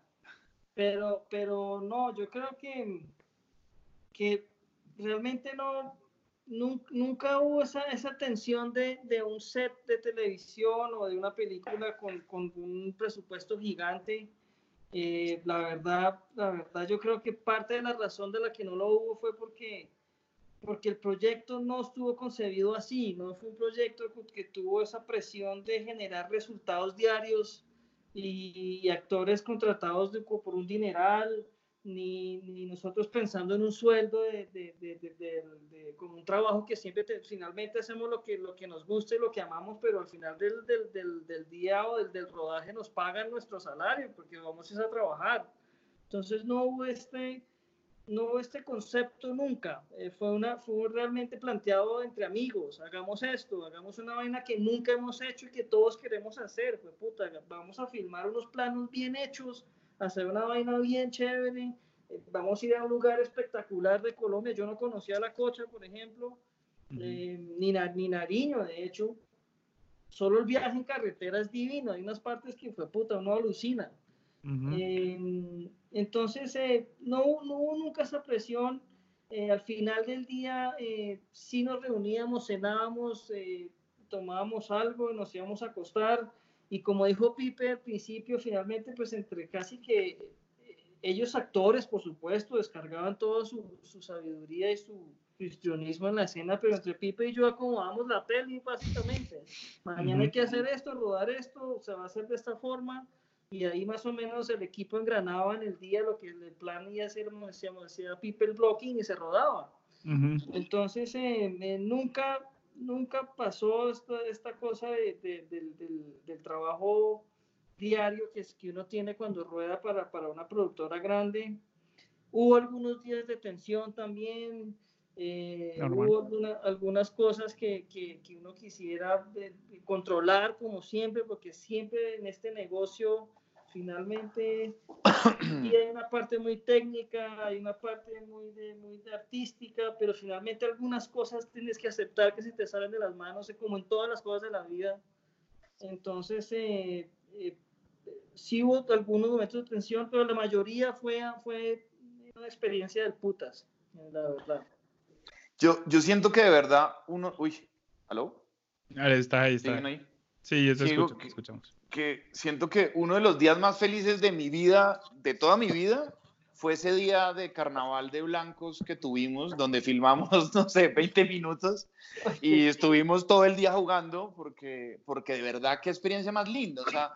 Pero, pero no, yo creo que, que realmente no, nunca, hubo esa, esa tensión de, un set de televisión o de una película con, un presupuesto gigante. Eh, la verdad, la verdad, yo creo que parte de la razón de la que no lo hubo fue porque, el proyecto no estuvo concebido así, no fue un proyecto que tuvo esa presión de generar resultados diarios y, y actores contratados de, por un dineral ni, ni, nosotros pensando en un sueldo de, de, de, con un trabajo que siempre finalmente hacemos lo que, lo que nos gusta y lo que amamos, pero al final del, del, del día o del, rodaje nos pagan nuestro salario porque vamos a trabajar. Entonces no hubo este, no hubo este concepto nunca. Eh, fue, una, fue realmente planteado entre amigos. Hagamos esto, hagamos una vaina que nunca hemos hecho y que todos queremos hacer. Fue puta, vamos a filmar unos planos bien hechos hacer una vaina bien chévere. Eh, vamos a ir a un lugar espectacular de Colombia. Yo no conocía la Cocha, por ejemplo, eh, ni, ni Nariño, de hecho. Solo el viaje en carretera es divino. Hay unas partes que fue puta, uno alucina. Em, entonces, eh, no, no hubo nunca esa presión. eh, al final del día eh, sí nos reuníamos, cenábamos, eh, tomábamos algo, nos íbamos a acostar y como dijo Pipe al principio, finalmente pues entre casi que eh, ellos actores, por supuesto, descargaban toda su, su sabiduría y su histrionismo en la escena, pero entre Pipe y yo acomodamos la peli básicamente. Mañana hay que hacer esto, rodar esto, se va a hacer de esta forma y ahí más o menos el equipo engranaba en el día lo que el plan iba a ser, como decíamos, hacía Pipe el blocking y se rodaba. Entonces, eh, eh, nunca, nunca pasó esta, esta cosa de, de, del, del, del, trabajo diario que, es, que uno tiene cuando rueda para, para una productora grande. Hubo algunos días de tensión también, eh, hubo alguna, algunas cosas que, que, que uno quisiera de, controlar como siempre, porque siempre en este negocio finalmente y hay una parte muy técnica, hay una parte muy, de, muy de artística, pero finalmente algunas cosas tienes que aceptar que se te salen de las manos, como en todas las cosas de la vida. Entonces, eh, eh, sí hubo algunos momentos de tensión, pero la mayoría fue, fue una experiencia del putas, la verdad. Yo, yo siento que de verdad uno... Uy, ¿aló? Ahí está, ahí está. Ahí? Sí, yo te escucho, que, escuchamos que siento que uno de los días más felices de mi vida, de toda mi vida, fue ese día de carnaval de blancos que tuvimos, donde filmamos, no sé, 20 minutos y estuvimos todo el día jugando, porque, porque de verdad qué experiencia más linda. O sea,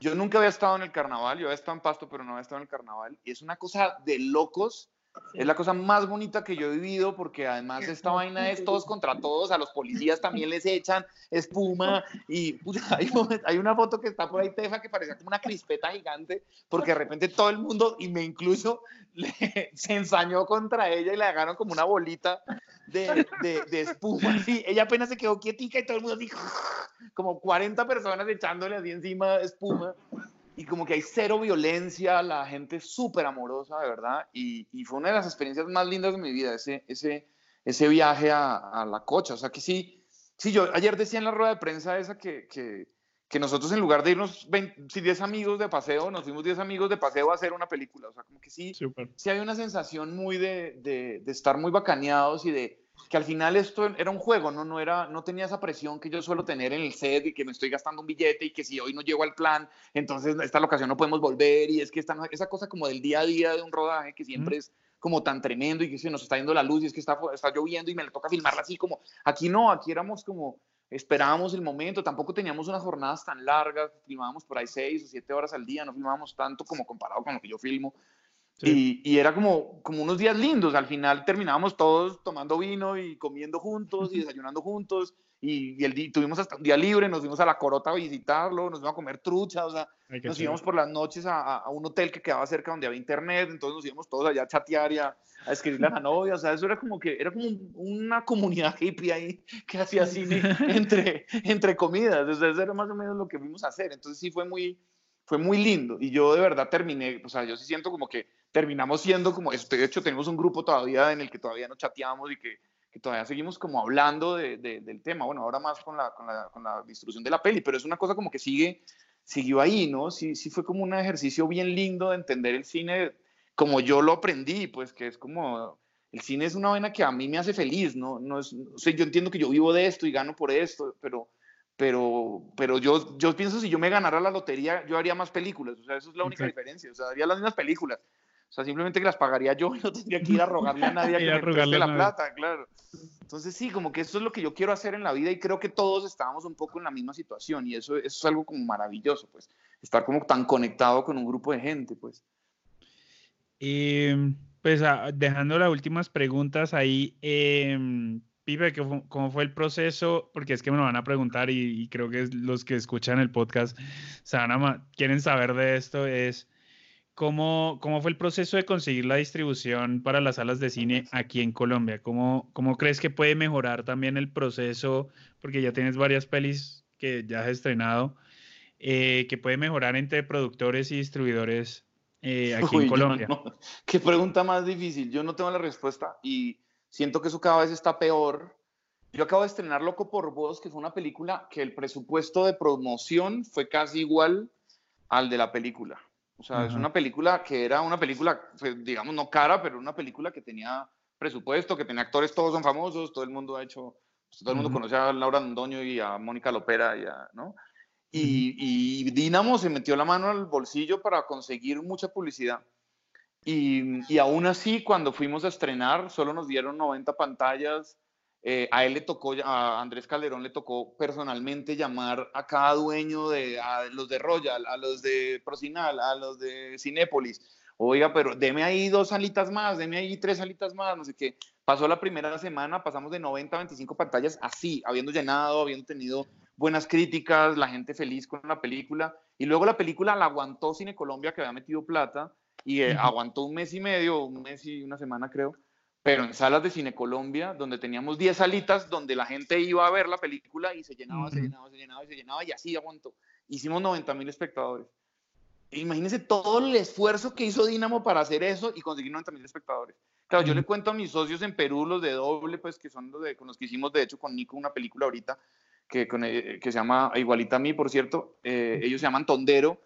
yo nunca había estado en el carnaval, yo había estado en Pasto, pero no había estado en el carnaval, y es una cosa de locos es la cosa más bonita que yo he vivido porque además esta vaina es todos contra todos, a los policías también les echan espuma y puta, hay, hay, una foto que está por ahí, Tefa, que parecía como una crispeta gigante porque de repente todo el mundo, y me incluso, le, se ensañó contra ella y le agarraron como una bolita de, de, de espuma. Sí, ella apenas se quedó quietica y todo el mundo así, como 40 personas echándole así encima espuma y como que hay cero violencia, la gente es súper amorosa, de verdad, y, y, fue una de las experiencias más lindas de mi vida, ese, ese, ese viaje a, a la cocha, o sea que sí, sí, yo ayer decía en la rueda de prensa esa que, que, que nosotros en lugar de irnos 20, 10 amigos de paseo, nos fuimos 10 amigos de paseo a hacer una película, o sea, como que sí, Super. sí hay una sensación muy de, de, de estar muy bacaneados y de, que al final esto era un juego, ¿no? No, era, no tenía esa presión que yo suelo tener en el set y que me estoy gastando un billete y que si hoy no llego al plan, entonces esta locación no podemos volver y es que esta, esa cosa como del día a día de un rodaje que siempre mm. es como tan tremendo y que se nos está yendo la luz y es que está, está lloviendo y me le toca filmarla así como, aquí no, aquí éramos como, esperábamos el momento, tampoco teníamos unas jornadas tan largas, filmábamos por ahí seis o siete horas al día, no filmábamos tanto como comparado con lo que yo filmo, Sí. Y, y, era como, como unos días lindos. Al final terminábamos todos tomando vino y comiendo juntos y desayunando juntos. Y, y el tuvimos hasta un día libre, nos fuimos a la Corota a visitarlo, nos fuimos a comer trucha, o sea, nos íbamos por las noches a, a, un hotel que quedaba cerca donde había internet, entonces nos íbamos todos allá a chatear y a, a escribirle a la novia, o sea, eso era como que, era como una comunidad hippie ahí que hacía cine entre, entre comidas, o sea, eso era más o menos lo que fuimos a hacer, entonces sí fue muy, fue muy lindo y yo de verdad terminé, o sea, yo sí siento como que terminamos siendo como, de hecho tenemos un grupo todavía en el que todavía no chateamos y que, que todavía seguimos como hablando de, de, del tema, bueno, ahora más con la, con, la, con la, distribución de la peli, pero es una cosa como que sigue, siguió ahí, ¿no? Sí, sí fue como un ejercicio bien lindo de entender el cine como yo lo aprendí, pues que es como, el cine es una vaina que a mí me hace feliz, ¿no? no es, o sea, yo entiendo que yo vivo de esto y gano por esto, pero pero, pero yo, yo pienso si yo me ganara la lotería, yo haría más películas, o sea, eso es la única diferencia, o sea, haría las mismas películas, o sea, simplemente que las pagaría yo y no tendría que ir a rogarle a nadie a que me preste la plata, claro. Entonces sí, como que eso es lo que yo quiero hacer en la vida y creo que todos estábamos un poco en la misma situación y eso, eso es algo como maravilloso, pues, estar como tan conectado con un grupo de gente, pues. Y pues dejando las últimas preguntas ahí, eh, Pipe, ¿cómo fue el proceso? Porque es que me lo van a preguntar y, y creo que los que escuchan el podcast a, quieren saber de esto, es ¿cómo, ¿cómo fue el proceso de conseguir la distribución para las salas de cine aquí en Colombia? ¿Cómo, ¿Cómo crees que puede mejorar también el proceso? Porque ya tienes varias pelis que ya has estrenado, eh, que puede mejorar entre productores y distribuidores eh, aquí Uy, en Colombia. No. Qué pregunta más difícil. Yo no tengo la respuesta y siento que eso cada vez está peor. Yo acabo de estrenar Loco por Vos, que fue una película que el presupuesto de promoción fue casi igual al de la película. O sea, uh -huh. es una película que era una película, pues, digamos, no cara, pero una película que tenía presupuesto, que tenía actores, todos son famosos, todo el mundo ha hecho, pues, todo el mundo conoce a Laura Londoño y a Mónica Lopera, y a, ¿no? Y, y Dinamo se metió la mano al bolsillo para conseguir mucha publicidad. Y, y, aún así, cuando fuimos a estrenar, solo nos dieron 90 pantallas. Eh, a él le tocó, a Andrés Calderón le tocó personalmente llamar a cada dueño de, a los de Royal, a los de Procinal, a los de Cinépolis. Oiga, pero deme ahí dos salitas más, deme ahí tres salitas más, no sé qué. Pasó la primera semana, pasamos de 90 a 25 pantallas así, habiendo llenado, habiendo tenido buenas críticas, la gente feliz con la película. Y luego la película la aguantó Cine Colombia, que había metido plata, y eh, aguantó un mes y medio, un mes y una semana creo, pero en salas de Cine Colombia, donde teníamos 10 salitas, donde la gente iba a ver la película y se llenaba, se llenaba, se llenaba, se llenaba, y así aguantó. Hicimos 90 mil espectadores. Imagínense todo el esfuerzo que hizo Dinamo para hacer eso y conseguir 90 mil espectadores. Claro, yo le cuento a mis socios en Perú, los de doble, pues que son los de, con los que hicimos, de hecho, con Nico una película ahorita, que, eh, que se llama Igualita a mí, por cierto, eh, ellos se llaman Tondero,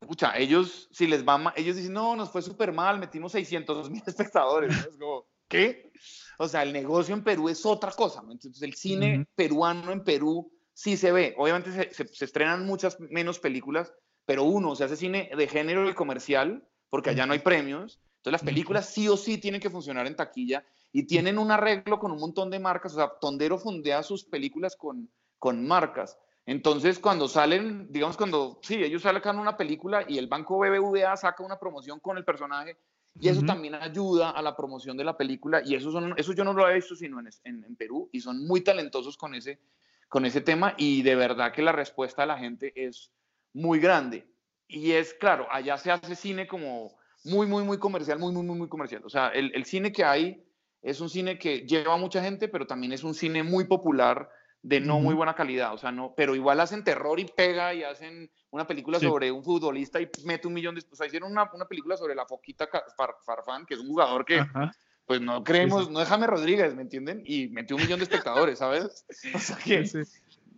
escucha, ellos, si les va mal, ellos dicen, no, nos fue súper mal, metimos 600 mil espectadores. Es como, ¿qué? O sea, el negocio en Perú es otra cosa. Entonces, el cine peruano en Perú sí se ve. Obviamente se, se, estrenan muchas menos películas, pero uno, se hace cine de género y comercial, porque allá no hay premios. Entonces, las películas sí o sí tienen que funcionar en taquilla y tienen un arreglo con un montón de marcas. O sea, Tondero fundea sus películas con, con marcas. Entonces, cuando salen, digamos, cuando, sí, ellos sacan una película y el banco BBVA saca una promoción con el personaje, y eso también ayuda a la promoción de la película, y eso, son, eso yo no lo he visto sino en, en, Perú, y son muy talentosos con ese, con ese tema, y de verdad que la respuesta de la gente es muy grande. Y es, claro, allá se hace cine como muy, muy, muy comercial, muy, muy, muy, muy comercial. O sea, el, el cine que hay es un cine que lleva a mucha gente, pero también es un cine muy popular, de no muy buena calidad, o sea, no, pero igual hacen terror y pega y hacen una película sobre un futbolista y mete un millón de... O sea, hicieron una, una película sobre la Foquita Farfán, que es un jugador que, pues no creemos, no es James Rodríguez, ¿me entienden? Y metió un millón de espectadores, ¿sabes? O sea que...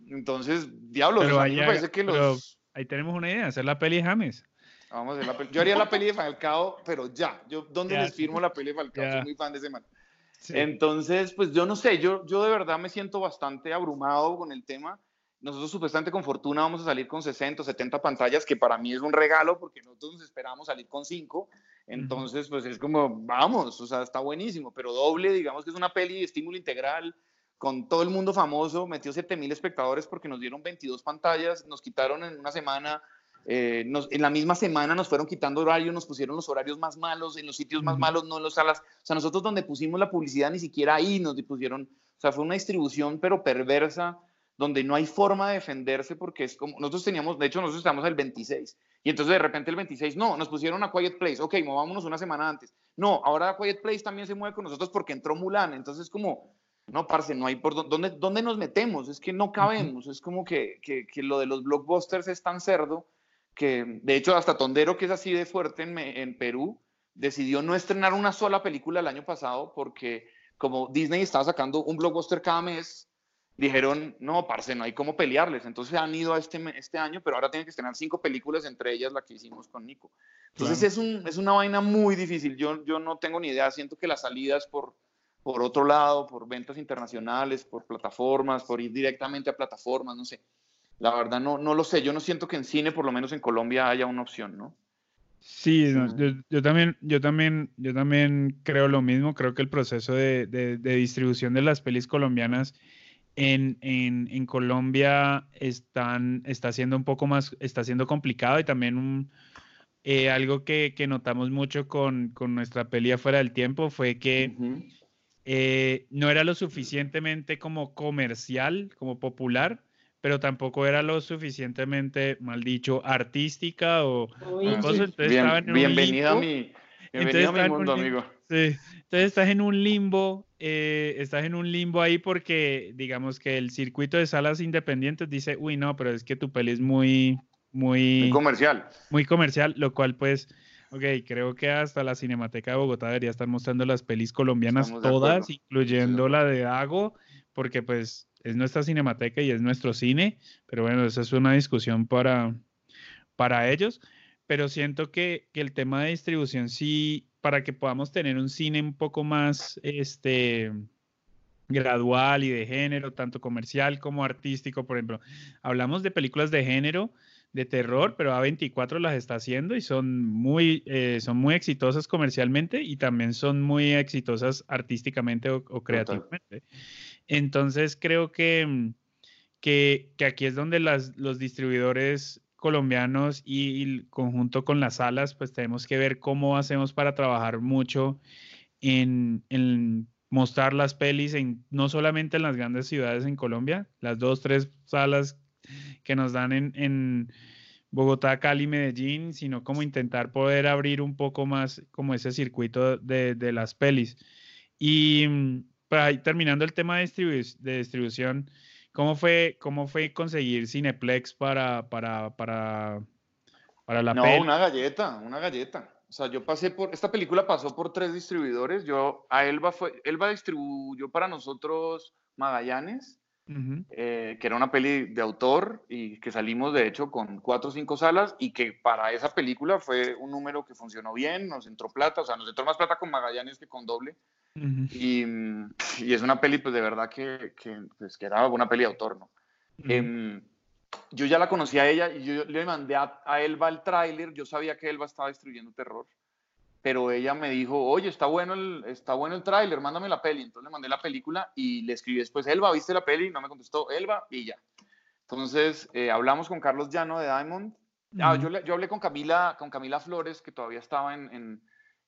Entonces, diablos, pero me parece que los... ahí tenemos una idea, hacer la peli de James. Vamos a hacer la peli. Yo haría la peli de Falcao, pero ya. Yo, ¿dónde les firmo la peli de Falcao? Soy muy fan de ese man. Entonces, pues yo no sé, yo, yo de verdad me siento bastante abrumado con el tema. Nosotros supuestamente con fortuna vamos a salir con 60 o 70 pantallas, que para mí es un regalo porque nosotros nos esperamos salir con 5. Entonces, pues es como, vamos, o sea, está buenísimo, pero doble, digamos que es una peli de estímulo integral, con todo el mundo famoso, metió 7000 espectadores porque nos dieron 22 pantallas, nos quitaron en una semana eh, en la misma semana nos fueron quitando horarios, nos pusieron los horarios más malos, en los sitios más malos, no en las salas. O sea, nosotros donde pusimos la publicidad ni siquiera ahí nos pusieron. O sea, fue una distribución pero perversa, donde no hay forma de defenderse porque es como. Nosotros teníamos, de hecho, nosotros estamos el 26. Y entonces de repente el 26, no, nos pusieron a Quiet Place. Ok, movámonos una semana antes. No, ahora Quiet Place también se mueve con nosotros porque entró Mulan. Entonces, como. No, parce, no hay por dónde, dónde nos metemos, es que no cabemos, es como que, que, que lo de los blockbusters es tan cerdo que de hecho hasta Tondero, que es así de fuerte en, en, Perú, decidió no estrenar una sola película el año pasado porque como Disney estaba sacando un blockbuster cada mes, dijeron, no, parce, no hay cómo pelearles. Entonces han ido a este, este año, pero ahora tienen que estrenar cinco películas, entre ellas la que hicimos con Nico. Entonces es, un, es una vaina muy difícil. Yo, yo no tengo ni idea. Siento que las salidas por, por otro lado, por ventas internacionales, por plataformas, por ir directamente a plataformas, no sé la verdad no, no lo sé. Yo no siento que en cine, por lo menos en Colombia, haya una opción, ¿no? Sí, yo, también, yo, también, yo también creo lo mismo. Creo que el proceso de, distribución de las pelis colombianas en, en, Colombia están, está siendo un poco más, está siendo complicado y también un, eh, algo que, notamos mucho con, con, nuestra peli afuera del tiempo fue que eh, no era lo suficientemente como comercial, como popular, pero tampoco era lo suficientemente, mal dicho, artística o, Entonces bienvenida a mi, bienvenido a mi mundo, amigo. Sí. Entonces estás en un limbo, eh, estás en un limbo ahí porque digamos que el circuito de salas independientes dice, uy, no, pero es que tu peli es muy, muy, muy comercial. Muy comercial, lo cual pues, ok, creo que hasta la Cinemateca de Bogotá debería estar mostrando las pelis colombianas todas, incluyendo la de Dago, porque pues es nuestra cinemateca y es nuestro cine, pero bueno, esa es una discusión para, para ellos. pero siento que, que, el tema de distribución sí, para que podamos tener un cine un poco más este, gradual y de género, tanto comercial como artístico, por ejemplo, hablamos de películas de género, de terror, pero A24 las está haciendo y son muy, eh, son muy exitosas comercialmente y también son muy exitosas artísticamente o, creativamente. Entonces creo que, que, que, aquí es donde los distribuidores colombianos y, el conjunto con las salas, pues tenemos que ver cómo hacemos para trabajar mucho en, mostrar las pelis en, no solamente en las grandes ciudades en Colombia, las dos, tres salas que nos dan en, Bogotá, Cali, Medellín, sino como intentar poder abrir un poco más como ese circuito de, de las pelis. Y para pues, terminando el tema de, de distribución, ¿cómo fue, ¿cómo fue conseguir Cineplex para, para, para, para la No, una galleta, una galleta. O sea, yo pasé por, esta película pasó por tres distribuidores. Yo, a Elba fue, Elba distribuyó para nosotros Magallanes, eh, que era una peli de autor y que salimos de hecho con cuatro o cinco salas y que para esa película fue un número que funcionó bien, nos entró plata, o sea, nos entró más plata con Magallanes que con doble. Y, y, es una peli pues de verdad que, que, pues, que era una peli de autor, ¿no? Em, yo ya la conocía a ella y yo le mandé a, a Elba el tráiler, yo sabía que Elba estaba distribuyendo terror pero ella me dijo, oye, está bueno el, está bueno el tráiler, mándame la peli. Entonces le mandé la película y le escribí después, Elba, ¿viste la peli? No me contestó, Elba, y ya. Entonces eh, hablamos con Carlos Llano de Diamond. Ah, yo, yo, hablé con Camila, con Camila Flores, que todavía estaba en, en,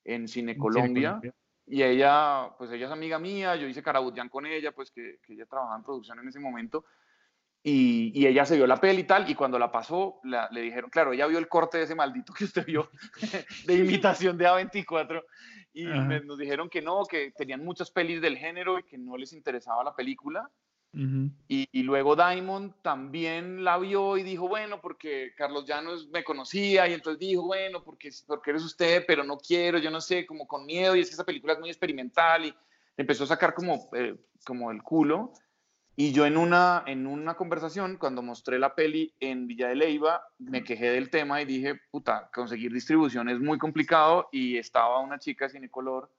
en Cine Colombia. Y ella, pues ella es amiga mía, yo hice Carabutian con ella, pues que, que ella trabajaba en producción en ese momento. Y, ella se vio la peli y tal, y cuando la pasó, le dijeron, claro, ella vio el corte de ese maldito que usted vio de imitación de A24, y nos dijeron que no, que tenían muchas pelis del género y que no les interesaba la película. Y, luego Diamond también la vio y dijo, bueno, porque Carlos Llanos me conocía, y entonces dijo, bueno, porque, porque eres usted, pero no quiero, yo no sé, como con miedo, y es que esa película es muy experimental, y empezó a sacar como, eh, como el culo. Y yo en una, en una conversación, cuando mostré la peli en Villa de Leiva, me quejé del tema y dije, puta, conseguir distribución es muy complicado y estaba una chica sin color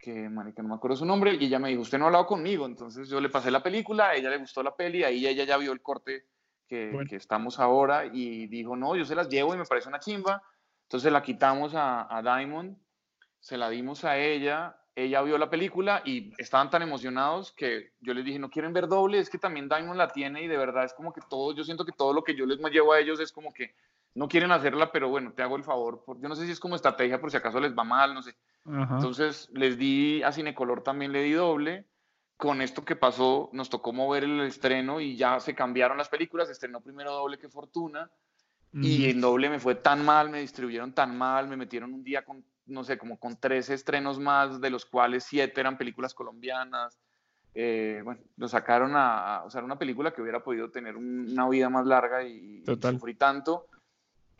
que, marica, no me acuerdo su nombre, y ella me dijo, usted no ha hablado conmigo, entonces yo le pasé la película, a ella le gustó la peli, ahí ella ya vio el corte que, que estamos ahora y dijo, no, yo se las llevo y me parece una chimba, entonces la quitamos a, a Diamond, se la dimos a ella, ella vio la película y estaban tan emocionados que yo les dije, no quieren ver doble, es que también Diamond la tiene y de verdad es como que todo, yo siento que todo lo que yo les llevo a ellos es como que no quieren hacerla, pero bueno, te hago el favor. Yo no sé si es como estrategia por si acaso les va mal, no sé. Entonces les di a Cinecolor también le di doble. Con esto que pasó, nos tocó mover el estreno y ya se cambiaron las películas. Estrenó primero doble que Fortuna. Y en doble me fue tan mal, me distribuyeron tan mal, me metieron un día con no sé, como con tres estrenos más, de los cuales siete eran películas colombianas. Eh, bueno, lo sacaron a, o sea, una película que hubiera podido tener una vida más larga y, sufrí tanto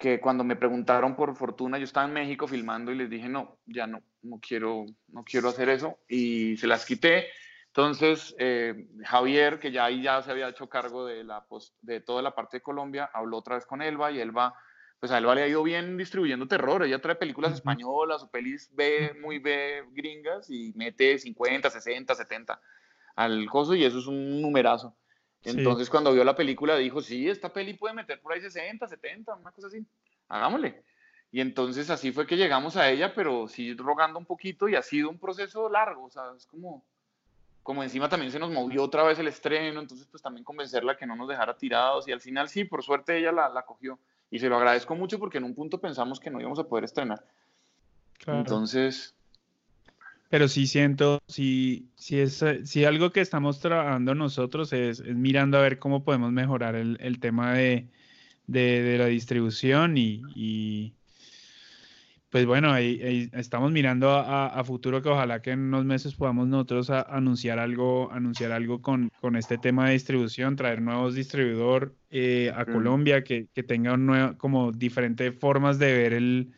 que cuando me preguntaron por Fortuna, yo estaba en México filmando y les dije, no, ya no, no quiero, no quiero hacer eso y se las quité. Entonces, eh, Javier, que ya ahí ya se había hecho cargo de, la, de toda la parte de Colombia, habló otra vez con Elba y Elba pues a él le ha ido bien distribuyendo terror. Ella trae películas españolas o pelis B, muy B gringas y mete 50, 60, 70 al coso y eso es un numerazo. Entonces cuando vio la película dijo, sí, esta peli puede meter por ahí 60, 70, una cosa así, hagámosle. Y entonces así fue que llegamos a ella, pero sí rogando un poquito y ha sido un proceso largo, o sea, es como, como encima también se nos movió otra vez el estreno, entonces pues también convencerla que no nos dejara tirados y al final sí, por suerte ella la, la cogió y se lo agradezco mucho porque en un punto pensamos que no íbamos a poder estrenar. Entonces... Pero sí siento, si sí es si algo que estamos trabajando nosotros es, mirando a ver cómo podemos mejorar el, el tema de, de, de, la distribución y, pues bueno, ahí, estamos mirando a, futuro que ojalá que en unos meses podamos nosotros anunciar algo, anunciar algo con, con, este tema de distribución, traer nuevos distribuidor eh, a Colombia que, que tenga un como diferentes formas de ver el,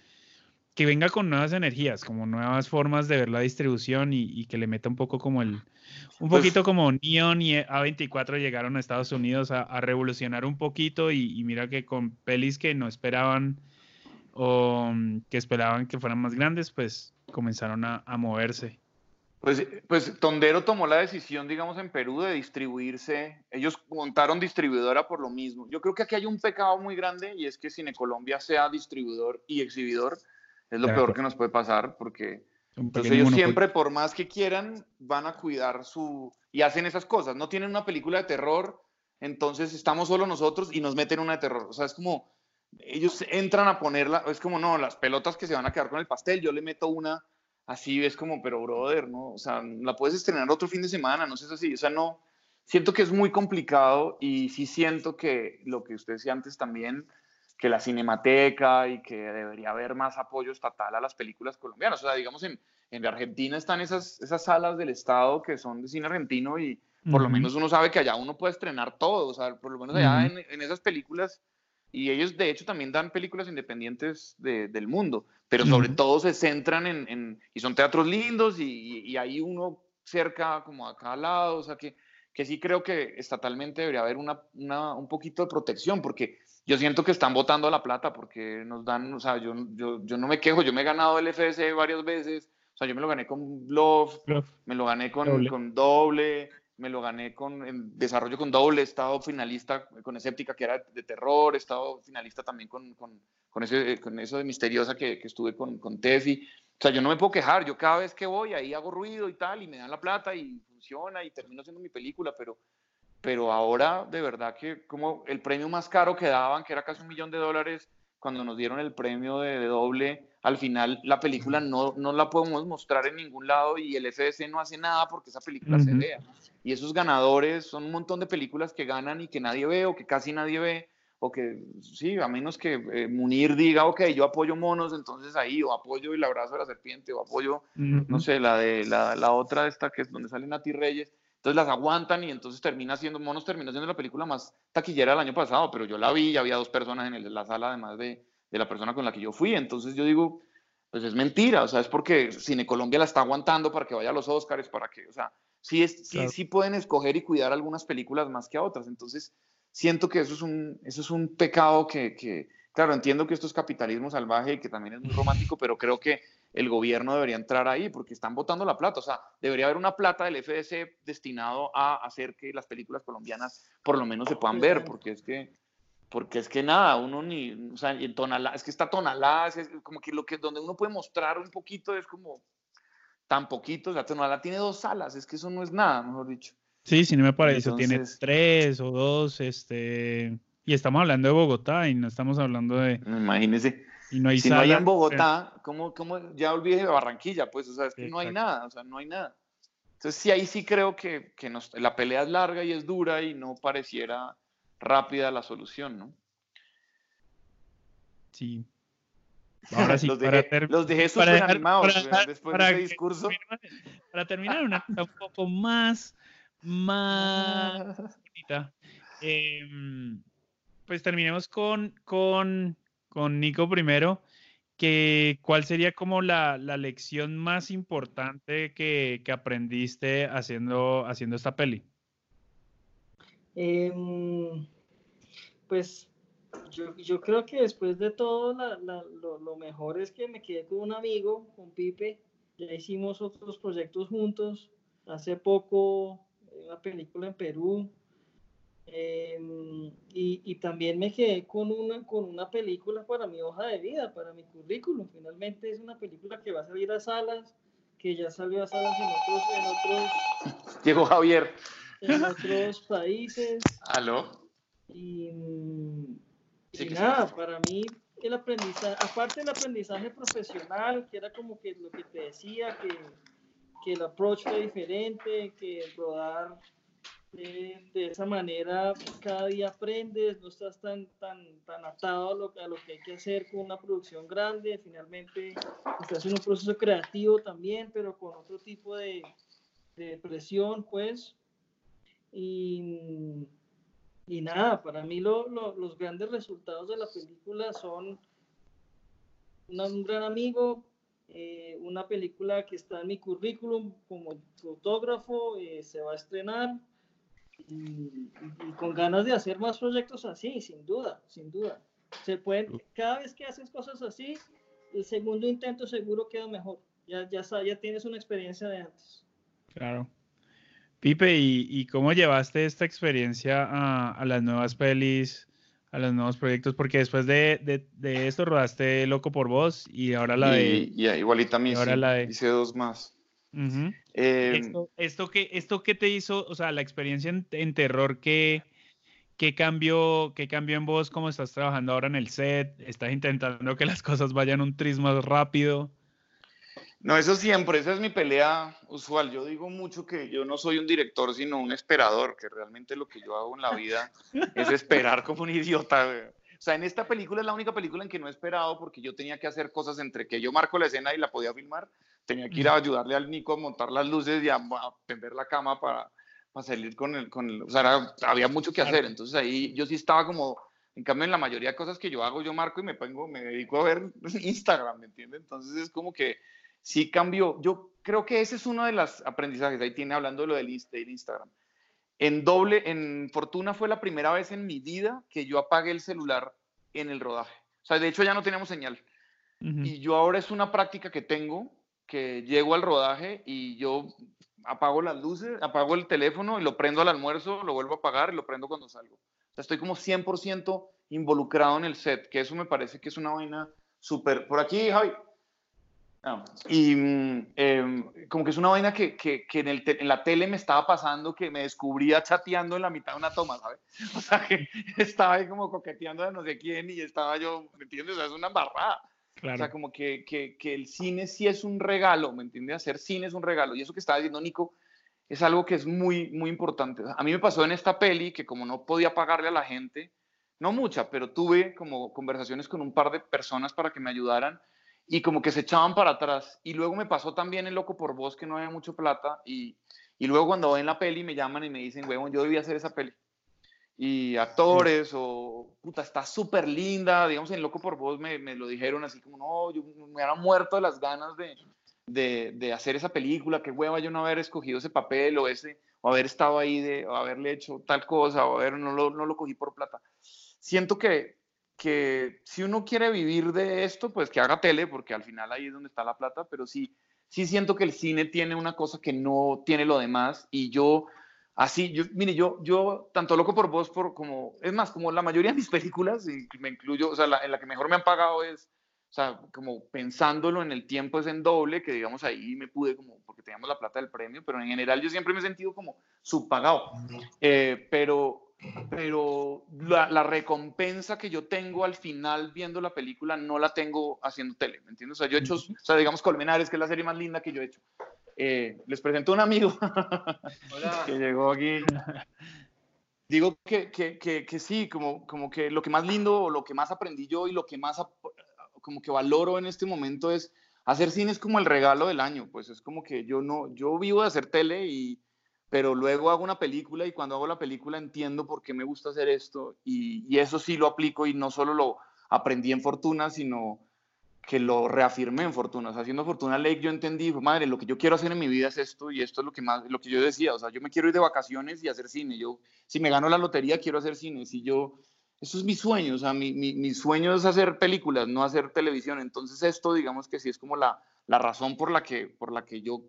que venga con nuevas energías, como nuevas formas de ver la distribución y, y que le meta un poco como el, un pues poquito como Neon y A24 llegaron a Estados Unidos a, a revolucionar un poquito y, y mira que con pelis que no esperaban o mm, que esperaban que fueran más grandes, pues comenzaron a, a moverse. Pues, pues Tondero tomó la decisión, digamos, en Perú de distribuirse. Ellos montaron distribuidora por lo mismo. Yo creo que aquí hay un pecado muy grande y es que Cine Colombia sea distribuidor y exhibidor. Es lo peor que nos puede pasar porque entonces ellos siempre, por más que quieran, van a cuidar su... y hacen esas cosas. No tienen una película de terror, entonces estamos solo nosotros y nos meten una de terror. O sea, es como, ellos entran a ponerla, es como, no, las pelotas que se van a quedar con el pastel, yo le meto una así, es como, pero brother, ¿no? O sea, la puedes estrenar otro fin de semana, no sé, es así. O sea, no, siento que es muy complicado y sí siento que lo que usted decía antes también que la cinemateca y que debería haber más apoyo estatal a las películas colombianas. O sea, digamos, en, en Argentina están esas, esas salas del Estado que son de cine argentino y por lo menos uno sabe que allá uno puede estrenar todo, o sea, por lo menos allá en, en, esas películas, y ellos de hecho también dan películas independientes de, del mundo, pero sobre todo se centran en, en, y son teatros lindos y, y, ahí uno cerca como acá al lado, o sea que, que sí creo que estatalmente debería haber una, una, un poquito de protección, porque yo siento que están votando la plata porque nos dan, o sea, yo, yo, yo no me quejo, yo me he ganado el FS varias veces, o sea, yo me lo gané con Bluff, me lo gané con doble. con doble, me lo gané con en desarrollo con doble, he estado finalista con Escéptica, que era de terror, he estado finalista también con, con, con, ese, con eso de Misteriosa que, que estuve con, con Tefi. O sea, yo no me puedo quejar, yo cada vez que voy ahí hago ruido y tal, y me dan la plata y funciona y termino haciendo mi película, pero pero ahora de verdad que como el premio más caro que daban, que era casi un millón de dólares, cuando nos dieron el premio de, de doble, al final la película no, no, la podemos mostrar en ningún lado y el FDC no hace nada porque esa película uh -huh. se vea. Y esos ganadores son un montón de películas que ganan y que nadie ve o que casi nadie ve, o que sí, a menos que eh, Munir diga, ok, yo apoyo monos, entonces ahí, o apoyo el abrazo de la serpiente, o apoyo, uh -huh. no sé, la de la, la otra esta que es donde sale Nati Reyes entonces las aguantan y entonces termina siendo, Monos terminó siendo la película más taquillera del año pasado, pero yo la vi y había dos personas en el, la sala además de, de, la persona con la que yo fui, entonces yo digo, pues es mentira, o sea, es porque Cine Colombia la está aguantando para que vaya a los Oscars, para que, o sea, sí, es, sí, sí pueden escoger y cuidar algunas películas más que a otras, entonces siento que eso es un, eso es un pecado que, que, claro, entiendo que esto es capitalismo salvaje y que también es muy romántico, pero creo que el gobierno debería entrar ahí porque están votando la plata. O sea, debería haber una plata del FDC destinado a hacer que las películas colombianas por lo menos se puedan ver, porque es que, porque es que nada, uno ni, o sea, en Tonalá, es que está Tonalá, es como que lo que donde uno puede mostrar un poquito es como tan poquito, o sea, Tonalá tiene dos salas, es que eso no es nada, mejor dicho. Sí, sí, no me parece, Entonces, tiene tres o dos, este, y estamos hablando de Bogotá y no estamos hablando de... Imagínese. Y no hay si sala, no hay en Bogotá, ¿cómo, cómo ya olvidé de Barranquilla? Pues, o sea, es que Exacto. no hay nada, o sea, no hay nada. Entonces, sí, ahí sí creo que, que nos, la pelea es larga y es dura y no pareciera rápida la solución, ¿no? Sí. Ahora sí, los dejé, para los dejé súper animados para, para, después de ese discurso. Para terminar, una un poco más, más bonita. Eh, pues terminemos con, con con Nico primero, que cuál sería como la, la lección más importante que, que, aprendiste haciendo, haciendo esta peli. Eh, pues yo, yo, creo que después de todo la, la, lo, lo, mejor es que me quedé con un amigo, con Pipe, ya hicimos otros proyectos juntos, hace poco una película en Perú, eh, y, y, también me quedé con una, con una película para mi hoja de vida, para mi currículum. Finalmente es una película que va a salir a salas, que ya salió a salas en otros... En otros Llegó Javier. En otros países. ¿Aló? Y, sí, y nada, para mí el aprendizaje, aparte del aprendizaje profesional, que era como que lo que te decía, que, que el approach fue diferente, que rodar de, esa manera cada día aprendes, no estás tan, tan, tan atado a lo, a lo, que hay que hacer con una producción grande, finalmente estás en un proceso creativo también, pero con otro tipo de, de presión, pues. Y, y nada, para mí lo, lo, los grandes resultados de la película son una, un gran amigo, eh, una película que está en mi currículum como fotógrafo, eh, se va a estrenar y, y, con ganas de hacer más proyectos así, sin duda, sin duda. Se pueden, cada vez que haces cosas así, el segundo intento seguro queda mejor. Ya, ya, ya tienes una experiencia de antes. Claro. Pipe, ¿y, cómo llevaste esta experiencia a, las nuevas pelis, a los nuevos proyectos? Porque después de, esto rodaste Loco por Vos y ahora la de... Y, igualita a mí, ahora la de... hice dos más. Em, esto, esto, que, ¿Esto qué te hizo, o sea, la experiencia en, terror, ¿qué, qué, cambió, ¿qué cambió en vos? ¿Cómo estás trabajando ahora en el set? ¿Estás intentando que las cosas vayan un tris más rápido? No, eso siempre, esa es mi pelea usual. Yo digo mucho que yo no soy un director, sino un esperador, que realmente lo que yo hago en la vida es esperar como un idiota. O sea, en esta película es la única película en que no he esperado porque yo tenía que hacer cosas entre que yo marco la escena y la podía filmar. Tenía que ir a ayudarle al Nico a montar las luces y a, a tender la cama para, para salir con el... Con el o sea, había mucho que hacer. Entonces ahí yo sí estaba como... En cambio, en la mayoría de cosas que yo hago, yo marco y me pongo, me dedico a ver Instagram, ¿me entiendes? Entonces es como que sí cambió. Yo creo que ese es uno de los aprendizajes. Ahí tiene hablando de lo del, Instagram. En doble, en Fortuna fue la primera vez en mi vida que yo apagué el celular en el rodaje. O sea, de hecho ya no teníamos señal. Y yo ahora es una práctica que tengo, que llego al rodaje y yo apago las luces, apago el teléfono y lo prendo al almuerzo, lo vuelvo a apagar y lo prendo cuando salgo. O sea, estoy como 100% involucrado en el set, que eso me parece que es una vaina súper... Por aquí, Javi. Ah, y em, como que es una vaina que, que, que en, el en, la tele me estaba pasando que me descubría chateando en la mitad de una toma, ¿sabes? O sea, que estaba ahí como coqueteando a no sé quién y estaba yo, ¿me entiendes? O sea, es una barrada. Claro. O sea, como que, que, que, el cine sí es un regalo, ¿me entiendes? Hacer cine es un regalo. Y eso que estaba diciendo Nico es algo que es muy, muy importante. A mí me pasó en esta peli que como no podía pagarle a la gente, no mucha, pero tuve como conversaciones con un par de personas para que me ayudaran y como que se echaban para atrás. Y luego me pasó también el loco por voz que no había mucho plata y, y luego cuando ven la peli me llaman y me dicen, huevón, yo debía hacer esa peli. Y actores o, puta, está súper linda, digamos, en Loco por Voz me, me, lo dijeron así como, no, yo me era muerto de las ganas de, de, de, hacer esa película, qué hueva yo no haber escogido ese papel o ese, o haber estado ahí, de, o haberle hecho tal cosa, o haber, no lo, no lo cogí por plata. Siento que, que si uno quiere vivir de esto, pues que haga tele, porque al final ahí es donde está la plata, pero sí, sí siento que el cine tiene una cosa que no tiene lo demás y yo, así, yo, mire, yo, yo tanto loco por vos, por como, es más, como la mayoría de mis películas, y me incluyo, o sea, la, en la que mejor me han pagado es, o sea, como pensándolo en el tiempo es en doble, que digamos ahí me pude como, porque teníamos la plata del premio, pero en general yo siempre me he sentido como subpagado. Eh, pero, pero la, recompensa que yo tengo al final viendo la película no la tengo haciendo tele, ¿me entiendes? O sea, yo he hecho, o sea, digamos Colmenares, que es la serie más linda que yo he hecho. Eh, les presento a un amigo que llegó aquí. Digo que, que, que, que, sí, como, como que lo que más lindo, o lo que más aprendí yo y lo que más como que valoro en este momento es hacer cine es como el regalo del año, pues es como que yo no, yo vivo de hacer tele y pero luego hago una película y cuando hago la película entiendo por qué me gusta hacer esto y, y, eso sí lo aplico y no solo lo aprendí en Fortuna, sino que lo reafirmé en Fortuna. O sea, haciendo Fortuna Lake yo entendí, madre, lo que yo quiero hacer en mi vida es esto y esto es lo que más, lo que yo decía, o sea, yo me quiero ir de vacaciones y hacer cine. Yo, si me gano la lotería, quiero hacer cine. Si yo, eso es mi sueño, o sea, mi, mi, mi sueño es hacer películas, no hacer televisión. Entonces esto, digamos que sí es como la, la razón por la que, por la que yo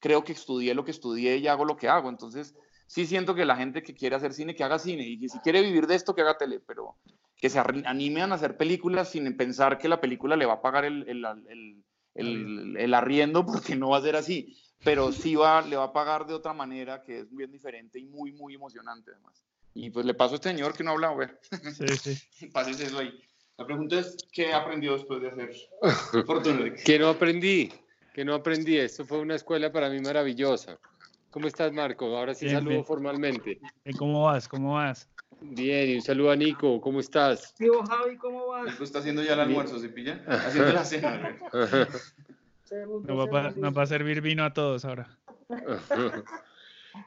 creo que estudié lo que estudié y hago lo que hago. Entonces, sí siento que la gente que quiere hacer cine, que haga cine, y si quiere vivir de esto, que haga tele, pero que se animen a hacer películas sin pensar que la película le va a pagar el, el, el, el arriendo, porque no va a ser así, pero sí va, le va a pagar de otra manera que es bien diferente y muy, muy emocionante además. Y pues le paso a este señor que no habla, güey. Sí, sí. Pásese eso ahí. La pregunta es, ¿qué aprendió después de hacer Fortuna? ¿Qué no aprendí? que no aprendí. Esto fue una escuela para mí maravillosa. ¿Cómo estás, Marco? Ahora sí saludo formalmente. ¿Cómo vas? ¿Cómo vas? Bien, y un saludo a Nico. ¿Cómo estás? Tío Javi, ¿cómo vas? Nico está haciendo ya el almuerzo, ¿se pilla? Haciendo la cena. Nos va, va, a servir vino a todos ahora.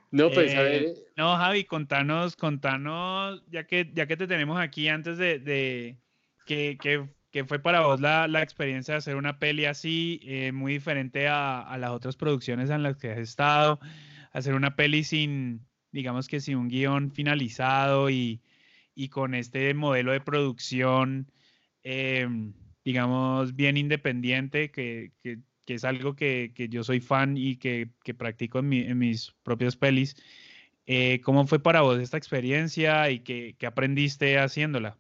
No, pues a ver. Eh, no, Javi, contanos, contanos, ya que, ya que te tenemos aquí antes de, de que, que ¿Qué fue para vos la, la, experiencia de hacer una peli así, eh, muy diferente a, a, las otras producciones en las que has estado? Hacer una peli sin, digamos que sin un guion finalizado y, y con este modelo de producción em, digamos, bien independiente, que, que, que es algo que, que, yo soy fan y que, practico en, mi, en, mis propias pelis. Eh, ¿Cómo fue para vos esta experiencia y qué, aprendiste haciéndola?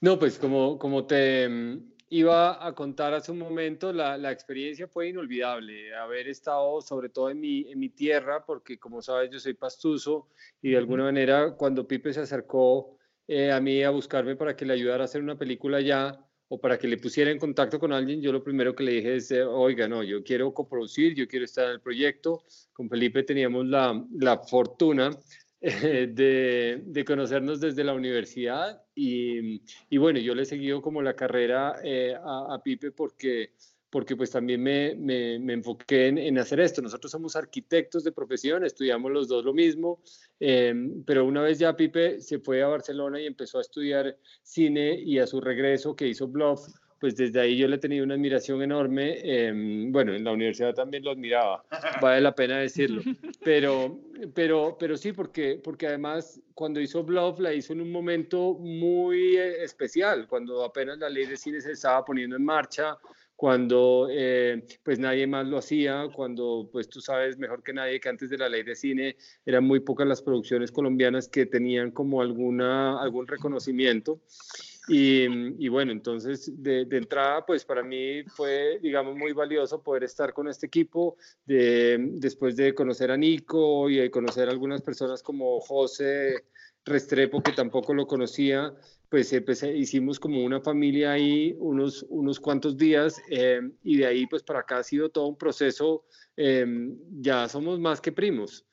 No, pues como, como te mm, iba a contar hace un momento, la, la, experiencia fue inolvidable. Haber estado sobre todo en mi, en mi tierra, porque como sabes yo soy pastuso y de alguna manera cuando Pipe se acercó eh, a mí a buscarme para que le ayudara a hacer una película allá o para que le pusiera en contacto con alguien, yo lo primero que le dije es, eh, oiga, no, yo quiero coproducir, yo quiero estar en el proyecto. Con Felipe teníamos la, la fortuna de, de, conocernos desde la universidad y, bueno, yo le he seguido como la carrera eh, a, Pipe porque porque pues también me, me, me enfoqué en, hacer esto. Nosotros somos arquitectos de profesión, estudiamos los dos lo mismo, eh, pero una vez ya Pipe se fue a Barcelona y empezó a estudiar cine y a su regreso que hizo Bluff, pues desde ahí yo le he tenido una admiración enorme. Eh, bueno, en la universidad también lo admiraba, vale la pena decirlo. Pero, pero, pero sí, porque, porque además cuando hizo Bluff la hizo en un momento muy eh, especial, cuando apenas la ley de cine se estaba poniendo en marcha, cuando eh, pues nadie más lo hacía, cuando pues tú sabes mejor que nadie que antes de la ley de cine eran muy pocas las producciones colombianas que tenían como alguna, algún reconocimiento. Y, y bueno, entonces de, de, entrada pues para mí fue digamos muy valioso poder estar con este equipo de, después de conocer a Nico y de conocer a algunas personas como José Restrepo que tampoco lo conocía pues, eh, pues, hicimos como una familia ahí unos, unos cuantos días eh, y de ahí pues para acá ha sido todo un proceso, eh, ya somos más que primos,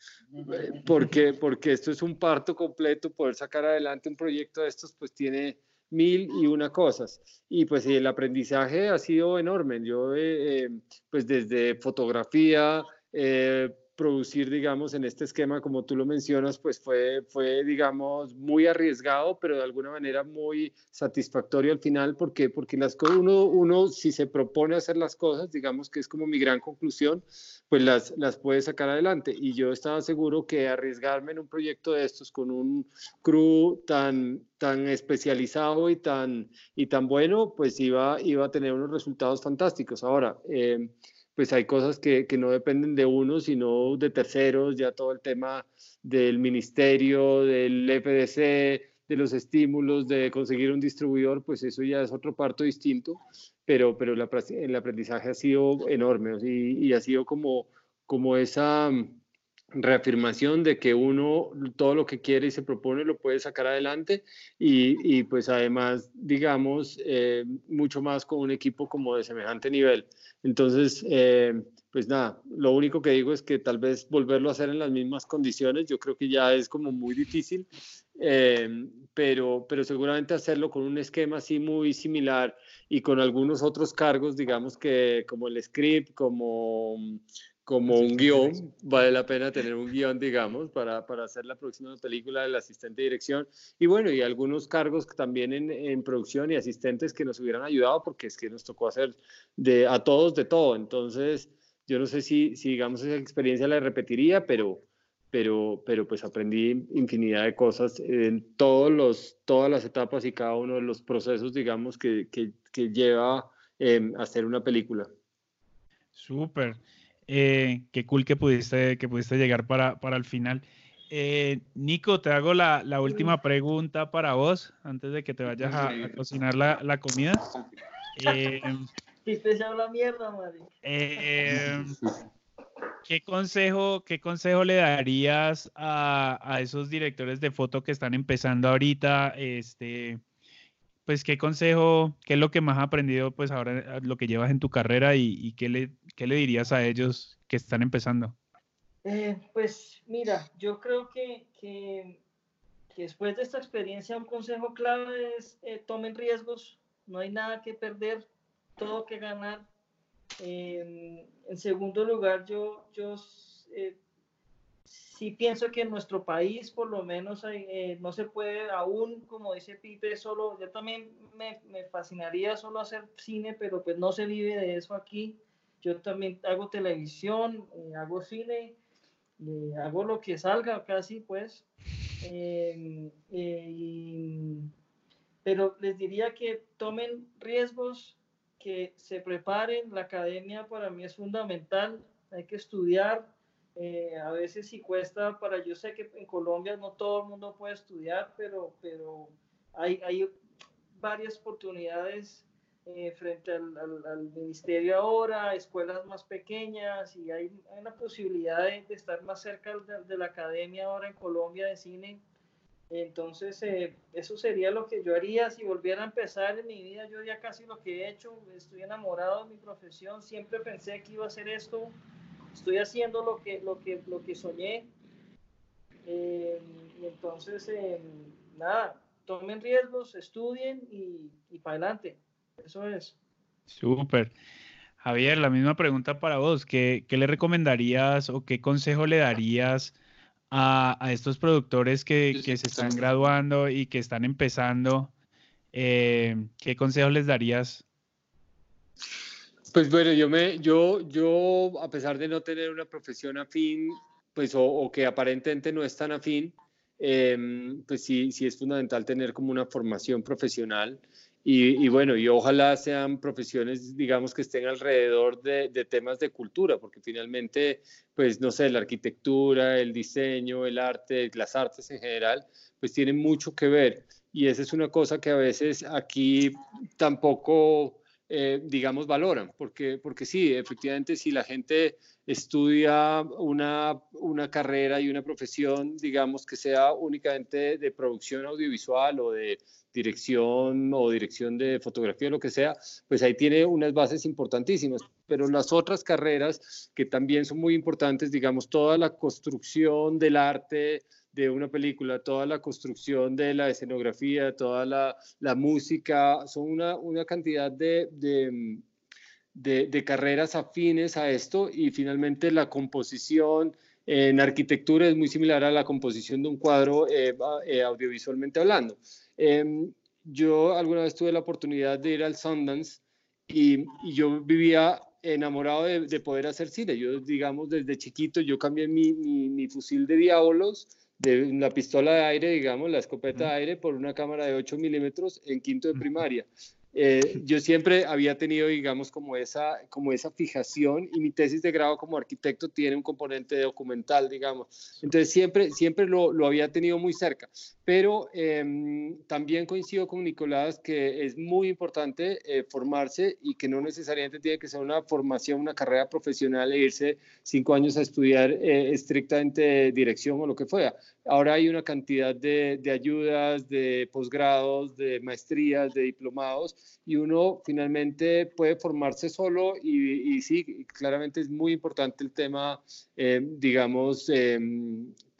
porque, porque esto es un parto completo, poder sacar adelante un proyecto de estos pues tiene mil y una cosas. Y pues el aprendizaje ha sido enorme. Yo, pues desde fotografía, producir, digamos, en este esquema, como tú lo mencionas, pues fue, fue, digamos, muy arriesgado, pero de alguna manera muy satisfactorio al final, porque porque las uno, uno si se propone hacer las cosas, digamos que es como mi gran conclusión, pues las, las puede sacar adelante. Y yo estaba seguro que arriesgarme en un proyecto de estos con un crew tan, tan especializado y tan, y tan bueno, pues iba, iba a tener unos resultados fantásticos. Ahora, eh, pues hay cosas que, que, no dependen de uno, sino de terceros, ya todo el tema del ministerio, del FDC, de los estímulos, de conseguir un distribuidor, pues eso ya es otro parto distinto, pero, pero el aprendizaje ha sido enorme y, y ha sido como, como esa reafirmación de que uno todo lo que quiere y se propone lo puede sacar adelante y, y pues además digamos eh, mucho más con un equipo como de semejante nivel. Entonces eh, pues nada lo único que digo es que tal vez volverlo a hacer en las mismas condiciones yo creo que ya es como muy difícil eh, pero pero seguramente hacerlo con un esquema así muy similar y con algunos otros cargos digamos que como el script como como un guion, vale la pena tener un guion, digamos, para, para, hacer la próxima película del asistente de dirección. Y bueno, y algunos cargos también en, en, producción y asistentes que nos hubieran ayudado, porque es que nos tocó hacer de, a todos de todo. Entonces, yo no sé si, si digamos, esa experiencia la repetiría, pero, pero, pero pues aprendí infinidad de cosas en todos los, todas las etapas y cada uno de los procesos, digamos, que, que, que lleva eh, a hacer una película. Súper. Eh, qué cool que pudiste, que pudiste llegar para, para el final. Eh, Nico, te hago la, la, última pregunta para vos antes de que te vayas a, a cocinar la, la comida. Eh, mierda. Eh, ¿qué, consejo, ¿Qué consejo le darías a, a, esos directores de foto que están empezando ahorita? Este, pues, ¿qué consejo, qué es lo que más has aprendido, pues, ahora lo que llevas en tu carrera y, y qué, le, qué le dirías a ellos que están empezando? Eh, pues, mira, yo creo que, después de esta experiencia un consejo clave es eh, tomen riesgos, no hay nada que perder, todo que ganar. Eh, en segundo lugar, yo, yo eh, sí pienso que en nuestro país por lo menos no se puede aún, como dice Pipe, solo, yo también me, me, fascinaría solo hacer cine, pero pues no se vive de eso aquí. Yo también hago televisión, eh, hago cine, eh, hago lo que salga casi pues. Y, pero les diría que tomen riesgos, que se preparen, la academia para mí es fundamental, hay que estudiar, eh, a veces si cuesta para, yo sé que en Colombia no todo el mundo puede estudiar, pero, pero hay, hay varias oportunidades eh, frente al, al, ministerio ahora, escuelas más pequeñas y hay, hay una posibilidad de, de, estar más cerca de, de, la academia ahora en Colombia de cine. Entonces, eh, eso sería lo que yo haría si volviera a empezar en mi vida. Yo ya casi lo que he hecho, estoy enamorado de mi profesión, siempre pensé que iba a hacer esto estoy haciendo lo que, lo que, lo que soñé. Eh, y entonces, eh, nada, tomen riesgos, estudien y, y para adelante. Eso es. Súper. Javier, la misma pregunta para vos. ¿Qué, ¿Qué, le recomendarías o qué consejo le darías a, a estos productores que, que, se están graduando y que están empezando? Eh, ¿Qué consejo les darías? Pues bueno, yo me, yo, yo, a pesar de no tener una profesión afín, pues, o, o que aparentemente no es tan afín, eh, pues sí, sí es fundamental tener como una formación profesional. Y, bueno, y ojalá sean profesiones, digamos, que estén alrededor de, de, temas de cultura, porque finalmente, pues, no sé, la arquitectura, el diseño, el arte, las artes en general, pues tienen mucho que ver. Y esa es una cosa que a veces aquí tampoco eh, digamos, valoran, porque, porque sí, efectivamente, si la gente estudia una, una carrera y una profesión, digamos, que sea únicamente de producción audiovisual o de dirección o dirección de fotografía, lo que sea, pues ahí tiene unas bases importantísimas. Pero las otras carreras que también son muy importantes, digamos, toda la construcción del arte, de una película, toda la construcción de la escenografía, toda la, la música, son una, una cantidad de, de, de, de, carreras afines a esto y finalmente la composición en arquitectura es muy similar a la composición de un cuadro eh, eh, audiovisualmente hablando. Eh, yo alguna vez tuve la oportunidad de ir al Sundance y, y yo vivía enamorado de, de, poder hacer cine. Yo, digamos, desde chiquito, yo cambié mi, mi, mi fusil de diablos de la pistola de aire, digamos, la escopeta de aire, por una cámara de 8 milímetros en quinto de primaria. Eh, yo siempre había tenido, digamos, como esa, como esa fijación y mi tesis de grado como arquitecto tiene un componente documental, digamos. Entonces siempre, siempre lo, lo había tenido muy cerca. Pero eh, también coincido con Nicolás que es muy importante eh, formarse y que no necesariamente tiene que ser una formación, una carrera profesional e irse cinco años a estudiar eh, estrictamente dirección o lo que fuera. Ahora hay una cantidad de, de ayudas, de posgrados, de maestrías, de diplomados y uno finalmente puede formarse solo y, y sí, claramente es muy importante el tema, eh, digamos, eh,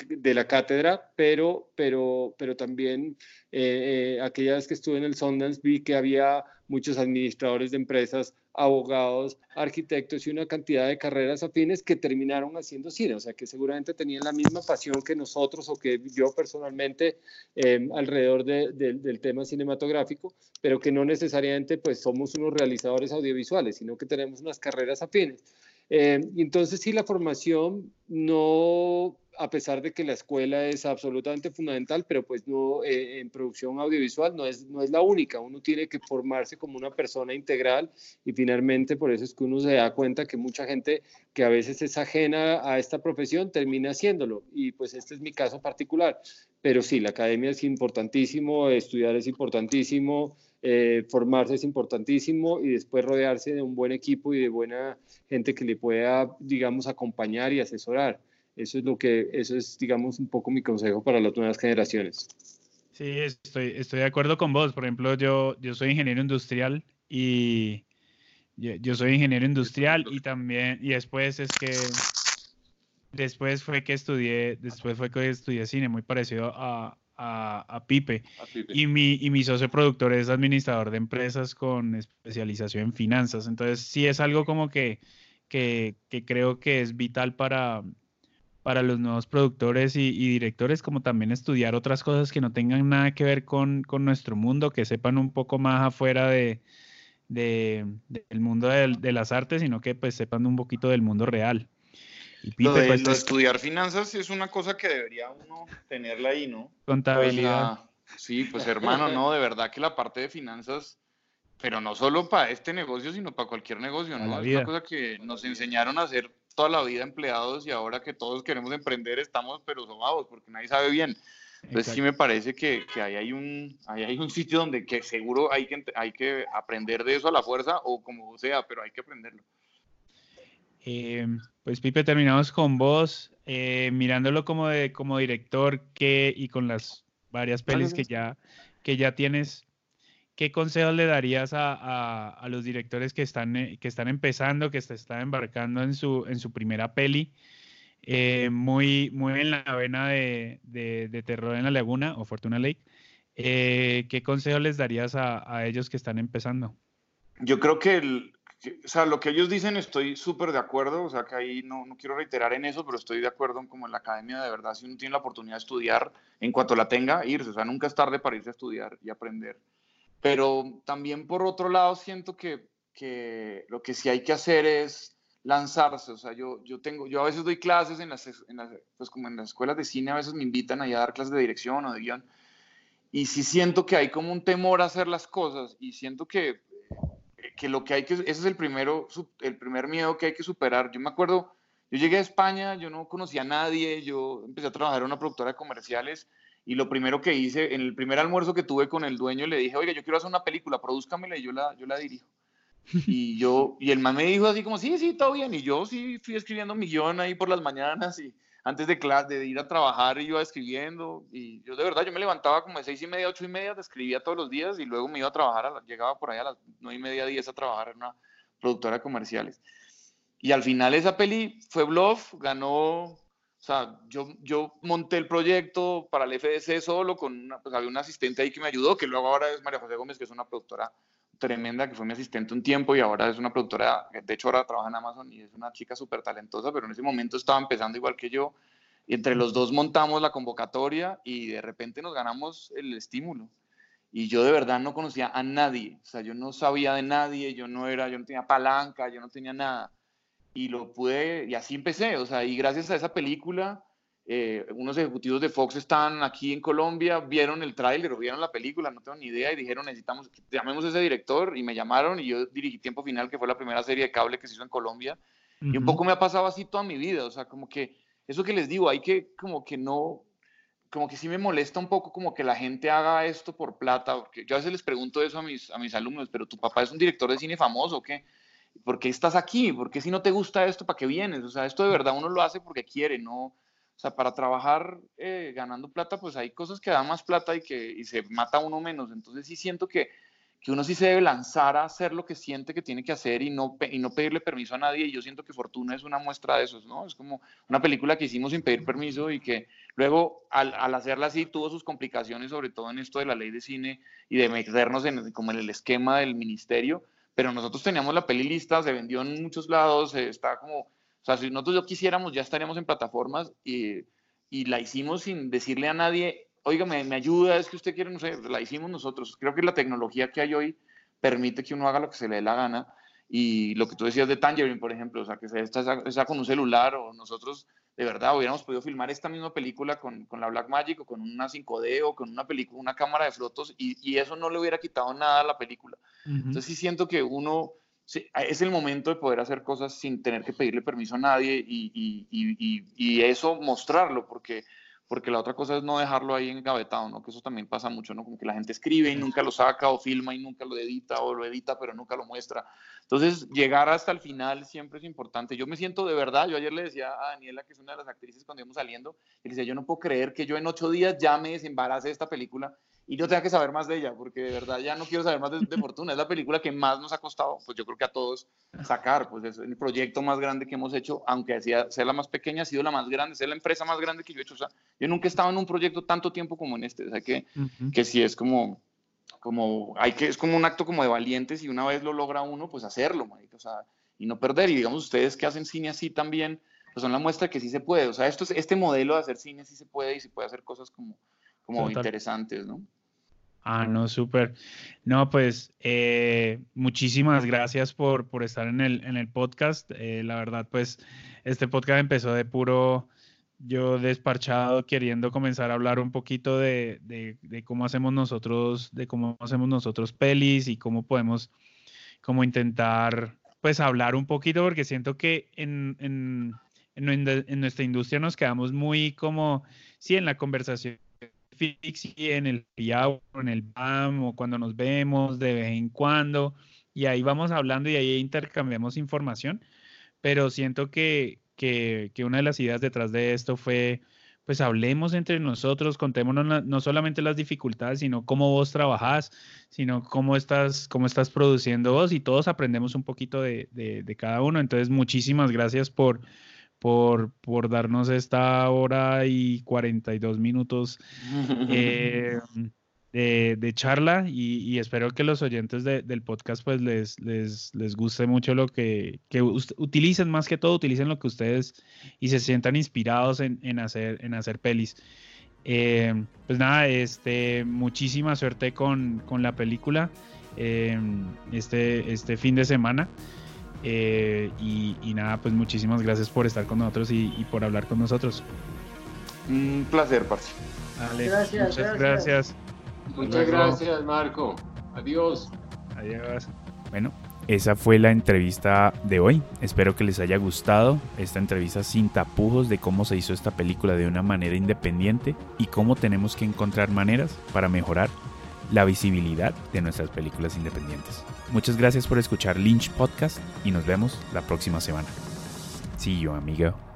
de la cátedra, pero, pero, pero también eh, eh, aquellas que estuve en el Sundance vi que había muchos administradores de empresas, abogados, arquitectos y una cantidad de carreras afines que terminaron haciendo cine, o sea que seguramente tenían la misma pasión que nosotros o que yo personalmente eh, alrededor de, de, del tema cinematográfico, pero que no necesariamente pues somos unos realizadores audiovisuales, sino que tenemos unas carreras afines. Eh, entonces sí, la formación no a pesar de que la escuela es absolutamente fundamental, pero pues no eh, en producción audiovisual no es, no es la única, uno tiene que formarse como una persona integral y finalmente por eso es que uno se da cuenta que mucha gente que a veces es ajena a esta profesión termina haciéndolo. Y pues este es mi caso particular, pero sí, la academia es importantísimo, estudiar es importantísimo, eh, formarse es importantísimo y después rodearse de un buen equipo y de buena gente que le pueda, digamos, acompañar y asesorar. Eso es lo que, eso es, digamos, un poco mi consejo para las nuevas generaciones. Sí, estoy, estoy de acuerdo con vos. Por ejemplo, yo, yo soy ingeniero industrial y yo, yo soy ingeniero industrial y también, y después es que, después fue que estudié, después fue que estudié cine, muy parecido a, a, a, Pipe. a, Pipe. Y mi, y mi socio productor es administrador de empresas con especialización en finanzas. Entonces, sí es algo como que, que, que creo que es vital para, para los nuevos productores y, y, directores, como también estudiar otras cosas que no tengan nada que ver con, con nuestro mundo, que sepan un poco más afuera de, de, del mundo de, de, las artes, sino que pues sepan un poquito del mundo real. Y lo de, pues, lo estudiar finanzas es una cosa que debería uno tenerla ahí, ¿no? Contabilidad. Pues Sí, pues hermano, no, de verdad que la parte de finanzas, pero no solo para este negocio, sino para cualquier negocio, ¿no? Es una cosa que nos enseñaron a hacer toda la vida empleados y ahora que todos queremos emprender estamos pero sobados porque nadie sabe bien. Entonces sí me parece que, que ahí, hay un, ahí hay un sitio donde que seguro hay que, hay que aprender de eso a la fuerza o como sea, pero hay que aprenderlo. Eh, pues Pipe, terminamos con vos, eh, mirándolo como, de, como director que, y con las varias pelis que ya, que ya tienes, ¿qué consejos le darías a, a, los directores que están, eh, que están empezando, que se están embarcando en su, en su primera peli? Eh, muy, muy en la vena de, de, Terror en la Laguna o Fortuna Lake. Eh, ¿Qué consejo les darías a, a, ellos que están empezando? Yo creo que, el, o sea, lo que ellos dicen estoy súper de acuerdo, o sea, que ahí no, no, quiero reiterar en eso, pero estoy de acuerdo en como en la academia, de verdad, si uno tiene la oportunidad de estudiar, en cuanto la tenga, irse, o sea, nunca es tarde para irse a estudiar y aprender. Pero también por otro lado siento que, que lo que sí hay que hacer es lanzarse, o sea, yo, yo tengo, yo a veces doy clases en las, en las, pues como en las escuelas de cine, a veces me invitan a dar clases de dirección o de guion, y sí siento que hay como un temor a hacer las cosas, y siento que, que lo que hay que, ese es el primero, el primer miedo que hay que superar, yo me acuerdo, yo llegué a España, yo no conocía a nadie, yo empecé a trabajar en una productora de comerciales, y lo primero que hice, en el primer almuerzo que tuve con el dueño, le dije, oiga, yo quiero hacer una película, produzcamela y yo la, yo la dirijo. Y yo, y el man me dijo así como, sí, sí, todo bien. Y yo sí fui escribiendo mi guion ahí por las mañanas y antes de, clase, de ir a trabajar iba escribiendo. Y yo de verdad, yo me levantaba como de seis y media, ocho y media, escribía todos los días y luego me iba a trabajar, llegaba por ahí a las nueve y media, diez a trabajar en una productora de comerciales. Y al final esa peli fue bluff, ganó, o sea, yo, yo monté el proyecto para el FDC solo, con una, pues había un asistente ahí que me ayudó, que luego ahora es María José Gómez, que es una productora tremenda, que fue mi asistente un tiempo y ahora es una productora, de hecho ahora trabaja en Amazon y es una chica súper talentosa, pero en ese momento estaba empezando igual que yo. Y entre los dos montamos la convocatoria y de repente nos ganamos el estímulo. Y yo de verdad no conocía a nadie, o sea, yo no sabía de nadie, yo no era, yo no tenía palanca, yo no tenía nada. Y lo pude, y así empecé, o sea, y gracias a esa película, eh, unos ejecutivos de Fox estaban aquí en Colombia, vieron el tráiler o vieron la película, no tengo ni idea, y dijeron, necesitamos, llamemos a ese director, y me llamaron, y yo dirigí Tiempo Final, que fue la primera serie de cable que se hizo en Colombia, uh -huh. y un poco me ha pasado así toda mi vida, o sea, como que, eso que les digo, hay que, como que no, como que sí me molesta un poco como que la gente haga esto por plata, porque yo a veces les pregunto eso a mis, a mis alumnos, pero tu papá es un director de cine famoso, ¿o qué? ¿Por qué estás aquí? ¿Por qué si no te gusta esto, para qué vienes? O sea, esto de verdad uno lo hace porque quiere, no o sea, para trabajar eh, ganando plata, pues hay cosas que dan más plata y que y se mata uno menos. Entonces sí siento que, que uno sí se debe lanzar a hacer lo que siente que tiene que hacer y no, y no pedirle permiso a nadie. Y yo siento que Fortuna es una muestra de eso, ¿no? Es como una película que hicimos sin pedir permiso y que luego al, al hacerla así tuvo sus complicaciones, sobre todo en esto de la ley de cine y de meternos en, como en el esquema del ministerio. Pero nosotros teníamos la peli lista, se vendió en muchos lados, está como o sea, si nosotros yo quisiéramos, ya estaríamos en plataformas y, y la hicimos sin decirle a nadie, oiga, me, me, ayuda, es que usted quiere, no sé, la hicimos nosotros. Creo que la tecnología que hay hoy permite que uno haga lo que se le dé la gana. Y lo que tú decías de Tangerine, por ejemplo, o sea, que se está, está con un celular o nosotros de verdad hubiéramos podido filmar esta misma película con, con la Black Magic o con una 5D o con una película, una cámara de fotos y, y, eso no le hubiera quitado nada a la película. Uh -huh. Entonces sí siento que uno Sí, es el momento de poder hacer cosas sin tener que pedirle permiso a nadie y, y, y, eso mostrarlo, porque, porque la otra cosa es no dejarlo ahí engavetado, ¿no? Que eso también pasa mucho, ¿no? Como que la gente escribe y nunca lo saca o filma y nunca lo edita o lo edita pero nunca lo muestra. Entonces, llegar hasta el final siempre es importante. Yo me siento de verdad, yo ayer le decía a Daniela, que es una de las actrices cuando íbamos saliendo, y le decía, yo no puedo creer que yo en ocho días ya me desembarace de esta película y yo tenga que saber más de ella, porque de verdad ya no quiero saber más de, de, Fortuna. Es la película que más nos ha costado, pues yo creo que a todos sacar, pues es el proyecto más grande que hemos hecho, aunque sea, sea la más pequeña, ha sido la más grande, sea la empresa más grande que yo he hecho. O sea, yo nunca he estado en un proyecto tanto tiempo como en este, o sea, que, uh -huh. que sí es como, como, hay que, es como un acto como de valientes y una vez lo logra uno, pues hacerlo, marica, o sea, y no perder. Y digamos, ustedes que hacen cine así también, pues son la muestra que sí se puede. O sea, esto, este modelo de hacer cine sí se puede y se puede hacer cosas como, como interesantes, ¿no? Ah, no, súper. No, pues eh, muchísimas gracias por, por estar en el, en el podcast. Eh, la verdad, pues este podcast empezó de puro, yo desparchado queriendo comenzar a hablar un poquito de, cómo hacemos nosotros, de cómo hacemos nosotros pelis y cómo podemos como intentar pues hablar un poquito porque siento que en, en, en, nuestra industria nos quedamos muy como, sí, en la conversación fix en el PIA en el BAM o cuando nos vemos de vez en cuando y ahí vamos hablando y ahí intercambiamos información, pero siento que, que, una de las ideas detrás de esto fue, pues hablemos entre nosotros, contémonos no solamente las dificultades, sino cómo vos trabajás, sino cómo estás, cómo estás produciendo vos y todos aprendemos un poquito de, de, cada uno. Entonces, muchísimas gracias por, por, por darnos esta hora y 42 minutos. Eh, de, charla y, espero que los oyentes del podcast pues les, les, les, guste mucho lo que, que utilicen más que todo, utilicen lo que ustedes y se sientan inspirados en, en hacer, en hacer pelis. Eh, pues nada, este, muchísima suerte con, con la película eh, este, este fin de semana. Eh, y, nada, pues muchísimas gracias por estar con nosotros y, por hablar con nosotros. Un placer, Parce. gracias, muchas gracias. Muchas gracias, Marco. Adiós. Adiós. Bueno, esa fue la entrevista de hoy. Espero que les haya gustado esta entrevista sin tapujos de cómo se hizo esta película de una manera independiente y cómo tenemos que encontrar maneras para mejorar la visibilidad de nuestras películas independientes. Muchas gracias por escuchar Lynch Podcast y nos vemos la próxima semana. See you, amigo.